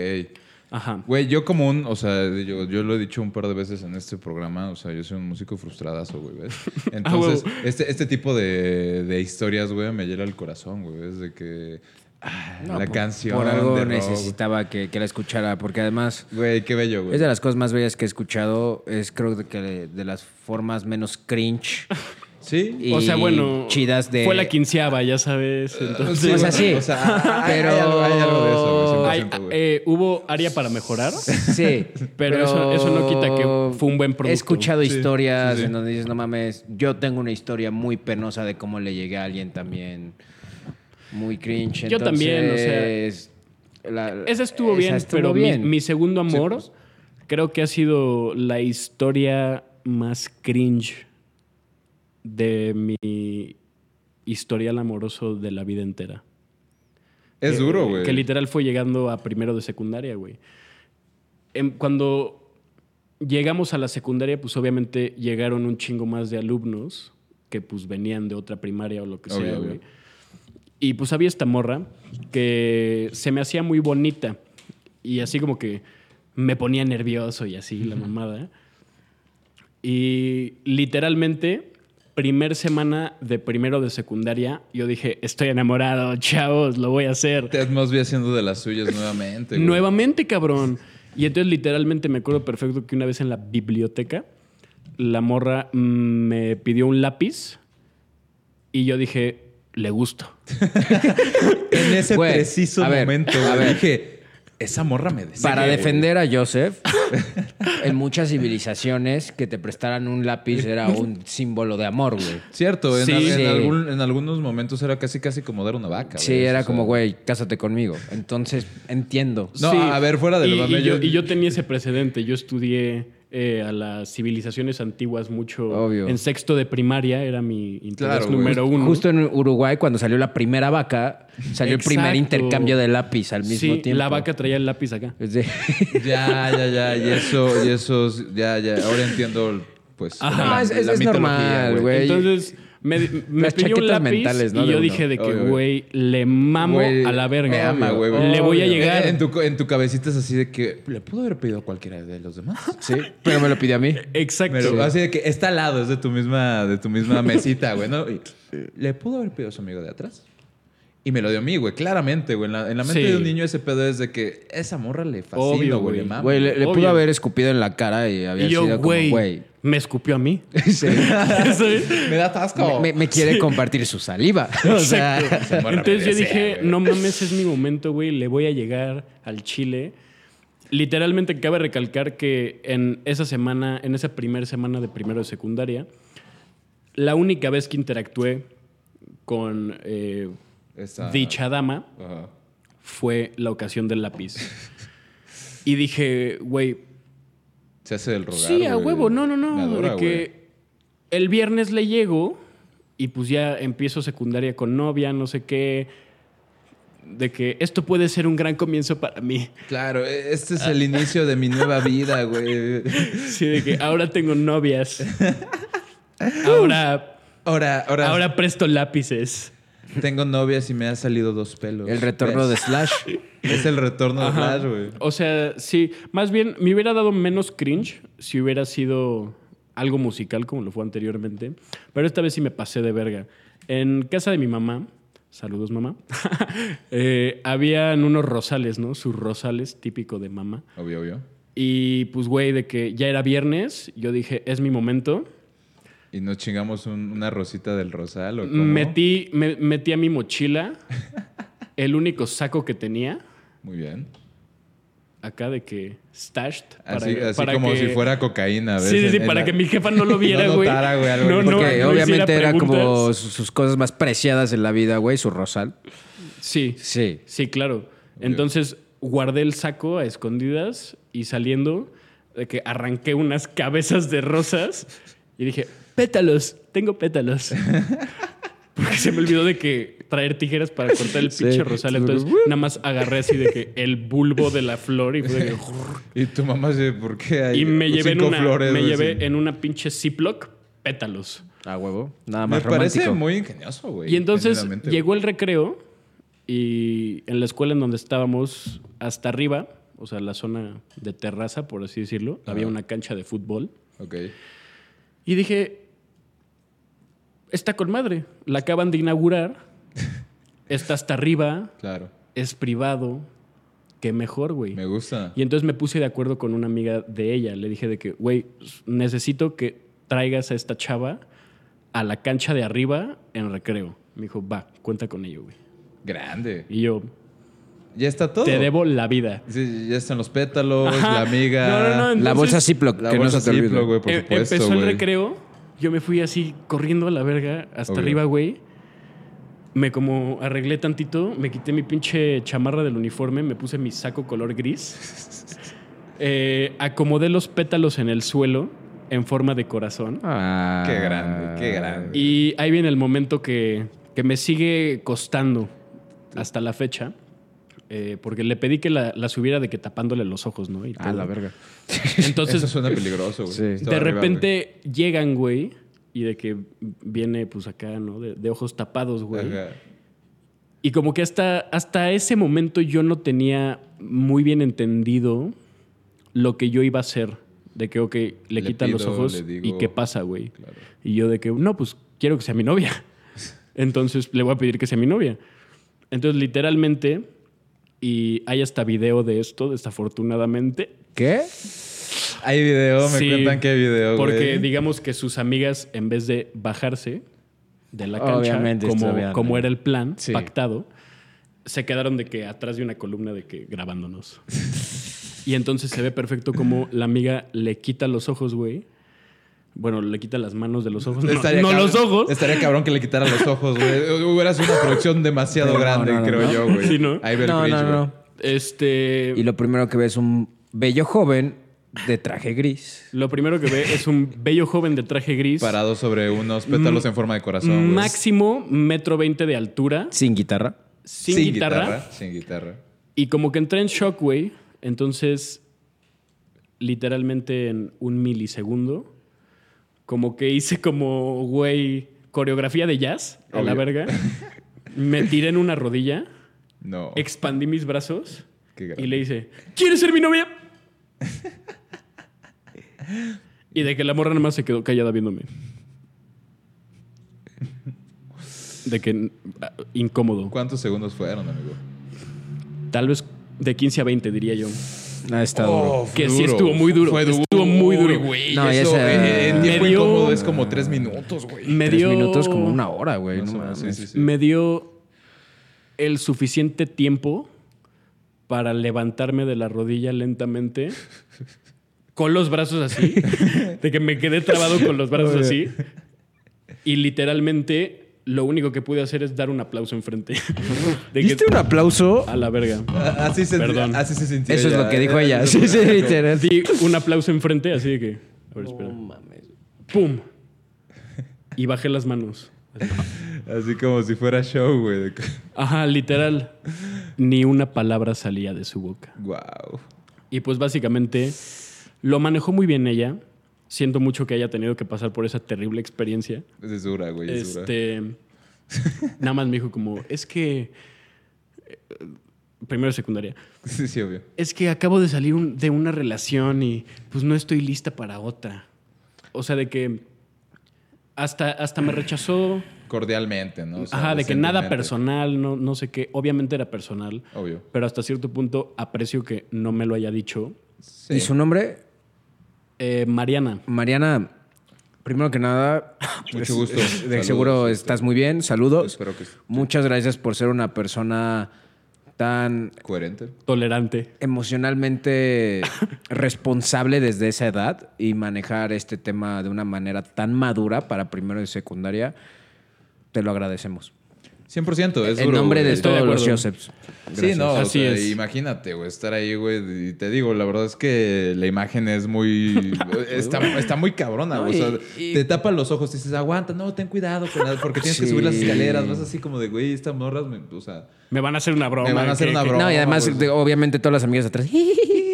Ajá. Güey, yo como un, o sea, yo, yo lo he dicho un par de veces en este programa, o sea, yo soy un músico frustradazo, güey, ¿ves? Entonces, huevo. este, este tipo de, de historias, güey, me hiela el corazón, güey, es de que ah, No, la por- canción Por algo de necesitaba que, que la escuchara, porque además Güey, qué bello, güey. es de las cosas más bellas que he escuchado. Es creo de que de las formas menos cringe Sí. y o sea, bueno, chidas de. fue la quinceava, ya sabes. Entonces, Sí, o sea, bueno, sí. O sea, hay- Pero- hay, algo, hay algo de eso, güey, hay- 100%, güey. eh, hubo área para mejorar. Sí, Pero eso- eso no quita que fue un buen He producto. escuchado Sí, historias sí, sí. en donde dices, no mames, yo tengo una historia muy penosa de cómo le llegué a alguien también muy cringe. Yo también, o sea, la- Esa estuvo esa bien, estuvo pero mi- bien. Mi, segundo amor pues. creo que ha sido la historia más cringe de mi historial amoroso de la vida entera. es duro, güey. Que literal fue llegando a primero de secundaria, güey. Em, Cuando llegamos a la secundaria, pues obviamente llegaron un chingo más de alumnos que pues venían de otra primaria o lo que Obvio, sea, güey. Y pues había esta morra que se me hacía muy bonita y así como que me ponía nervioso y así la mamada. Y literalmente, primer semana de primero de secundaria, yo dije, estoy enamorado, chavos, lo voy a hacer. Ted Mosby haciendo de las suyas nuevamente, güey. Nuevamente, cabrón. Y entonces literalmente me acuerdo perfecto que una vez en la biblioteca, la morra mm, me pidió un lápiz y yo dije, le gusto. En ese Güey, preciso a ver, momento, a güey, ver. dije, esa morra me desea. Para defender a Joseph, en muchas civilizaciones que te prestaran un lápiz era un símbolo de amor, güey. Cierto, en, Sí. al- en Sí. algún- en algunos momentos era casi casi como dar una vaca. Sí, era o sea. como, güey, cásate conmigo. Entonces, entiendo. No, Sí. a ver, fuera y, mame, y yo, yo- y yo tenía ese precedente. Yo estudié eh, a las civilizaciones antiguas mucho. Obvio. En sexto de primaria era mi interés Claro, güey. número uno. Justo en Uruguay, cuando salió la primera vaca, salió el primer intercambio de lápiz al mismo sí, tiempo. la vaca traía el lápiz acá. Ya, ya, ya. Y eso, y eso, ya, ya. Ahora entiendo, pues. Ajá, es- es- es normal, güey. Entonces me, me pidió un chaquetas lápiz mentales, ¿no? y yo dije de que, güey, le mamo a la verga. Me ama, güey. Le voy a llegar. En tu, en tu cabecita es así de que le pudo haber pedido a cualquiera de los demás. sí, pero me lo pidió a mí. Exacto. Pero así de que está al lado, es de tu misma, de tu misma mesita, güey, ¿no? Le pudo haber pedido a su amigo de atrás. Y me lo dio a mí, güey, claramente, güey. En la, en la mente Sí. de un niño ese pedo es de que esa morra le fascina, Obvio, güey, le güey. pudo haber escupido en la cara y había y yo, sido como, güey, güey. Me escupió a mí. sí. Me da tasco. me, me quiere compartir su saliva. O sea, Entonces yo dije, güey. no mames, es mi momento, güey, le voy a llegar al Chile. Literalmente cabe recalcar que en esa semana, en esa primera semana de primero de secundaria, la única vez que interactué con eh, Esa- dicha dama fue la ocasión del lápiz. Y dije, güey, Se hace del rogar, sí, a huevo, no, no, no. adora, de que el viernes le llego y pues ya empiezo secundaria con novia, no sé qué. De que esto puede ser un gran comienzo para mí. Claro, este es el inicio de mi nueva vida, güey. Sí, de que ahora tengo novias. Ahora, Ahora, ahora, ahora presto lápices. Tengo novias y me ha salido dos pelos. el retorno de. Slash. Es el retorno de Ajá. Flash, güey. O sea, sí, más bien me hubiera dado menos cringe si hubiera sido algo musical como lo fue anteriormente. Pero esta vez sí me pasé de verga. En casa de mi mamá, saludos mamá, eh, habían unos rosales, ¿no? Sus rosales típico de mamá. Obvio, obvio. Y pues, güey, de que ya era viernes, yo dije, es mi momento. Y nos chingamos un- una rosita del rosal, ¿o cómo? Metí, me- metí a mi mochila el único saco que tenía Muy bien. acá de que stashed. Así, así para como que- si fuera cocaína, ¿ves? Sí, sí, sí, En- para la- que mi jefa no lo viera, güey. No, no, Porque no obviamente era como preguntas. sus cosas más preciadas en la vida, güey, su rosal. Sí, Sí. sí, claro. Entonces guardé el saco a escondidas y saliendo, de que arranqué unas cabezas de rosas y dije, pétalos, tengo pétalos. Porque se me olvidó de que traer tijeras para cortar el Sí. pinche rosal. Entonces nada más agarré así de que el bulbo de la flor y fue de que... Y tu mamá dice, ¿por qué hay Y me llevé, en una, flores? me llevé así? en una pinche Ziploc pétalos. A huevo. Nada Me más parece romántico. muy ingenioso, güey. Y entonces llegó el recreo y en la escuela en donde estábamos, hasta arriba, o sea, la zona de terraza, por así decirlo, Ajá. había una cancha de fútbol. Ok. Y dije, está con madre, la acaban de inaugurar, está hasta arriba, Claro. es privado, qué mejor, güey. Me gusta. Y entonces me puse de acuerdo con una amiga de ella. Le dije de que, güey, necesito que traigas a esta chava a la cancha de arriba en recreo. Me dijo, va, cuenta con ello, güey. Grande. Y yo, Ya está todo. te debo la vida. Sí, ya están los pétalos, Ajá. la amiga. No, no, no, La bolsa Ziploc, La que no bolsa se te olvide. Ziploc, güey, por em- supuesto, empezó el recreo, yo me fui así corriendo a la verga hasta Obvio. arriba, güey. Me como arreglé tantito, me quité mi pinche chamarra del uniforme, me puse mi saco color gris. Eh, acomodé los pétalos en el suelo en forma de corazón. Ah. Qué grande, qué grande. Y ahí viene el momento que, que me sigue costando hasta la fecha. Eh, porque le pedí que la, la subiera de que tapándole los ojos, ¿no? Y Ah, todo. la verga. Entonces, Eso suena peligroso, güey. Sí. De arriba, repente llegan, güey, y de que viene, pues acá, ¿no? De, de ojos tapados, güey. Ajá. Y como que hasta, hasta ese momento yo no tenía muy bien entendido lo que yo iba a hacer. De que, ok, le, Le quitan los ojos digo- y qué pasa, güey. Claro. Y yo de que, no, pues quiero que sea mi novia. Entonces le voy a pedir que sea mi novia. Entonces, literalmente, y hay hasta video de esto, desafortunadamente. ¿Qué? Hay video, me Sí, cuentan que hay video, güey. Porque digamos que sus amigas, en vez de bajarse de la cancha, Obviamente, como, como era el plan Sí. pactado, se quedaron de que atrás de una columna de que grabándonos. y entonces se ve perfecto como la amiga le quita los ojos, güey. Bueno, le quita las manos de los ojos. No, Estaría no cabrón- los ojos. Estaría cabrón que le quitara los ojos, güey. Hubiera sido una producción demasiado No, grande, no, no, creo no. yo, güey. Sí, ¿no? Ahí ve el No, no. Este. Y lo primero que ves es un bello joven de traje gris. Lo primero que ve es un bello joven de traje gris. Parado sobre unos pétalos en forma de corazón. Máximo metro veinte de altura. Sin guitarra. Sin, guitarra, Sin guitarra. Y como que entré en shock, güey. Entonces, literalmente en un milisegundo, como que hice como, güey, coreografía de jazz a la verga. Me tiré en una rodilla, No. expandí mis brazos Qué y le hice, ¿quieres ser mi novia? y de que la morra nada más se quedó callada viéndome. De que ah, incómodo. ¿Cuántos segundos fueron, amigo? Tal vez de 15 a 20, diría yo. Ha estado duro. Que sí estuvo muy duro. Fue duro. Estuvo muy duro. Güey. No, eso esa- en, en Me tiempo dio- incómodo es como tres minutos, güey. Me Tres dio, minutos como una hora, güey. No o menos, mames. sí, sí, sí. Me dio el suficiente tiempo para levantarme de la rodilla lentamente. Con los brazos así. De que me quedé trabado con los brazos así. Y literalmente lo único que pude hacer es dar un aplauso enfrente. De que- ¿Diste un aplauso? A la verga. Ah, Así se, Perdón. así se sintió. Eso es lo que dijo ella. Sí, sí, literal. Di un aplauso enfrente, así de que. A ver, espera. ¡Pum! Y bajé las manos. Así como si fuera show, güey. Ajá, literal. Ni una palabra salía de su boca. Wow. Y pues básicamente lo manejó muy bien ella. Siento mucho que haya tenido que pasar por esa terrible experiencia. Es dura, güey. Es dura. Este. nada más me dijo como, es que. eh, Primero secundaria. Sí, sí, obvio. Es que acabo de salir un- de una relación y pues no estoy lista para otra. O sea, de que hasta, hasta me rechazó. Cordialmente, ¿no? O sea, Ajá, de que nada personal, no, no sé qué. Obviamente era personal. Obvio. Pero hasta cierto punto aprecio que no me lo haya dicho. Sí. ¿Y su nombre? Eh, Mariana. Mariana, primero que nada, Mucho gusto. de Saludos, seguro este. estás muy bien. Saludos. Espero que Muchas gracias por ser una persona tan coherente. Tolerante. emocionalmente responsable desde esa edad y manejar este tema de una manera tan madura para primero y secundaria. Te lo agradecemos. 100%, es en duro, nombre de. Estoy de todos los acuerdo. Josephs. Sí, no, o Así sea, es. imagínate, güey, estar ahí, güey, y te digo, la verdad es que la imagen es muy, está, está muy cabrona, No, güey, o sea, y- y- te tapa los ojos y dices, aguanta, no, ten cuidado, con la- porque tienes que Sí. subir las escaleras, vas así como de, güey, estas morras, me- o sea, Me van a hacer una broma. Me van a hacer que- una que- broma. No, y además, de- obviamente, todas las amigas atrás.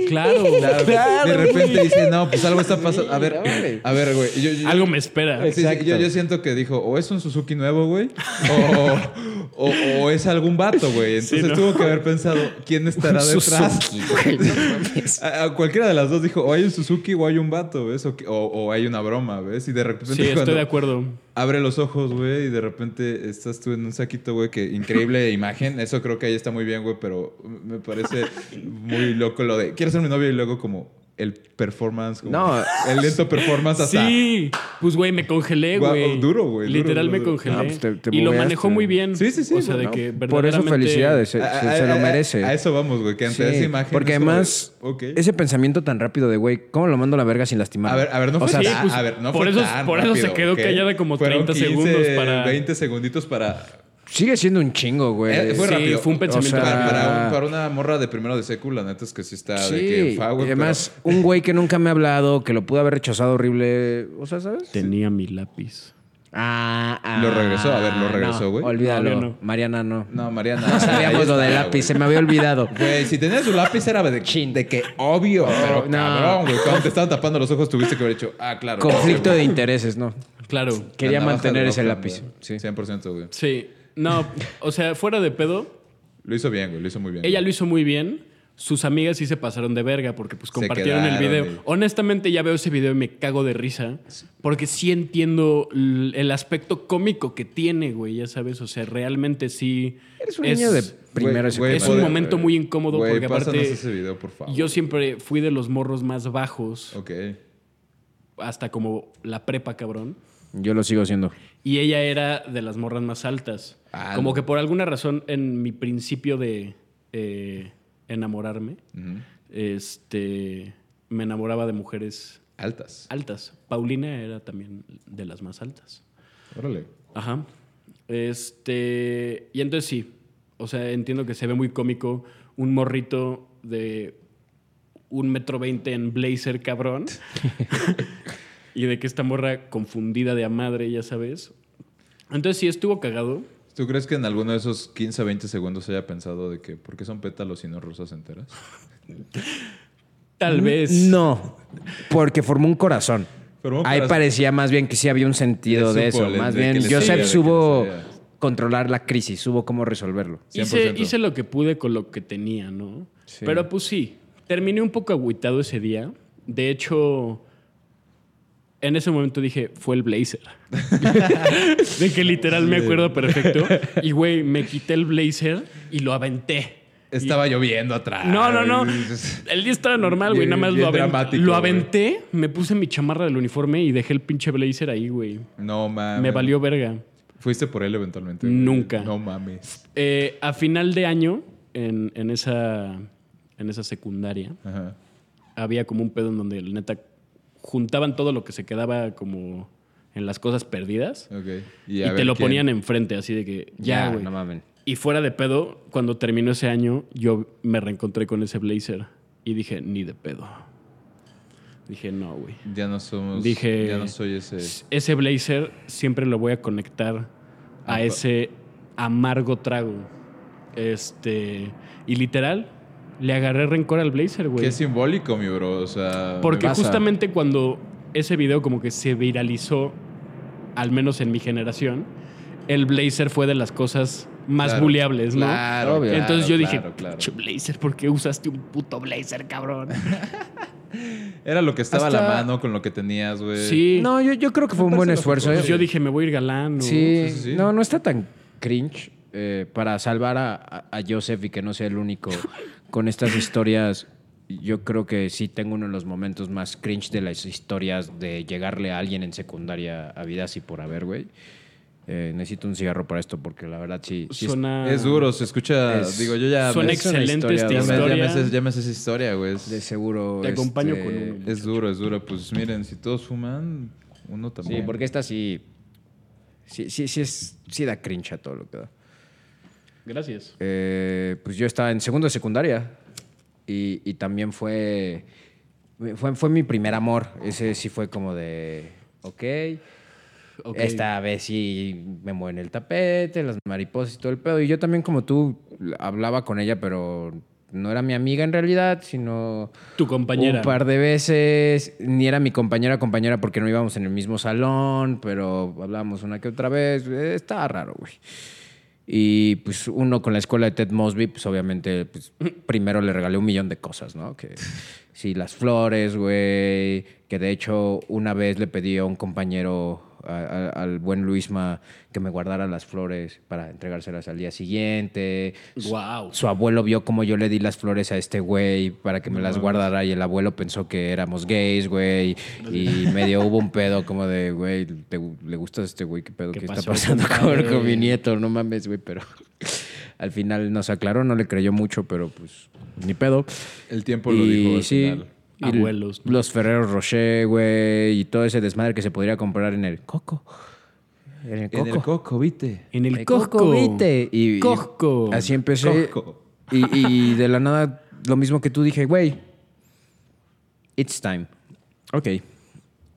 Claro. de repente dice, no, pues algo está pasando, a ver, órale. a ver, güey, yo, yo- Algo me espera. Sí, sí, Exacto. yo, yo siento que dijo, o es un Suzuki nuevo, güey, o, o- o es algún vato, güey. Entonces Sí, ¿no? tuvo que haber pensado, ¿quién estará detrás? Suzuki, no. A, a cualquiera de las dos dijo, o hay un Suzuki o hay un vato, ¿ves? O, que- o- o hay una broma, ¿ves? Y de repente Sí, estoy de acuerdo. abre los ojos, güey, y de repente estás tú en un saquito, güey, que increíble imagen. Eso creo que ahí está muy bien, güey, pero me parece muy loco lo de, quiero ser mi novia y luego como el performance, como No. el lento performance hasta... Sí. Pues, güey, me congelé, güey. duro, güey, Literal duro, me duro. congelé. No, pues te- te y lo manejó muy bien. Sí, sí, sí, O sea, de que Por eso, verdaderamente- felicidades. Se, A- se- a- se lo merece. A, eso vamos, güey, que ante Sí, esa imagen... Porque además, ok. ese pensamiento tan rápido de, güey, ¿cómo lo mando a la verga sin lastimar? A ver, a ver, no fue sea, tan, sí, pues, a ver, no por fue eso- tan por eso se rápido, quedó ¿ok? callada como Fueron 30 segundos para- 20 segunditos para... Sigue siendo un chingo, güey. Eh, fue sí, fue un pensamiento O sea, Para, rápido. para un- para una morra de primero de secu, la neta es que sí está de Sí, que fa, y güey, además, un güey que nunca me ha hablado, que lo pudo haber rechazado horrible. O sea, ¿sabes? Tenía mi lápiz. Ah, ah, Lo regresó, a ver, lo regresó, no, güey. Olvídalo. Todavía no. Mariana, no. No, Mariana. No sabíamos lo del lápiz, se me había olvidado. Güey, si tenías su lápiz era de, de que obvio, pero no. cabrón, güey. Cuando te estaban tapando los ojos tuviste que haber hecho, ah, claro. Conflicto de intereses, ¿no. Claro. Quería mantener de ese lápiz. Sí. 100%, güey. Sí. No, o sea, fuera de pedo, Lo hizo bien, güey. Lo hizo muy bien. ella lo hizo muy bien. Sus amigas sí se pasaron de verga porque pues compartieron el video. güey. Honestamente ya veo ese video y me cago de risa porque sí entiendo el aspecto cómico que tiene, güey, ya sabes, o sea, realmente sí Eres un es- niño de primero y Güey, güey, es un momento muy incómodo Güey, porque aparte ese video, por favor. yo siempre fui de los morros más bajos Ok. hasta como la prepa, cabrón. Yo lo sigo siendo. Y ella era de las morras más altas. Ah, Como no. que por alguna razón en mi principio de eh, enamorarme, este, me enamoraba de mujeres Altas. altas. Paulina era también de las más altas. Órale. Ajá. Este, y entonces sí, o sea, entiendo que se ve muy cómico un morrito de un metro veinte en blazer cabrón. y de que esta morra confundida de a madre, ya sabes. Entonces sí estuvo cagado. ¿Tú crees que en alguno de esos 15, 20 segundos haya pensado de que por qué son pétalos y no rosas enteras? Tal vez. No, porque formó un corazón. Formó un Ahí corazón. parecía más bien que sí había un sentido de eso. Más de bien, Joseph sabía. controlar la crisis, supo cómo resolverlo. Hice, 100%. hice lo que pude con lo que tenía, ¿no? Sí. Pero pues sí, terminé un poco agüitado ese día. De hecho, en ese momento dije, fue el blazer. de que literal me acuerdo perfecto. Y güey, me quité el blazer y lo aventé. Estaba lloviendo atrás. No, no, no. El día estaba normal, güey. Nada más lo, aven- dramático, lo aventé, me puse mi chamarra del uniforme y dejé el pinche blazer ahí, güey. No mames. Me valió verga. ¿Fuiste por él eventualmente? güey? Nunca. No mames. Eh, a final de año, en, en esa, en esa secundaria, Ajá. había como un pedo en donde, neta, juntaban todo lo que se quedaba como en las cosas perdidas y, te ver lo quién- ponían enfrente, así de que ya, güey. no y fuera de pedo, cuando terminó ese año, yo me reencontré con ese blazer y dije, ni de pedo. Dije, no, güey. Ya no somos. Dije, Ya no soy ese. ese blazer siempre lo voy a conectar a Apa. ese amargo trago. Este, y literal, le agarré rencor al blazer, güey. Qué simbólico, mi bro. O sea. Porque justamente cuando ese video como que se viralizó, al menos en mi generación, el blazer fue de las cosas más Claro, buleables, ¿no? Claro, Obvio. claro, Entonces yo dije, claro, claro. "Pinche blazer, ¿por qué usaste un puto blazer, cabrón? Era lo que estaba a la mano con lo que tenías, güey. Sí. No, yo, yo creo que fue un buen esfuerzo. ¿eh? Pues yo dije, me voy a ir galán. Sí, Sí, sí, no, no está tan cringe eh, para salvar a- a Joseph y que no sea el único con estas historias. Yo creo que sí tengo uno de los momentos más cringe de las historias de llegarle a alguien en secundaria a vida así por haber, güey. Eh, necesito un cigarro para esto porque la verdad sí, sí es- Suena... Es duro, se escucha. Es- digo, yo ya. Suena excelente historia esta ya me, historia. ya me ya me esa historia, güey. De seguro. Te acompaño este, con uno. es duro, es duro. Pues miren, si todos fuman, uno también. Sí, porque esta sí. Sí, sí, sí, es, sí da cringe a todo lo que da. Gracias. Eh, pues yo estaba en segundo de secundaria y, y también fue, fue, fue mi primer amor. Ese sí fue como de, ok, Ok. esta vez sí me mueven el tapete, las mariposas y todo el pedo. Y yo también como tú hablaba con ella, pero no era mi amiga en realidad, sino Tu compañera. un par de veces. Ni era mi compañera compañera porque no íbamos en el mismo salón, pero hablábamos una que otra vez. Eh, Estaba raro, güey. Y pues uno con la escuela de Ted Mosby, pues obviamente, pues, primero le regalé un millón de cosas, ¿no? Que sí, las flores, güey. Que de hecho una vez le pedí a un compañero, a- a- al buen Luisma, que me guardara las flores para entregárselas al día siguiente. Wow. Su abuelo vio como yo le di las flores a este güey para que me las guardara y el abuelo pensó que éramos gays, güey. Y medio hubo un pedo como de, güey, ¿te- ¿le gustas a este güey? ¿Qué pedo? ¿Qué ¿Qué, está pasando con mi nieto? No mames, güey, pero al final nos aclaró, no le creyó mucho, pero pues ni pedo. El tiempo lo dijo al sí, final. Y Abuelos, ¿no? Los Ferreros Rocher, güey, y todo ese desmadre que se podría comprar en el Coco. En el Coco. En el coco, ¿viste? En el El Costco. ¿viste? Y, y Costco. así empecé. Costco. Y, y de la nada, lo mismo que tú dije, güey, it's time. Ok.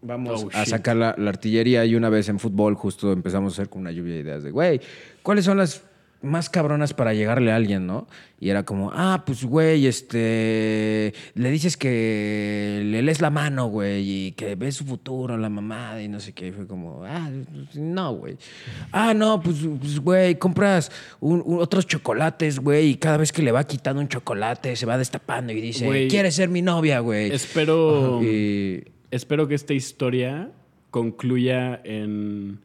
Vamos Oh, a shit. sacar la, la artillería y una vez en fútbol justo empezamos a hacer con una lluvia de ideas de, güey, ¿cuáles son las más cabronas para llegarle a alguien, no? Y era como, ah, pues, güey, este, le dices que le lees la mano, güey, y que ves su futuro, la mamada y no sé qué. Y fue como, ah, no, güey. Ah, no, pues, pues, güey, compras un- un- otros chocolates, güey, y cada vez que le va quitando un chocolate se va destapando y dice, Güey. ¿quieres ser mi novia, güey? Espero, Y espero que esta historia concluya en...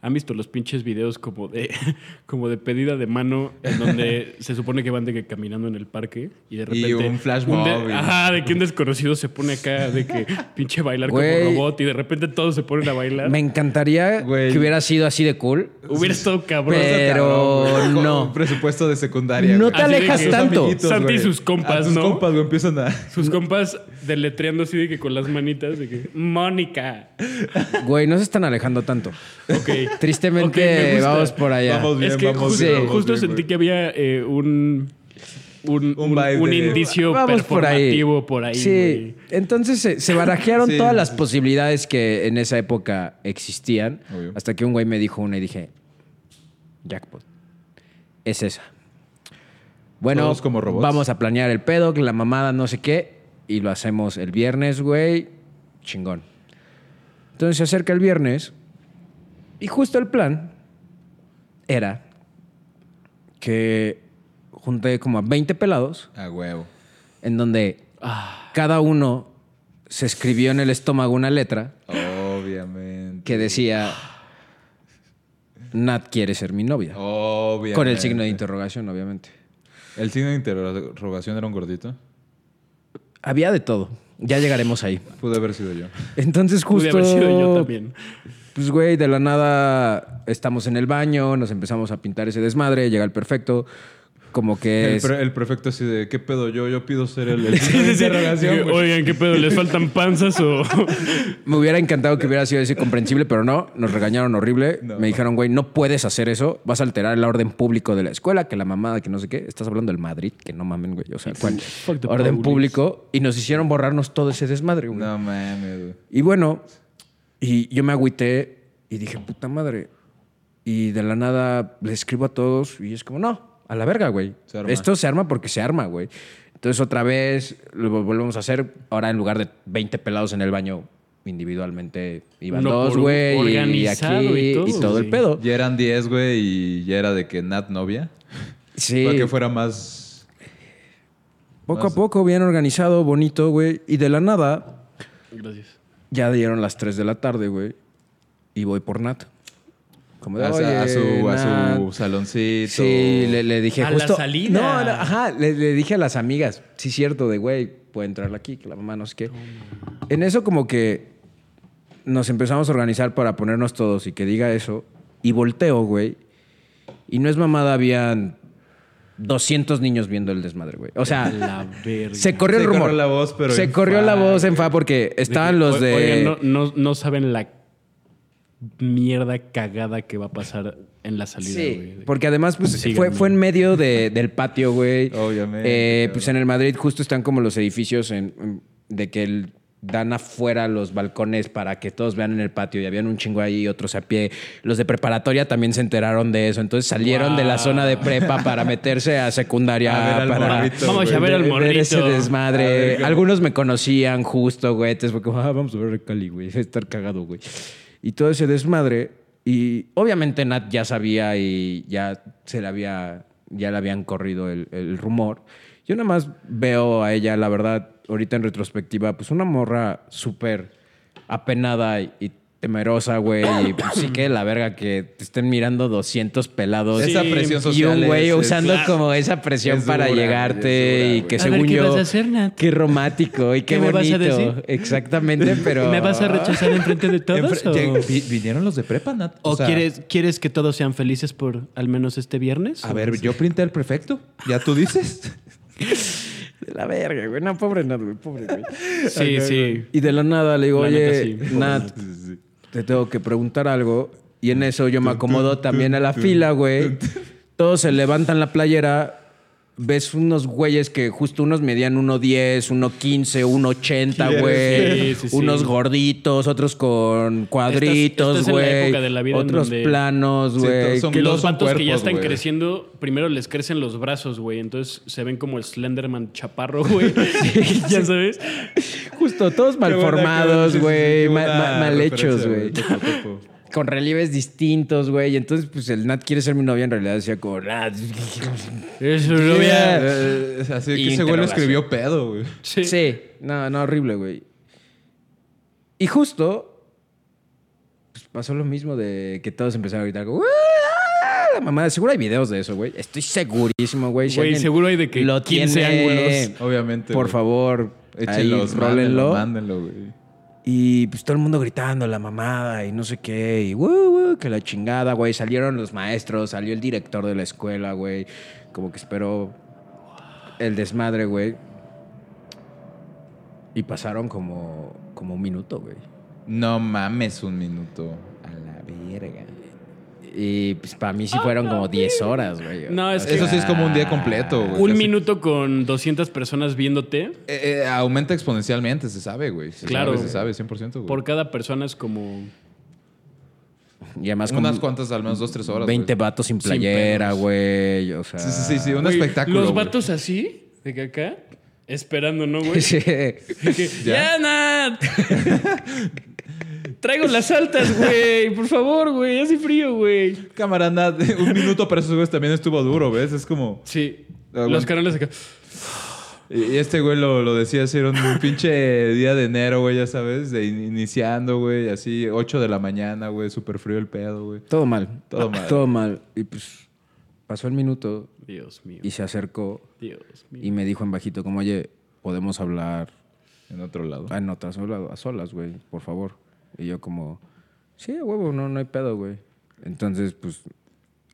¿Han visto los pinches videos como de, como de pedida de mano en donde se supone que van de que caminando en el parque y de Y repente... un flash de- mob y- Ajá, de que un desconocido se pone acá de que pinche bailar Güey. como robot y de repente todos se ponen a bailar. me encantaría Güey. que hubiera sido así de cool. Hubiera estado cabrón. Pero Cabrón, güey, con no. un presupuesto de secundaria. No güey. te Así de alejas que- tanto. amiguitos, Santi y güey. sus compas, A ¿no? compas, güey, empiezan a... Sus compas deletreando así de que con las manitas de que... Mónica. Güey, no se están alejando tanto. Ok. Tristemente, me vamos por allá. Vamos bien, es que vamos justo, bien, vamos justo bien, sentí que había eh, un, un, Un indicio Vamos por ahí. performativo por ahí. Sí, entonces se, se barajearon Sí, todas sí, las sí. posibilidades que en esa época existían. Obvio. Hasta que un güey me dijo una y dije, jackpot. Es esa. Bueno, como robots. vamos a planear el pedo, que la mamada no sé qué, y lo hacemos el viernes, güey. Chingón. Entonces se acerca el viernes y justo el plan era que junté como a 20 pelados A huevo. en donde cada uno se escribió en el estómago una letra Obviamente. que decía Nat quiere ser mi novia. Obviamente. Con el signo de interrogación, obviamente. ¿El signo de interrogación era un gordito? Había de todo. Ya llegaremos ahí. Pude haber sido yo. Entonces Pude justo... haber sido yo también. Pues güey, de la nada estamos en el baño, nos empezamos a pintar ese desmadre, llega el perfecto, como que El, es... pre- el prefecto así de, ¿qué pedo? Yo, yo pido ser el, el güey. Oigan, ¿qué pedo? ¿Les faltan panzas o...? Me hubiera encantado que hubiera sido así comprensible, pero no, nos regañaron horrible. No. Me dijeron, güey, no puedes hacer eso, vas a alterar el orden público de la escuela, que la mamada, que no sé qué. Estás hablando del Madrid, que no mamen, güey. O sea, ¿cuál? Orden público. Y nos hicieron borrarnos todo ese desmadre, güey. No mames, güey. Y bueno, y yo me agüité y dije, puta madre. Y de la nada le escribo a todos y es como, no, a la verga, güey. Se. Esto se arma porque se arma, güey. Entonces otra vez lo volvemos a hacer. Ahora en lugar de 20 pelados en el baño individualmente iban dos, güey. Y aquí y todo, y todo el pedo. Ya eran 10, güey, y ya era de que Nat novia. Sí. Para que fuera más... Poco a poco, bien organizado, bonito, güey. Y de la nada, Gracias. Ya dieron las 3 de la tarde, güey. Y voy por Nat. Como de, A, "Oye, a su, a Nat". su saloncito. Sí, le, le dije A la justo. salida. No, no, ajá, le, le dije a las amigas, sí, cierto, de güey, puede entrar aquí, que la mamá no sé qué. En eso, como que nos empezamos a organizar para ponernos todos y que diga eso. Y volteo, güey. Y no es mamada, habían 200 niños viendo el desmadre, güey. O sea, La verga. se corrió Se el rumor. corrió la voz, pero Se en corrió la fa, voz en fa porque estaban los de. Oigan, no, no, no saben la mierda cagada que va a pasar en la salida, Sí, güey. porque además pues, Síganme. fue, fue en medio de- del patio, güey. Obviamente, Eh, pues en el Madrid justo están como los edificios en- en- de que el- dan afuera los balcones para que todos vean en el patio y habían un chingo ahí, otros a pie. Los de preparatoria también se enteraron de eso, entonces salieron de la zona de prepa para meterse a secundaria A ver al para morrito, Vamos a ver al ver morrito. ese A desmadre. Algunos me conocían justo, güey. Entonces fue como, ah, vamos a ver a Cali, güey. Estar cagado, güey. Y todo ese desmadre. Y obviamente Nat ya sabía y ya se le había, ya le habían corrido el, el rumor. Yo nada más veo a ella, la verdad, ahorita en retrospectiva, pues una morra súper apenada y, y temerosa, güey. Y pues sí que la verga que te estén mirando 200 pelados. Esa presión Y un güey es- usando como esa presión Es para llegarte es dura, y que A ver, según ¿qué yo... vas a hacer, Nat? Qué romántico y qué, ¿Qué me vas a bonito. decir? Exactamente, pero... ¿Me vas a rechazar enfrente de todos? Enfre- o ¿Vinieron los de prepa, Nat? ¿O sea, quieres, quieres que todos sean felices por al menos este viernes? A ver, yo printé el prefecto. ¿Ya tú dices? De la verga, güey. No, pobre Nat, güey. Pobre, güey. Sí, sí. Y de la nada le digo, La oye, neta, sí. Nat, te tengo que preguntar algo. Y en eso yo me acomodo también a la fila, güey. Todos se levantan la playera. Ves unos güeyes que justo unos medían 1.10, 1.15, 1.80, güey. Sí, sí, sí. Unos gorditos, otros con cuadritos, en la güey. época de la vida en Otros donde- planos, güey. Que los vatos que ya están creciendo, primero les crecen los brazos, güey. Entonces se ven como el Slenderman chaparro, güey. ya sabes. Justo, todos mal Qué buena, formados, qué buena, sí, güey. mal, mal- hechos, güey. Con relieves distintos, güey. Y entonces, pues el Nat quiere ser mi novia. En realidad decía como, "Ah, Eso no voy a- Eh, así que ese güey lo escribió pedo, güey. Sí. Sí, no, no, horrible, güey. Y justo pues, pasó lo mismo de que todos empezaron a gritar, como, "¡Ah!". la mamá, seguro hay videos de eso, güey. Estoy segurísimo, güey. Güey, seguro hay de que lo 15 tiene, ángulos. Obviamente. Por güey. favor, Échenlos, rólenlo. mándenlo, güey. Y pues todo el mundo gritando la mamada y no sé qué. Y "Woo, woo", que la chingada, güey. Salieron los maestros, salió el director de la escuela, güey. Como que esperó el desmadre, güey. Y pasaron como, como un minuto, güey. No mames un minuto. A la verga. Y pues para mí sí fueron como 10 horas, güey. No, es que- Eso sí es como un día completo, güey. Un Casi- minuto con 200 personas viéndote, Eh, eh, aumenta exponencialmente, se sabe, güey. Se Claro. sabe, se sabe, 100%, güey. por cada persona es como... Y además como Unas cuantas, al menos dos, tres horas. 20 güey. vatos sin playera, güey. O sea... Sí, sí, sí, sí, un Güey, espectáculo. Los güey. vatos así, de que acá, esperando, ¿no, güey? Sí. Que. ¡Ya, Nat! Traigo las altas, güey. Por favor, güey. Hace frío, güey. Cámara, nada, un minuto para esos güeyes también estuvo duro, ¿ves? Es como. Sí. Ah, Los canales acá. Y este güey lo, lo decía así, era un pinche día de enero, güey, ya sabes, de in- iniciando, güey, así, 8 de la mañana, güey, súper frío el pedo, güey. Todo mal. Todo mal. Todo mal. Y pues pasó el minuto Dios mío. y se acercó Dios mío. y me dijo en bajito como, oye, podemos hablar En otro lado. en otras a solas, güey, por favor. Y yo como, sí, huevo, no, no hay pedo, güey. Entonces, pues,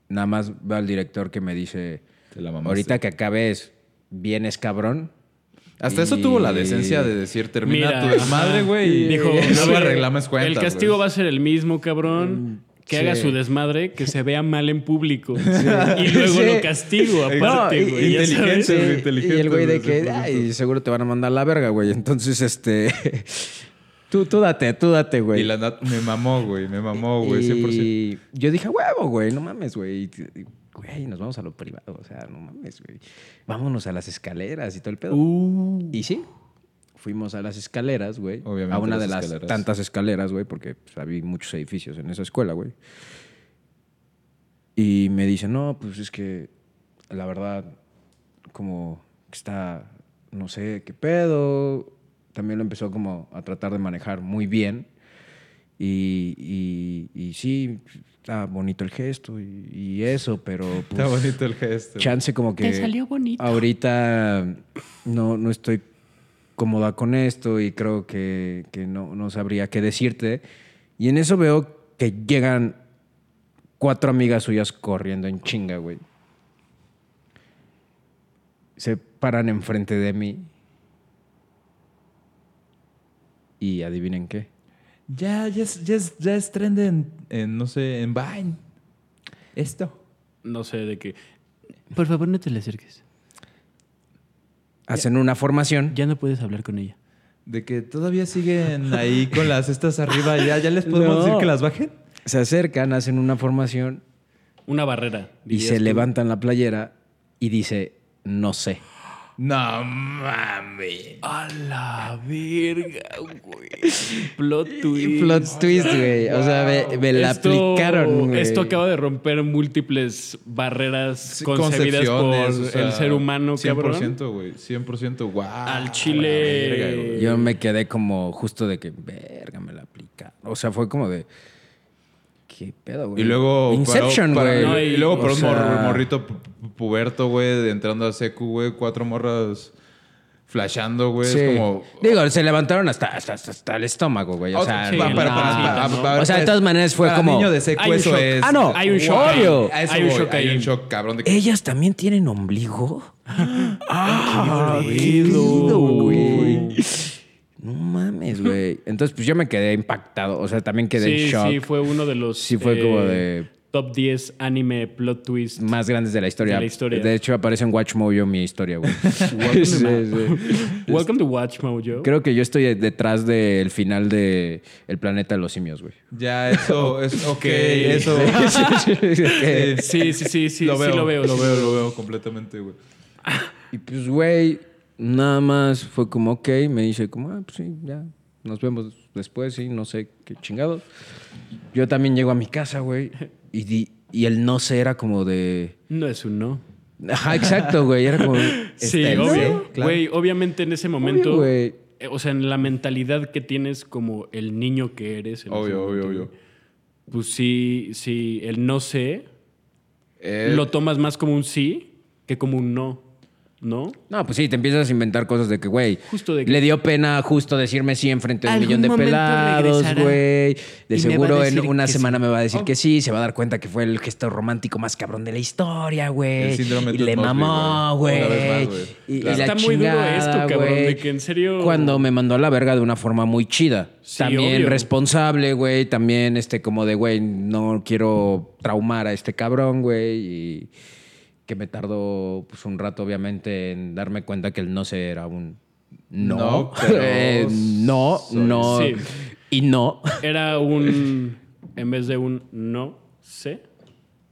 nada más va el director que me dice, la ahorita que acabes, vienes cabrón. Hasta eso tuvo la decencia de decir, termina Mira, tu desmadre, ajá. güey, Dijo, luego ver, arreglamos cuentas, El castigo va a ser el mismo, cabrón. Que sí. haga su desmadre, que se vea mal en público. Y luego Sí. lo castigo, aparte, No, y- güey. ya inteligente, güey, y inteligente, el güey de güey, que, 100%. ay, seguro te van a mandar a la verga, güey. Entonces, este, tú, tú date, tú date, güey. Y la nat- me mamó, güey, me mamó, güey, 100%. Y yo dije, huevo, güey, no mames, güey. Y- Güey, nos vamos a lo privado, o sea, no mames, güey. Vámonos a las escaleras y todo el pedo. Uh, Y sí, fuimos a las escaleras, güey. Obviamente A una las de las escaleras. tantas escaleras, güey, porque pues, había muchos edificios en esa escuela, güey. Y me dice, no, pues es que la verdad, como que está, no sé qué pedo. También lo empezó como a tratar de manejar muy bien. Y, y, y sí, está bonito el gesto y, y eso, pero pues, Está bonito el gesto. chance como que Te salió bonito. ahorita no, no estoy cómoda con esto y creo que, que no, no sabría qué decirte. Y en eso veo que llegan cuatro amigas suyas corriendo en chinga, güey. Se paran enfrente de mí. Y adivinen qué. Ya, ya es, ya es, ya es trend en, en, no sé, en Vine. Esto. no sé de qué. Por favor, no te le acerques. Hacen una formación. Ya no puedes hablar con ella. De que todavía siguen ahí con las estas arriba. ¿Ya, ya les podemos No. decir que las bajen? Se acercan, hacen una formación Una barrera. y se tú. levantan la playera y dice, no sé. No mames. A la verga, güey. Plot twist. Plot twist, güey. O sea, me, me la Esto- aplicaron, güey. Esto acaba de romper múltiples barreras concebidas por concepciones, o sea, el ser humano, 100%, cabrón. güey. 100%, wow. Al chile-. Yo me quedé como justo de que, verga, me la aplicaron. O sea, fue como de, ¿qué pedo, güey? Y luego. Inception, para- para- güey. No, y, luego por O un sea, mor- morrito pu- pu- puberto, güey, entrando a secu, güey, cuatro morras flashando, güey. sí. Es como. Digo, se levantaron hasta, hasta, hasta- el estómago, güey. O sea, sí, no, para- para- para- no. para- O sea, de todas maneras fue para como... niño de secu, Hay un eso shock. es. Ah, no, Hay un shock obvio. eso Hay un shock hay un shock, cabrón. De que, ¿Ellas también tienen ombligo? ¡Ah! qué ¡Qué pedo, güey! No mames, güey. Entonces, pues yo me quedé impactado. O sea, también quedé en Sí, shock. sí, fue uno de los. Sí, fue como de- Top 10 anime plot twist. más grandes de la historia. De la historia. De hecho, aparece en Watch Mojo mi historia, güey. Welcome, Sí, to, sí. Welcome to Watch Mojo. Creo que yo estoy detrás del final de El planeta de los simios, güey. Ya, eso es. Ok, eso. Eh, Sí, sí, sí, sí. lo sí veo, lo veo. Lo veo, lo veo completamente, güey. Y pues, güey, nada más fue como, ok, me dice como, ah, pues sí, ya, nos vemos después, sí, no sé qué chingado. Yo también llego a mi casa, güey, y, di- y el no sé era como de... No es un no. Ajá, exacto, güey, era como... Sí, obvio. claro. Güey, obviamente en ese momento. Obvio, güey. eh, o sea, en la mentalidad que tienes como el niño que eres. en Obvio, obvio, momento, obvio. Pues sí, sí, el no sé Eh, lo tomas más como un sí que como un no. ¿No? No, pues sí, te empiezas a inventar cosas de que, güey, Justo de que- le dio pena justo decirme sí enfrente de un Algún millón de momento pelados, regresará güey. De y me seguro va a en decir una que semana sí. me va a decir que sí, se va a dar cuenta que fue el gesto romántico más cabrón de la historia, güey. El síndrome Y le Mosby, mamó, güey. güey. Una vez más, güey. Y, y Claro. la Está muy duro chingada, esto, cabrón, güey. de que en serio- Cuando me mandó a la verga de una forma muy chida. Sí, también obvio. responsable, güey. También, este, como de, güey, no quiero traumar a este cabrón, güey. Y que me tardó, pues, un rato, obviamente, en darme cuenta que el no sé era un no. No, pero Eh, no, soy- no. Sí. Y no. Era un. En vez de un no sé,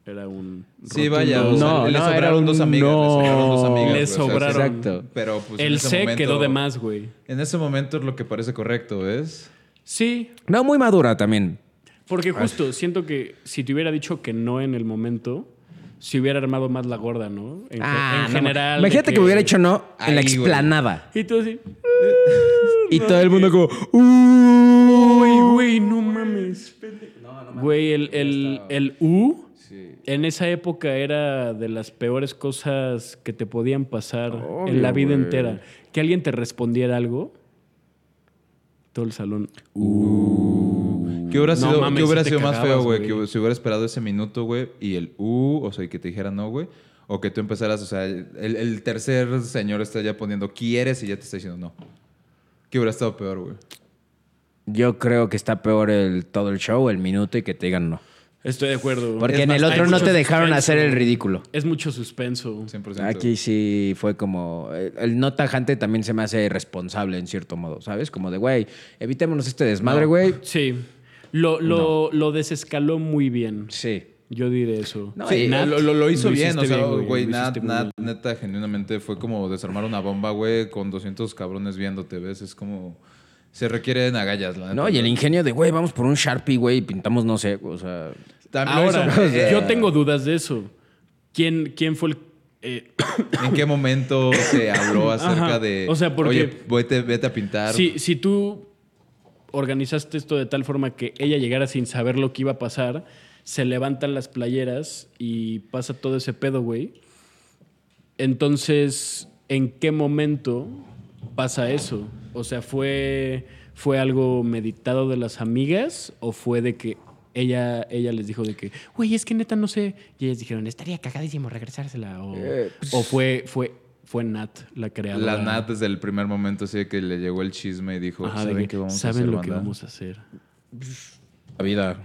era un. Sí, rotundo- vaya. o sea, No, le no, sobraron dos amigas. no. Le sobraron dos amigas. Le. Exacto. Pero pues El C momento- quedó de más, güey. En ese momento es lo que parece correcto, ¿ves? Sí, No, muy madura también. porque justo siento que si te hubiera dicho que no en el momento, se hubiera armado más la gorda, ¿no? En, Ah, en no, general. Imagínate de que... hubiera hecho no en la güey. explanada. Y tú así. Y todo el mundo como... Uy, güey, no mames. Güey, el, el, el U en esa época era de las peores cosas que te podían pasar en la vida güey. entera. Que alguien te respondiera algo. Todo el salón. ¿Qué hubiera No sido, mames, ¿qué hubiera sí te sido más feo, güey? Que si hubiera esperado ese minuto, güey, y el uh, o sea, y que te dijera no, güey. O que tú empezaras, o sea, el, el tercer señor está ya poniendo quieres y ya te está diciendo no. ¿Qué hubiera estado peor, güey? Yo creo que está peor el todo el show, el minuto y que te digan no. Estoy de acuerdo. Porque Es en más, el otro no te dejaron suspenso. hacer el ridículo. Es mucho suspenso. 100%. Aquí sí fue como. El el no tajante también se me hace responsable en cierto modo, ¿sabes? Como de, güey, evitémonos este desmadre, güey. Sí. Lo, lo, lo desescaló muy bien. Sí. Yo diré eso. No, Sí, y lo, lo- lo hizo lo bien, o sea, güey, nada, bien. neta, genuinamente fue como desarmar una bomba, güey, con 200 cabrones viéndote, ¿ves? Es como... Se requieren agallas, la neta. No, y el ingenio de, güey, vamos por un Sharpie, güey, y pintamos, no sé, o sea. Ahora, hizo, güey. yo tengo dudas de eso. ¿Quién, quién fue el. eh, ¿En qué momento se habló acerca Ajá. de... O sea, porque- Oye, vete, vete a pintar. si, si tú organizaste esto de tal forma que ella llegara sin saber lo que iba a pasar, se levantan las playeras y pasa todo ese pedo, güey. Entonces, ¿en qué momento pasa eso? O sea, ¿fue, ¿fue algo meditado de las amigas o fue de que ella, ella les dijo de que, güey, es que neta no sé? Y ellas dijeron, estaría cagadísimo regresársela. O, Eh, pues- o fue, fue, fue Nat la creadora. La Nat desde el primer momento así de que le llegó el chisme y dijo, Ajá, de ¿saben que, qué vamos a ¿saben hacer, lo que banda?" vamos a hacer? La vida.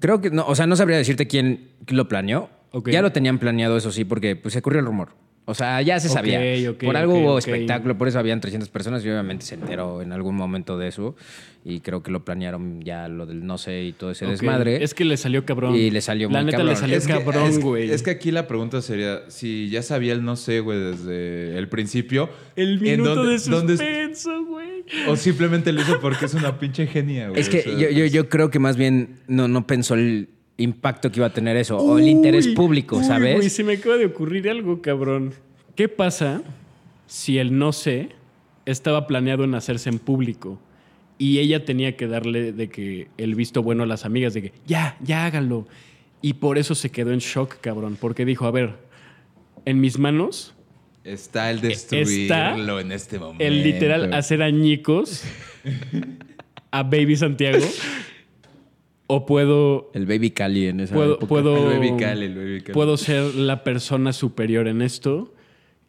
Creo que, no, o sea, no sabría decirte quién lo planeó. Ya lo tenían planeado, eso sí, porque pues, se corrió el rumor. O sea, ya se sabía. ok, por algo ok, hubo espectáculo, por eso habían 300 personas y obviamente se enteró en algún momento de eso. Y creo que lo planearon ya lo del no sé y todo ese desmadre. Es que le salió cabrón. Y le salió La muy neta cabrón. le salió Es cabrón, güey. Es que aquí la pregunta sería, si ya sabía el no sé, güey, desde el principio. El ¿en minuto dónde- de dónde- suspenso, güey. o simplemente lo hizo porque es una pinche genia, güey. Es que o sea, yo, yo, yo creo que más bien no, no pensó el impacto que iba a tener eso o el interés Uy, público, uy, ¿sabes? Güey, se me acaba de ocurrir algo, cabrón. ¿Qué pasa si el no sé estaba planeado en hacerse en público? Y ella tenía que darle de que el visto bueno a las amigas de que ya, ya háganlo. Y por eso se quedó en shock, cabrón. Porque dijo, a ver, en mis manos Está el destruirlo Está en este momento. el literal hacer añicos a Baby Santiago. O puedo, El baby Cali en esa puedo, época. puedo, El baby Cali, el baby Cali. puedo ser la persona superior en esto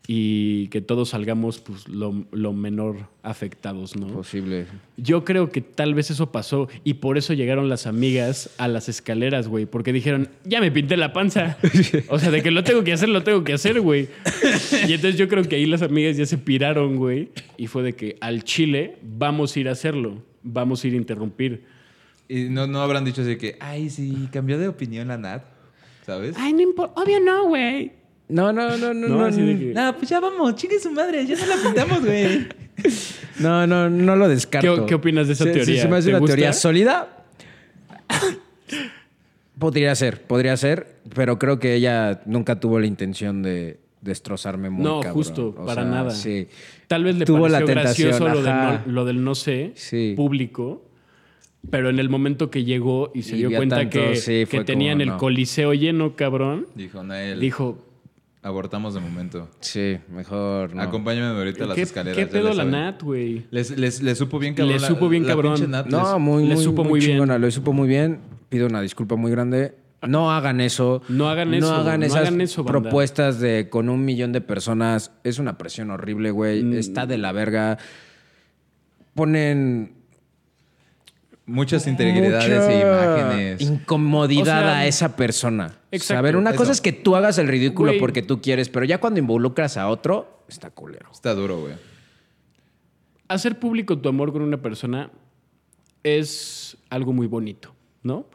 y que todos salgamos pues, lo, lo menor afectados, ¿no? Posible. Yo creo que tal vez eso pasó y por eso llegaron las amigas a las escaleras, güey, porque dijeron, ya me pinté la panza. O sea, de que lo tengo que hacer, lo tengo que hacer, güey. Y entonces yo creo que ahí las amigas ya se piraron, güey, y fue de que al Chile vamos a ir a hacerlo, vamos a ir a interrumpir. Y no, no habrán dicho así que, ay, sí, cambió de opinión la Nat, ¿sabes? Ay, no importa, obvio no, güey. No, no, no, no, No, no. que- pues ya vamos, chingue su madre, ya se la pintamos, güey. No, no, no lo descarto. ¿Qué- qué opinas de esa Se- teoría? Se, me hace ¿Te una gusta? teoría sólida. podría ser, podría ser, pero creo que ella nunca tuvo la intención de destrozarme muy No, cabrón. justo, O para sea, nada. Sí. Tal vez le Tuvo la pareció tentación, gracioso lo, del ajá. no, lo del no sé Sí. público, Pero en el momento que llegó y se Y dio cuenta tanto, que, sí, que tenían como, el coliseo lleno, cabrón, Dijo, Nael, dijo, abortamos de momento. Sí, mejor no. Acompáñame ahorita a las ¿qué, escaleras. qué pedo la. Nat, güey? Les, les, les supo bien cabrón. Le la- supo bien la cabrón. Nat, No, les- muy, le muy, supo muy bien. chingona, le supo muy bien. Pido una disculpa muy grande. No hagan eso. No hagan eso, No hagan no esas hagan eso, banda. propuestas de con un millón de personas. Es una presión horrible, güey. Mm. Está de la verga. Ponen Muchas integridades e imágenes. Incomodidad O sea, a esa persona. exacto, a ver, una eso. cosa es que tú hagas el ridículo Güey. porque tú quieres, pero ya cuando involucras a otro, está culero. Está duro, güey. Hacer público tu amor con una persona es algo muy bonito, ¿no?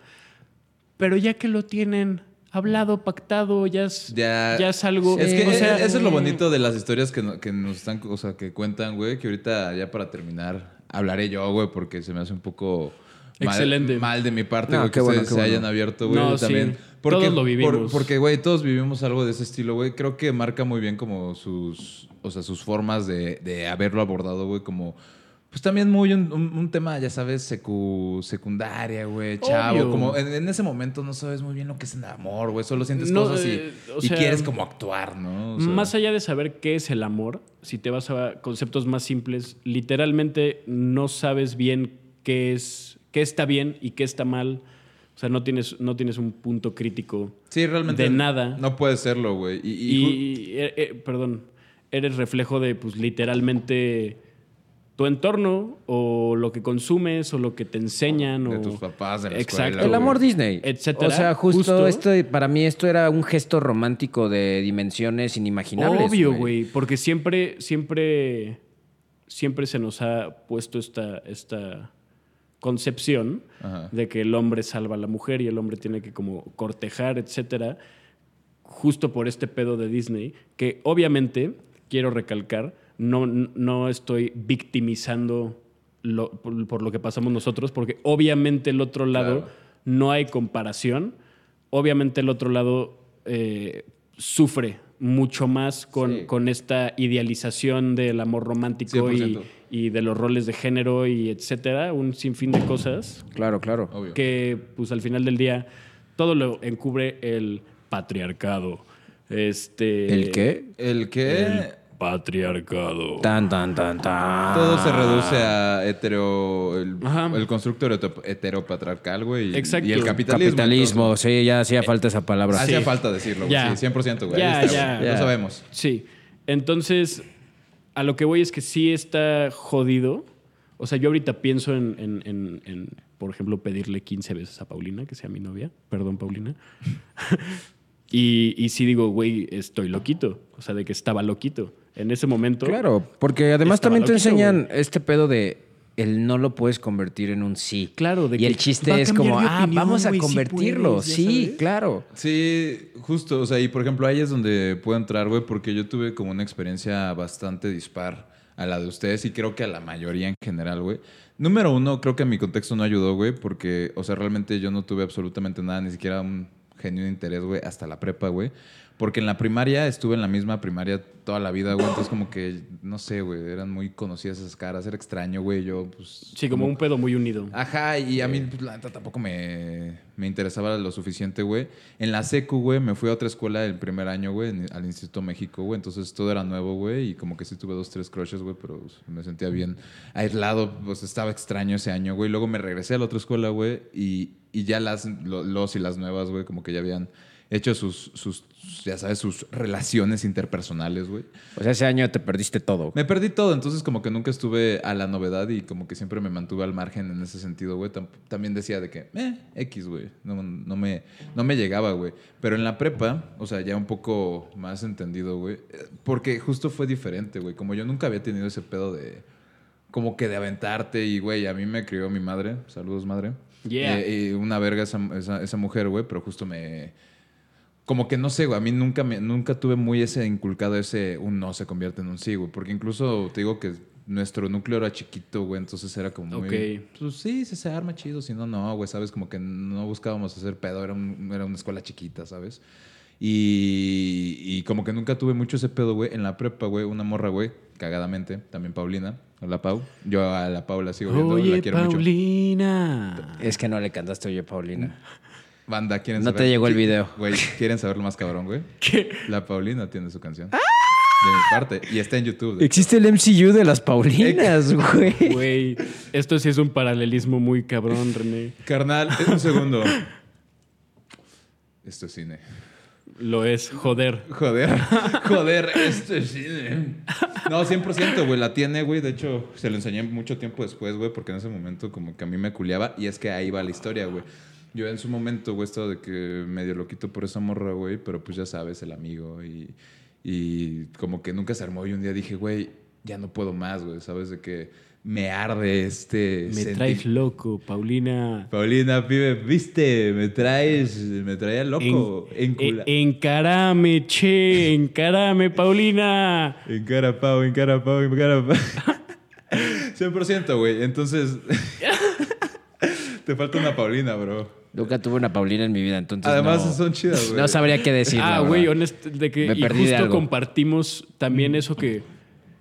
Pero ya que lo tienen hablado, pactado, ya es, Ya, ya es algo... Es que o sea, eso es lo bonito de las historias que, que nos están, o sea, que cuentan, güey, que ahorita ya para terminar hablaré yo, güey, porque se me hace un poco Excelente. mal de mi parte, No, güey, que bueno, se bueno. hayan abierto, güey, No, sí. también. Todos lo vivimos. por- porque, güey, todos vivimos algo de ese estilo, güey. Creo que marca muy bien como sus, o sea, sus formas de, de haberlo abordado, güey, como... Pues también muy un, un- un tema, ya sabes, secu- secundaria, güey, chavo. Obvio. Como en, en ese momento no sabes muy bien lo que es el amor, güey. Solo sientes No, cosas y, eh, o y sea, quieres como actuar, ¿no? O sea, Más allá de saber qué es el amor, si te vas a conceptos más simples, literalmente no sabes bien qué es, qué está bien y qué está mal. O sea, no tienes, no tienes un punto crítico Sí, realmente. de nada. No puede serlo, güey. Y, y- Y, eh, eh, perdón, eres reflejo de, pues, literalmente tu entorno o lo que consumes o lo que te enseñan. De o... tus papás, de la Exacto. escuela, El güey. amor Disney. Etcétera. O sea, justo, Justo. esto, para mí esto era un gesto romántico de dimensiones inimaginables. Obvio, güey, porque siempre, siempre, siempre se nos ha puesto esta, esta concepción Ajá. de que el hombre salva a la mujer y el hombre tiene que como cortejar, etcétera, justo por este pedo de Disney, que obviamente, quiero recalcar, no, no estoy victimizando lo- por, por lo que pasamos nosotros, porque obviamente el otro lado Claro. no hay comparación, obviamente el otro lado eh, sufre mucho más con, Sí. con esta idealización del amor romántico y, 100%. y de los roles de género y etcétera, un sinfín de cosas Claro, claro. Obvio. que pues al final del día todo lo encubre el patriarcado. Este ¿El qué? El que El patriarcado. Tan, tan, tan, tan. todo se reduce a hetero. El, el constructo heteropa- heteropatriarcal, güey. y- Exacto. Y el capitalismo. Capitalismo, entonces. sí, ya hacía falta esa palabra. Hacía Sí. falta decirlo, güey. Ya. Sí, 100%, güey. Ya, Ahí está, ya. Ya. Lo sabemos. Sí. Entonces, a lo que voy es que sí está jodido. O sea, yo ahorita pienso en, en- en- en, por ejemplo, pedirle 15 veces a Paulina, que sea mi novia. Perdón, Paulina. y, y sí digo, güey, estoy loquito. O sea, de que estaba loquito. En ese momento. Claro, porque además también te loquito, enseñan este pedo de el no lo puedes convertir en un sí. Claro, de y que el chiste es como, ah, opinión, vamos a sí convertirlo. puedes, sí, sabes. claro. Sí, justo. O sea, y por ejemplo, ahí es donde puedo entrar, güey, porque yo tuve como una experiencia bastante dispar a la de ustedes y creo que a la mayoría en general, güey. Número uno, creo que mi contexto no ayudó, güey, porque, o sea, realmente yo no tuve absolutamente nada, ni siquiera un genuino interés, güey, hasta la prepa, güey. Porque en la primaria estuve en la misma primaria toda la vida, güey. Entonces, como que, no sé, güey, eran muy conocidas esas caras. Era extraño, güey. Yo, pues. Sí, como un pedo muy unido. Ajá, y a mí pues, la neta tampoco me, me interesaba lo suficiente, güey. En la secu, güey, me fui a otra escuela el primer año, güey, al Instituto México, güey. Entonces todo era nuevo, güey, y como que sí tuve dos, tres crushes, güey, pero pues, me sentía bien aislado, pues estaba extraño ese año, güey. Luego me regresé a la otra escuela, güey, y, y ya las, lo- los y las nuevas, güey, como que ya habían hecho sus, sus, ya sabes, sus relaciones interpersonales, güey. O sea, ese año te perdiste todo. Me perdí todo, entonces como que nunca estuve a la novedad y como que siempre me mantuve al margen en ese sentido, güey. Tam- También decía de que, eh, X, güey. No, no, me, no me llegaba, güey. Pero en la prepa, o sea, ya un poco más entendido, güey. Porque justo fue diferente, güey. Como yo nunca había tenido ese pedo de... Como que de aventarte y, güey, a mí me crió mi madre. Saludos, madre. Yeah. Eh, y una verga esa, esa, esa mujer, güey, pero justo me... Como que no sé, güey. A mí nunca, me, nunca tuve muy ese inculcado, ese un no se convierte en un sí, güey. Porque incluso te digo que nuestro núcleo era chiquito, güey. Entonces era como muy. Ok. Pues sí, si se arma chido. Si no, no, güey. Sabes, como que no buscábamos hacer pedo. Era, un- era una escuela chiquita, ¿sabes? Y, y como que nunca tuve mucho ese pedo, güey. En la prepa, güey, una morra, güey, cagadamente, también Paulina, Hola Pau. Yo a la Pau la sigo viendo, la Oye, quiero mucho. Paulina. Es que no le cantaste, oye, Paulina. Banda, ¿quieren No saber? te llegó el ¿Qui- video. Güey, ¿quieren saber lo más cabrón, güey? ¿Qué? La Paulina tiene su canción. De mi parte. Y está en YouTube. Existe el MCU de las Paulinas, güey. Güey, esto sí es un paralelismo muy cabrón, René. Carnal, un segundo. Esto es cine. Lo es, joder. Joder, joder, esto es cine. No, 100%, güey, la tiene, güey. De hecho, se lo enseñé mucho tiempo después, güey, porque en ese momento como que a mí me culeaba. Y es que ahí va la historia, güey. Yo en su momento, güey, estaba de que medio loquito por esa morra, güey, pero pues ya sabes, el amigo y, y como que nunca se armó. Y un día dije, güey, ya no puedo más, güey, ¿sabes? De que me arde este... Me senti- traes loco, Paulina. Paulina, pibe, viste, me traes, me traía loco. En, en- encarame, che, encarame, Paulina. En cara, Pau, en cara, Pau, en cara, Pau. 100%, güey. Entonces, te falta una Paulina, bro. Nunca tuve una Paulina en mi vida, entonces. Además, no, son chidas, güey. No sabría qué decir. ah, güey, verdad. honest, de que Me y perdí de justo algo. compartimos también eso que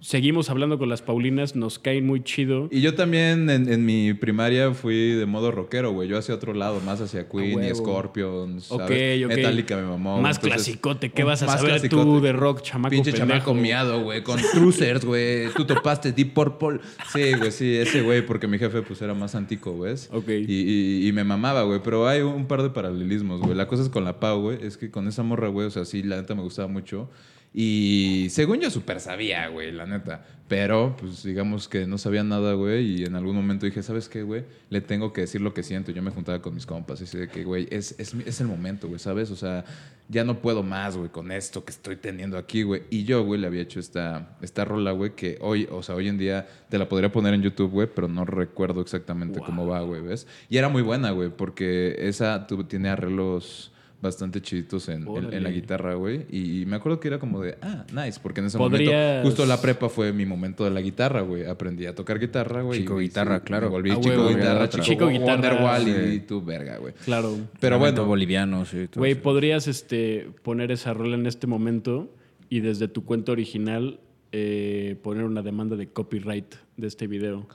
seguimos hablando con las Paulinas, nos caen muy chido. Y yo también en, en mi primaria fui de modo rockero, güey. Yo hacia otro lado, más hacia Queen y. Scorpions. Ok, ¿sabes? ok. Metallica me mamó. Más entonces- clasicote, ¿qué vas a saber clasicote. tú de rock, chamaco Pinche pendejo? chamaco miado, güey, con Cruisers, güey. Tú topaste Deep Purple. Sí, güey, sí, ese güey, porque mi jefe pues era más antico, güey. Ok. Y, y- y me mamaba, güey. Pero hay un par de paralelismos, güey. La cosa es con la Pau, güey, es que con esa morra, güey, o sea, sí, la neta me gustaba mucho. Y según yo súper sabía, güey, la neta. Pero, pues digamos que no sabía nada, güey. Y en algún momento dije, ¿sabes qué, güey? Le tengo que decir lo que siento. Yo me juntaba con mis compas y así de que, güey, es, es, es el momento, güey, ¿sabes? O sea, ya no puedo más, güey, con esto que estoy teniendo aquí, güey. Y yo, güey, le había hecho esta, esta rola, güey, que hoy, o sea, hoy en día te la podría poner en YouTube, güey, pero no recuerdo exactamente Wow. cómo va, güey, ¿ves? Y era muy buena, güey, porque esa tiene arreglos bastante chiditos en, en- en la guitarra, güey. Y me acuerdo que era como de, ah, nice, porque en ese Podrías- momento, justo la prepa fue mi momento de la guitarra, güey. Aprendí a tocar guitarra, güey. Chico y- guitarra, sí, claro. Me volví Ah, chico guitarra, chico, Chico guitarra, Wonderwall y sí. tu verga, güey. Claro. Pero bueno, boliviano, sí. Güey, podrías este, poner esa rola en este momento y desde tu cuenta original eh, poner una demanda de copyright de este video.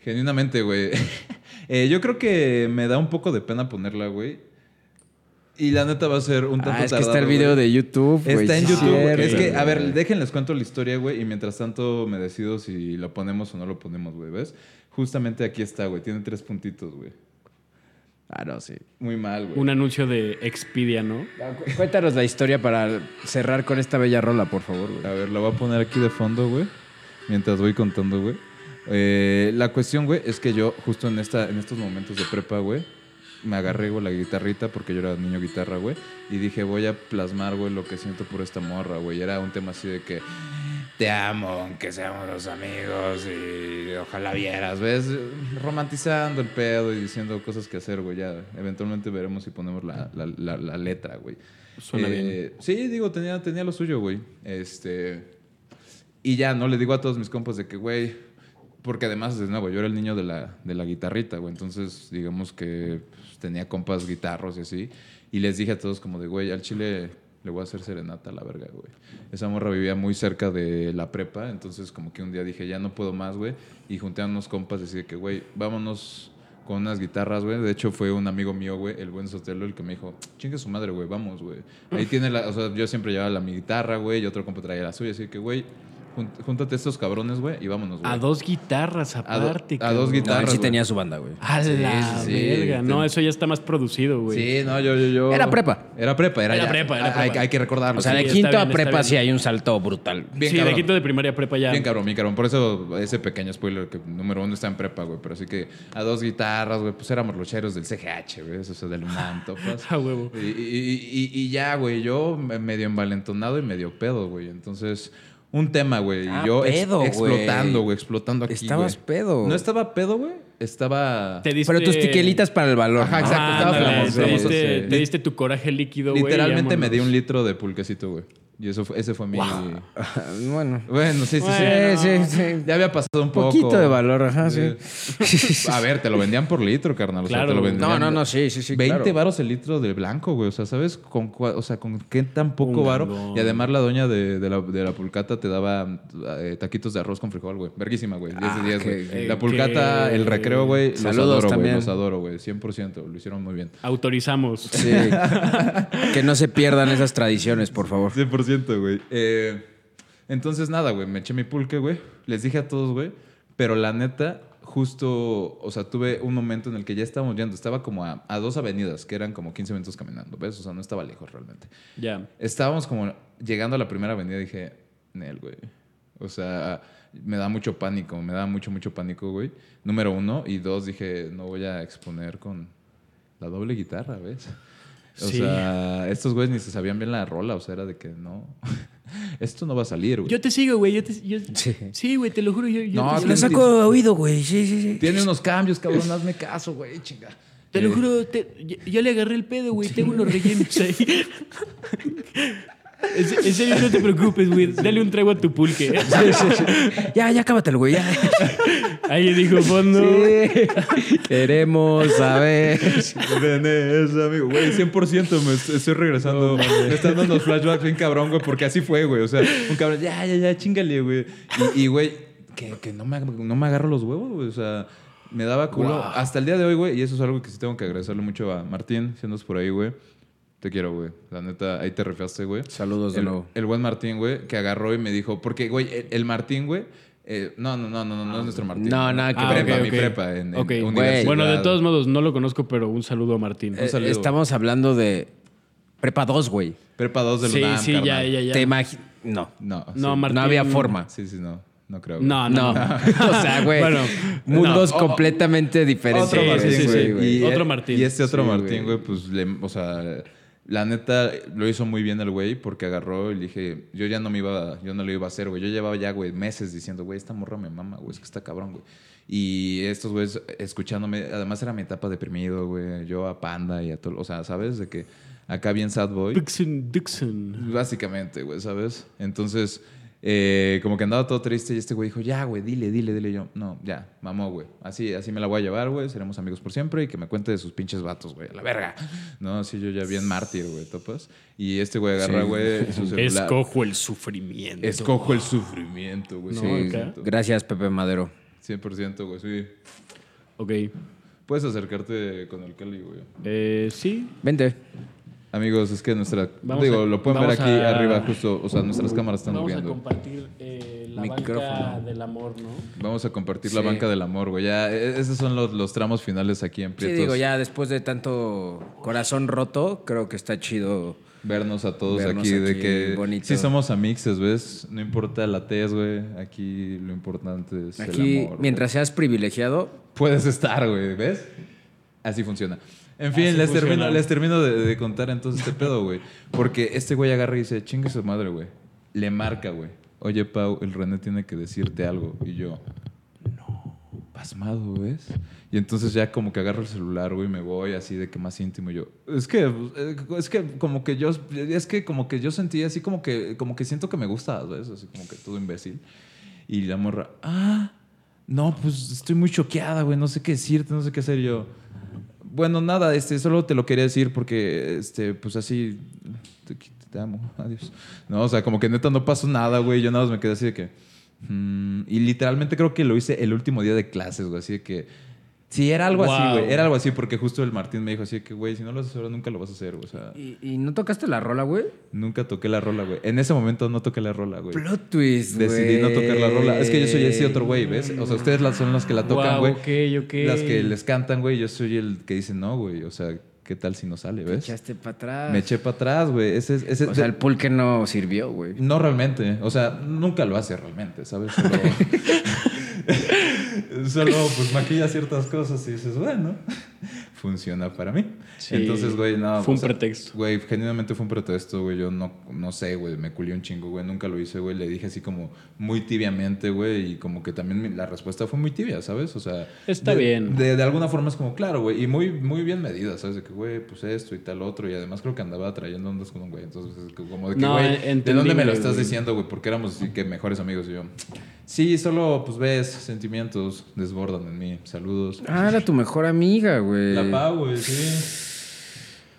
Genuinamente, güey. Eh, yo creo que me da un poco de pena ponerla, güey. Y la neta va a ser un tanto Ah, es que está el video güey. de YouTube, güey. Está en sí, YouTube. cierto, es que, a ver, déjenles cuento la historia, güey. Y mientras tanto me decido si lo ponemos o no lo ponemos, güey. ¿Ves? Justamente aquí está, güey. Tiene tres puntitos, güey. Ah, no, sí. Muy mal, güey. Un anuncio de Expedia, ¿no? Cu- Cuéntanos la historia para cerrar con esta bella rola, por favor, güey. A ver, la voy a poner aquí de fondo, güey. Mientras voy contando, güey. Eh, la cuestión, güey, es que yo, justo en, esta, en estos momentos de prepa, güey, me agarré, güey, la guitarrita porque yo era niño guitarra, güey. Y dije, voy a plasmar, güey, lo que siento por esta morra, güey. Y Era un tema así de que te amo, aunque seamos los amigos y ojalá vieras, ¿ves? Romantizando el pedo y diciendo cosas que hacer, güey. Ya, eventualmente veremos si ponemos la, la- la- la letra, güey. Suena Eh, bien. Sí, digo, tenía, tenía lo suyo, güey. Este. Y ya, ¿no? Le digo a todos mis compas de que, güey. Porque además, de nuevo, yo era el niño de la, de la guitarrita, güey. Entonces, digamos que tenía compas guitarros y así. Y les dije a todos, como de, güey, al chile le voy a hacer serenata a la verga, güey. Esa morra vivía muy cerca de la prepa. Entonces, como que un día dije, ya no puedo más, güey. Y junté a unos compas y decía que, güey, vámonos con unas guitarras, güey. De hecho, fue un amigo mío, güey, el buen Sotelo, el que me dijo, chingue su madre, güey, vamos, güey. Ahí tiene la, o sea, yo siempre llevaba la mi guitarra, güey, y otro compa traía la suya. Así que, güey, júntate a estos cabrones, güey, y vámonos, güey. A dos guitarras aparte. a dos No, él guitarras, sí tenía su banda, güey. A Sí, la sí, sí. verga. No, eso ya está más producido, güey. Sí, no, yo, yo, yo. Era prepa. Era prepa, era, Era ya. prepa, era Hay- prepa. Hay, que recordarlo. O sea, sí. de quinto bien, a prepa sí hay un salto brutal. Bien sí, de quinto de primaria prepa ya. Bien cabrón, bien cabrón. Por eso ese pequeño spoiler que número uno está en prepa, güey. Pero así que a dos guitarras, güey, pues éramos los cheros del CGH, güey. Eso es del UNAM, topas. A huevo. Y, y- y- y ya, güey, yo me- medio envalentonado y medio pedo, güey. Entonces, un tema, güey. Ah, y yo pedo, güey. explotando, güey, explotando aquí, Estabas pedo. ¿No estaba pedo, güey? Estaba... Te diste... Pero tus tiquelitas para el valor. Ajá, exacto, Ah, estaba ándale, famoso, te, famoso, diste, sí. te diste tu coraje líquido, güey. Literalmente me di un litro de pulquecito, güey. Y eso fue, ese fue mi... Bueno. Bueno, sí, sí, Bueno. sí. Sí, sí, sí. Ya había pasado un poco. Poquito de valor, ajá, sí. A ver, te lo vendían por litro, carnal. O sea, Claro. te lo vendían. No, no, no, sí, sí, sí. 20 claro. varos el litro de blanco, güey. O sea, ¿sabes? Con, o sea, con qué tan poco Un varo. Y además la doña de, de la, de la pulcata te daba eh, taquitos de arroz con frijol, güey. Verguísima, güey. 10 de Ah, 10, qué- güey. La pulcata, qué- el recreo, güey. Los Saludos adoro, güey. también. Los adoro, güey. 100%. Lo hicieron muy bien. Autorizamos. Sí. que no se pierdan esas tradiciones, por favor. 100%, güey. Eh, entonces, nada, güey. Me eché mi pulque, güey. Les dije a todos, güey. Pero la neta, justo, o sea, tuve un momento en el que ya estábamos yendo. Estaba como a, a dos avenidas, que eran como 15 minutos caminando, ¿ves? O sea, no estaba lejos realmente. Ya. Estábamos como llegando a la primera avenida y dije, Nel, güey. O sea, me da mucho pánico, me da mucho, mucho pánico, güey. Número uno. Y dos, dije, no voy a exponer con la doble guitarra, ¿ves? O Sí. sea, estos güeyes ni se sabían bien la rola, o sea, era de que no. Esto no va a salir, güey. Yo te sigo, güey. Yo te, yo- Sí. sí, güey, te lo juro. Yo, yo No, te, sigo. lo saco de oído, güey. Sí, sí, sí. Tiene unos cambios, cabrón, hazme caso, güey, chinga. Te lo Eh, juro, te- ya le agarré el pedo, güey. Tengo unos rellenos ahí. En se- en serio, no te preocupes, güey. Dale un trago a tu pulque. Ya, ya cábatelo, güey. Ya. Ahí dijo fondo. Sí. Queremos saber. Tenés, amigo, güey, 100% me est- estoy regresando. me están dando los flashbacks bien cabrón, güey, porque así fue, güey. O sea, un cabrón, ya, ya, ya, chingale, güey. Y, y, güey, que, que no, me, no me agarro los huevos, güey. O sea, me daba culo. Wow. Hasta el día de hoy, güey, y eso es algo que sí tengo que agradecerle mucho a Martín, si andas por ahí, güey. Te quiero, güey. La neta, ahí te refiaste, güey. Saludos de el, nuevo. El buen Martín, güey, que agarró y me dijo, porque, güey, el, el Martín, güey, eh, no, no, no, no, no, no es nuestro Martín. No, nada que Mi Ah, prepa, ok, mi ok. prepa en, en universidad. Bueno, de todos modos, no lo conozco, pero un saludo a Martín. Eh, saludo. estamos hablando de Prepa 2, güey. Prepa 2 del sí, UNAM, sí, ya, carnal. ya, ya. Te. No. No, No, sí. Martín. No había forma. Sí, sí, no. No creo. güey. No, No. no. o sea, güey. Bueno, mundos no. completamente diferentes. Otro Sí, Martín, sí, sí, güey. sí, güey. Y, Otro eh, Martín. Y este otro Sí, Martín, güey. güey, pues, le, o sea, la neta lo hizo muy bien el güey porque agarró y le dije, yo ya no me iba, yo no lo iba a hacer, güey. Yo llevaba ya, güey, meses diciendo, güey, esta morra me mama, güey, es que está cabrón, güey. Y estos güeyes escuchándome, además era mi etapa deprimido, güey. Yo a Panda y a todo, o sea, ¿sabes? De que acá bien sad boy. Dixon, Dixon. Básicamente, güey, ¿sabes? Entonces, eh, como que andaba todo triste y este güey dijo, ya, güey, dile, dile, dile. Y yo, no, ya, mamó, güey. Así, así me la voy a llevar, güey. Seremos amigos por siempre y que me cuente de sus pinches vatos, güey. A la verga. No, así yo ya bien mártir, güey, topas. Y este güey agarra, Sí. güey, su celular. Escojo el sufrimiento. Escojo el sufrimiento, güey. No, Sí. Gracias, Pepe Madero. 100%, güey, sí. Ok. Puedes acercarte con el Cali, güey. Eh, sí. Vente. Amigos, es que nuestra... Vamos digo, a- lo pueden ver vamos aquí a- arriba justo. O sea, nuestras cámaras están Vamos a moviendo. compartir eh, la banca Micrófono. del amor, ¿no? Vamos a compartir la Sí. banca del amor, güey. Ya, e- esos son los, los tramos finales aquí en Sí, Prietos. digo, ya después de tanto corazón roto, creo que está chido. Vernos a todos Vernos aquí, de que bonito. sí somos amixes, ¿ves? No importa la tez, güey. Aquí lo importante es Aquí, el amor. mientras seas privilegiado. Puedes estar, güey, ¿ves? Así funciona. En fin, Así les funciona. termino, les termino de, de contar entonces este pedo, güey. Porque este güey agarra y dice, chingue su madre, güey. Le marca, güey. Oye, Pau, el René tiene que decirte algo. Y yo, no, pasmado, ¿ves? Y entonces ya como que agarro el celular, güey, y me voy así de que más íntimo. Y yo, es que, es que como que yo, es que como que yo sentí así como que, como que siento que me gusta, ¿ves? Así como que todo imbécil. Y la morra, ah, no, pues estoy muy choqueada, güey, no sé qué decirte, no sé qué hacer. Y yo, bueno, nada, este, solo te lo quería decir porque, este, pues así, te, amo, adiós. No, o sea, como que neta no pasó nada, güey. Yo nada más me quedé así de que. mm, y literalmente creo que lo hice el último día de clases, güey. Así de que. Sí, era algo así, Wow. güey. Era algo así porque justo el Martín me dijo así que, güey, si no lo haces ahora nunca lo vas a hacer, güey. O sea, ¿y, y no tocaste la rola, güey? nunca toqué la rola, güey. En ese momento no toqué la rola, güey. Plot twist, Decidí no tocar la rola. Es que yo soy ese otro güey, ¿ves? O sea, ustedes las- son las que la tocan, güey. ok, ok. Las que les cantan, güey. Yo soy el que dice no, güey. O sea, ¿qué tal si no sale, Te ves? echaste para atrás. Me eché para atrás, güey. Ese, es- ese, O sea, el pulque no sirvió, güey. No realmente. O sea, nunca lo hace realmente, ¿sabes? Solo, Solo, pues maquilla ciertas cosas y dices, bueno, funciona para mí. Sí, Entonces, güey, no. fue un o sea, pretexto. Güey, genuinamente fue un pretexto, güey. Yo no, no sé, güey. Me culió un chingo, güey. Nunca lo hice, güey. Le dije así como muy tibiamente, güey. Y como que también la respuesta fue muy tibia, ¿sabes? O sea. Está de- bien. De, de alguna forma es como, claro, güey. Y muy, muy bien medida, ¿sabes? De que, güey, pues esto y tal otro. Y además creo que andaba trayendo ondas con un güey. Entonces, como de que, No, güey, ¿de dónde me lo estás diciendo, güey? Porque éramos así que mejores amigos. Y yo, sí, solo, pues ves, sentimientos desbordan en mí. Saludos. Ah, era tu mejor amiga, güey. La Pau, güey, sí.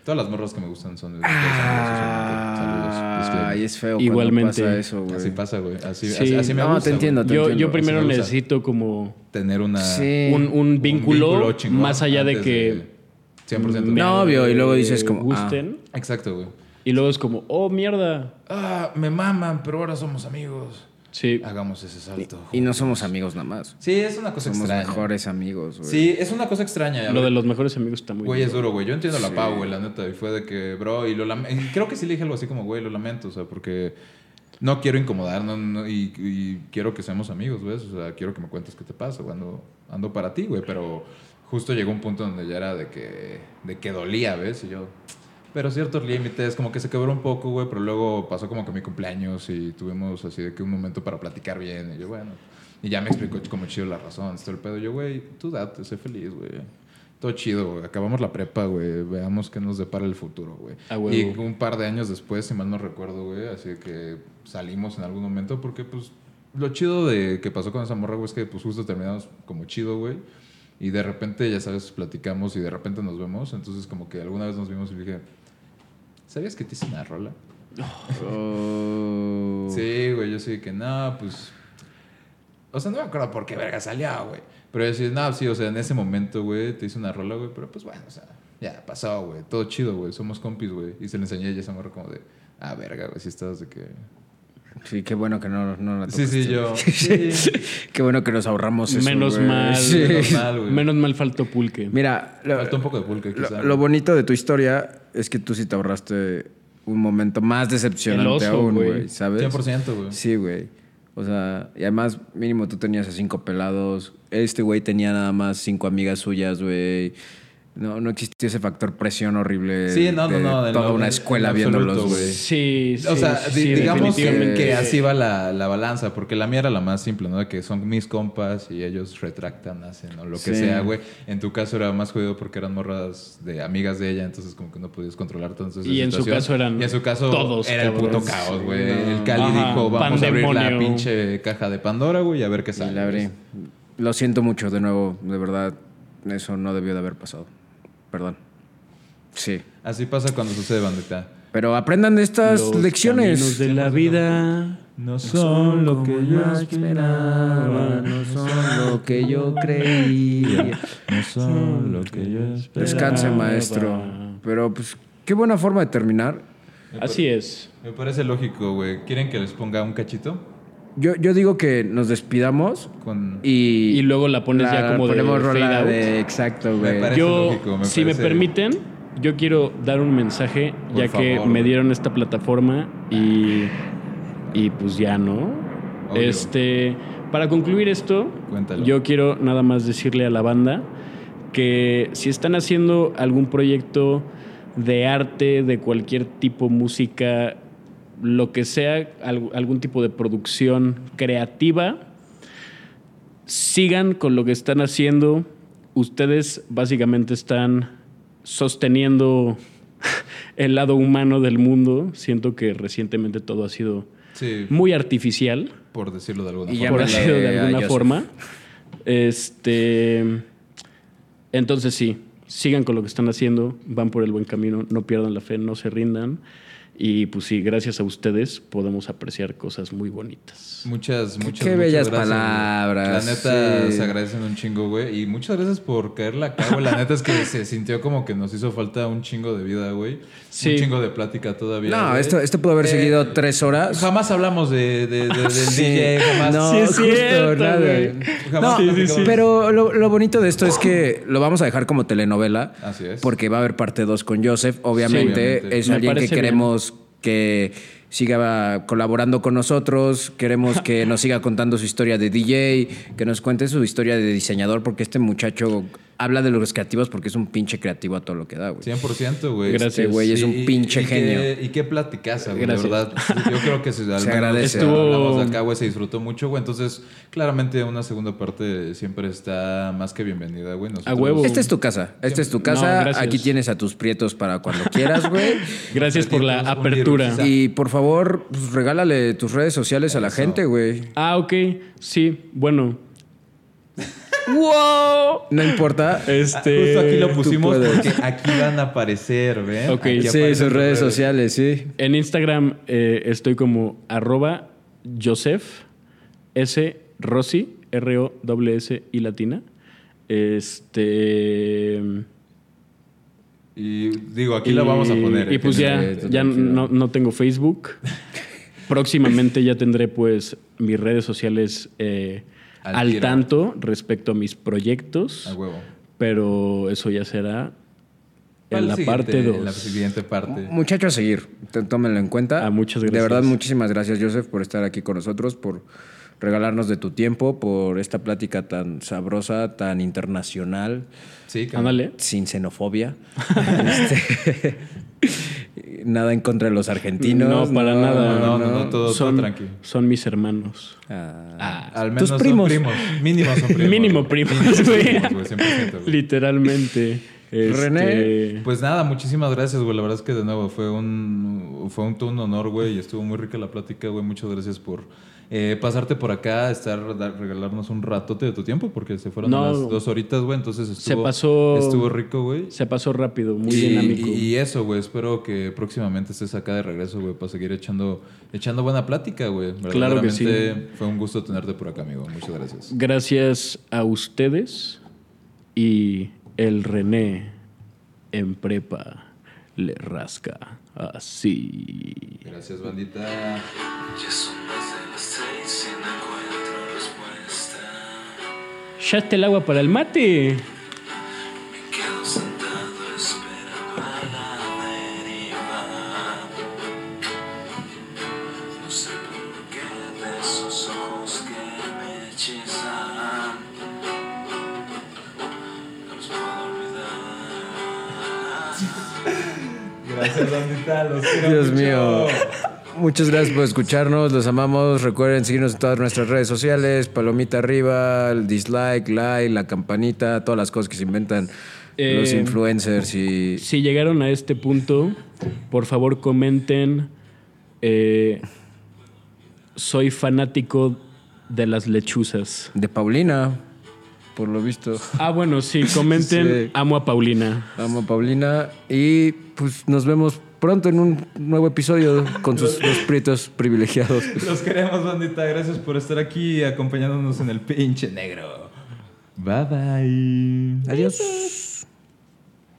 Todas las morras que me gustan son de usualmente. Saludos. Ay, disclaimer. es feo Igualmente. pasa eso, güey. Así pasa, güey. Así, Sí. así, así me No, gusta. te entiendo, te Yo, entiendo, yo primero necesito como Tener una. Sí. un, un vínculo, chingón más allá de que 100%. me Novio, y luego dices como, gusten. Exacto, güey. Y luego es como, oh, mierda. Ah, me maman, pero ahora somos amigos. Sí. Hagamos ese salto. Y no somos amigos nada más. Sí, es una cosa Somos extraña. mejores amigos, güey. Sí, es una cosa extraña. a Lo ver, de los mejores amigos está muy Güey, es duro. güey. Yo entiendo la Pau, güey, la neta. Y fue de que, bro, y lo lamento. Creo que sí le dije algo así como, güey, lo lamento, o sea, porque no quiero incomodar no, no, y, y quiero que seamos amigos, ¿ves? O sea, quiero que me cuentes qué te pasa, güey. Ando, ando para ti, güey. Pero justo llegó un punto donde ya era de que, de que dolía, ¿ves? Y yo. Pero ciertos límites, como que se quebró un poco, güey, pero luego pasó como que mi cumpleaños y tuvimos así de que un momento para platicar bien. Y yo, bueno, y ya me explicó como chido la razón, todo el pedo. Yo, güey, tú date, sé feliz, güey. Todo chido, güey. Acabamos la prepa, güey. Veamos qué nos depara el futuro, güey. A huevo. Y un par de años después, si mal no recuerdo, güey, así que salimos en algún momento porque, pues, lo chido de que pasó con esa morra, güey, es que, pues, justo terminamos como chido, güey. Y de repente, ya sabes, platicamos y de repente nos vemos. Entonces, como que alguna vez nos vimos y dije, ¿sabías que te hice una rola? Oh. Sí, güey, yo sí que no, pues. O sea, no me acuerdo por qué verga salió, güey. Pero yo sí, no, sí, o sea, en ese momento, güey, te hice una rola, güey, pero pues bueno, o sea, ya pasó, güey. Todo chido, güey. Somos compis, güey. Y se le enseñé a ella esa morra como de, ah, verga, güey, si estabas de que. Sí, qué bueno que no, no la Sí, sí, tocaste. yo. Sí. Qué bueno que nos ahorramos eso, Menos mal. Sí. Menos mal, güey. Menos mal faltó pulque. Mira, lo, Faltó un poco de pulque, lo- quizá. lo bonito de tu historia es que tú sí te ahorraste un momento más decepcionante oso, aún, güey. güey, ¿sabes? 100%, güey. Sí, güey. O sea, y además, mínimo tú tenías a cinco pelados. Este güey tenía nada más cinco amigas suyas, güey. No, no existió ese factor presión horrible. Sí, no, no, de no, en Toda lo- una escuela viéndolos, güey. Sí, sí. O sea, sí, digamos que, así va la, la balanza, porque la mía era la más simple, ¿no? De que son mis compas y ellos retractan, hacen o lo que Sí. sea, güey. En tu caso era más jodido porque eran morras de amigas de ella, entonces como que no podías controlar tanto esa Y en su caso eran Y en su caso todos, era el puto caos, güey. No. El Cali Ajá, dijo, vamos a abrir la pinche caja de Pandora, güey, y a ver qué Y sale. la abrí. Lo siento mucho de nuevo, de verdad. Eso no debió de haber pasado. Perdón. Sí. Así pasa cuando sucede, bandita. Pero aprendan de estas Los lecciones. de la vida No son lo que yo esperaba, no son lo que yo creía. No son lo que yo esperaba. Descanse, maestro. Pero pues, qué buena forma de terminar. Así es. Me parece lógico, güey. ¿Quieren que les ponga un cachito? Yo, yo digo que nos despidamos Con... y... Y luego la pones ya como de ponemos fade rola out. de... Exacto, Me güey. parece Yo, lógico, me si me permiten, yo quiero dar un mensaje, Por ya que me güey. dieron esta plataforma y, y pues ya no. Obvio. Este, para concluir esto, Cuéntalo. yo quiero nada más decirle a la banda que si están haciendo algún proyecto de arte, de cualquier tipo, música, lo que sea, al- algún tipo de producción creativa, sigan con lo que están haciendo. Ustedes básicamente están sosteniendo el lado humano del mundo. Siento que recientemente todo ha sido Sí, muy artificial, por decirlo de alguna Y forma. por decirlo de alguna Joseph. forma. Este, entonces sí, sigan con lo que están haciendo, van por el buen camino, no pierdan la fe, no se rindan. Y pues sí, gracias a ustedes podemos apreciar cosas muy bonitas. Muchas, muchas, qué muchas bellas gracias, güey. palabras, La neta sí. se agradecen un chingo, güey. Y muchas gracias por caerla acá, güey. La neta es que se sintió como que nos hizo falta un chingo de vida, güey. Sí. Un chingo de plática todavía. No, güey. esto, esto pudo haber Eh, seguido tres horas. Jamás hablamos de, de- de- del Sí. DJ, jamás. No, Sí, es justo, cierto, nada. güey. Jamás No, pero lo, lo bonito de esto es que lo vamos a dejar como telenovela. Así es. Porque va a haber parte 2 con Joseph. Obviamente, Sí, obviamente. es Me alguien que queremos que siga colaborando con nosotros. Queremos que nos siga contando su historia de DJ, que nos cuente su historia de diseñador, porque este muchacho habla de los creativos porque es un pinche creativo a todo lo que da, güey. 100%, güey. Gracias. Este güey es un Y- pinche y genio. Qué, y qué platicaza, güey, de verdad. Yo creo que se, al menos agradece. Estuvo- hablamos de acá, güey, se disfrutó mucho, güey. Entonces, claramente una segunda parte siempre está más que bienvenida, güey. Nosotros- huevo. Esta es tu casa. Esta es tu casa. Aquí tienes a tus prietos para cuando quieras, güey. Gracias por la apertura. Y por favor, pues, regálale tus redes sociales a la gente, güey. Ah, ok. Sí, bueno. ¡Wow! No importa. Este. Justo aquí lo pusimos porque aquí van a aparecer, ¿ven? Ok. Aquí Sí, sus redes sociales, sí. En Instagram eh, estoy como arroba Joseph S. Rossi, R-O-S-S y latina. Este. Y digo, aquí la vamos a poner. Y eh, pues que- ya, ya no, no tengo Facebook. Próximamente ya tendré pues mis redes sociales eh, Al tanto respecto a mis proyectos. A huevo. Pero eso ya será en la parte En la 2. siguiente parte. Muchacho a seguir. Tómenlo en cuenta. Ah, muchas De gracias. verdad, muchísimas gracias, Joseph, por estar aquí con nosotros, por regalarnos de tu tiempo, por esta plática tan sabrosa, tan internacional, Sí. Ándale. sin xenofobia. Este, nada en contra de los argentinos. No, para nada. no, no, no, todo- son, todo tranqui. son mis hermanos. Ah. Al menos Tus primos. son primos. Mínimo son primos. Mínimo primos, güey. primos, güey, 100%, güey. Literalmente. Este, René. Pues nada, muchísimas gracias, güey. La verdad es que de nuevo fue un, fue un, todo un honor, güey. Y estuvo muy rica la plática, güey. Muchas gracias por eh, pasarte por acá, estar, regalarnos un ratote de tu tiempo, porque se fueron No. las dos horitas, güey. Entonces estuvo, pasó- estuvo rico, güey. Se pasó rápido, muy y, dinámico. y- y eso, güey. Espero que próximamente estés acá de regreso, güey, para seguir echando, echando buena plática, güey. Claro que sí. Fue un gusto tenerte por acá, amigo. Muchas gracias. Gracias a ustedes y el René en prepa le rasca así. Gracias, bandita. Ya está el agua para el mate. Me quedo sentado esperando a la deriva. No sé por qué de esos ojos que me hechizan. No los puedo olvidar. Gracias. Los quiero Dios mucho. mío. Muchas gracias por escucharnos, los amamos. Recuerden seguirnos en todas nuestras redes sociales, palomita arriba, el dislike, like, la campanita, todas las cosas que se inventan Eh, los influencers y Si llegaron a este punto, por favor comenten. eh, soy fanático de las lechuzas. de Paulina, por lo visto. Ah, bueno, sí, comenten. Sí. Amo a Paulina. Amo a Paulina y pues nos vemos pronto en un nuevo episodio con sus prietos privilegiados. Los queremos, bandita. Gracias por estar aquí acompañándonos en el pinche negro. Bye bye. Adiós.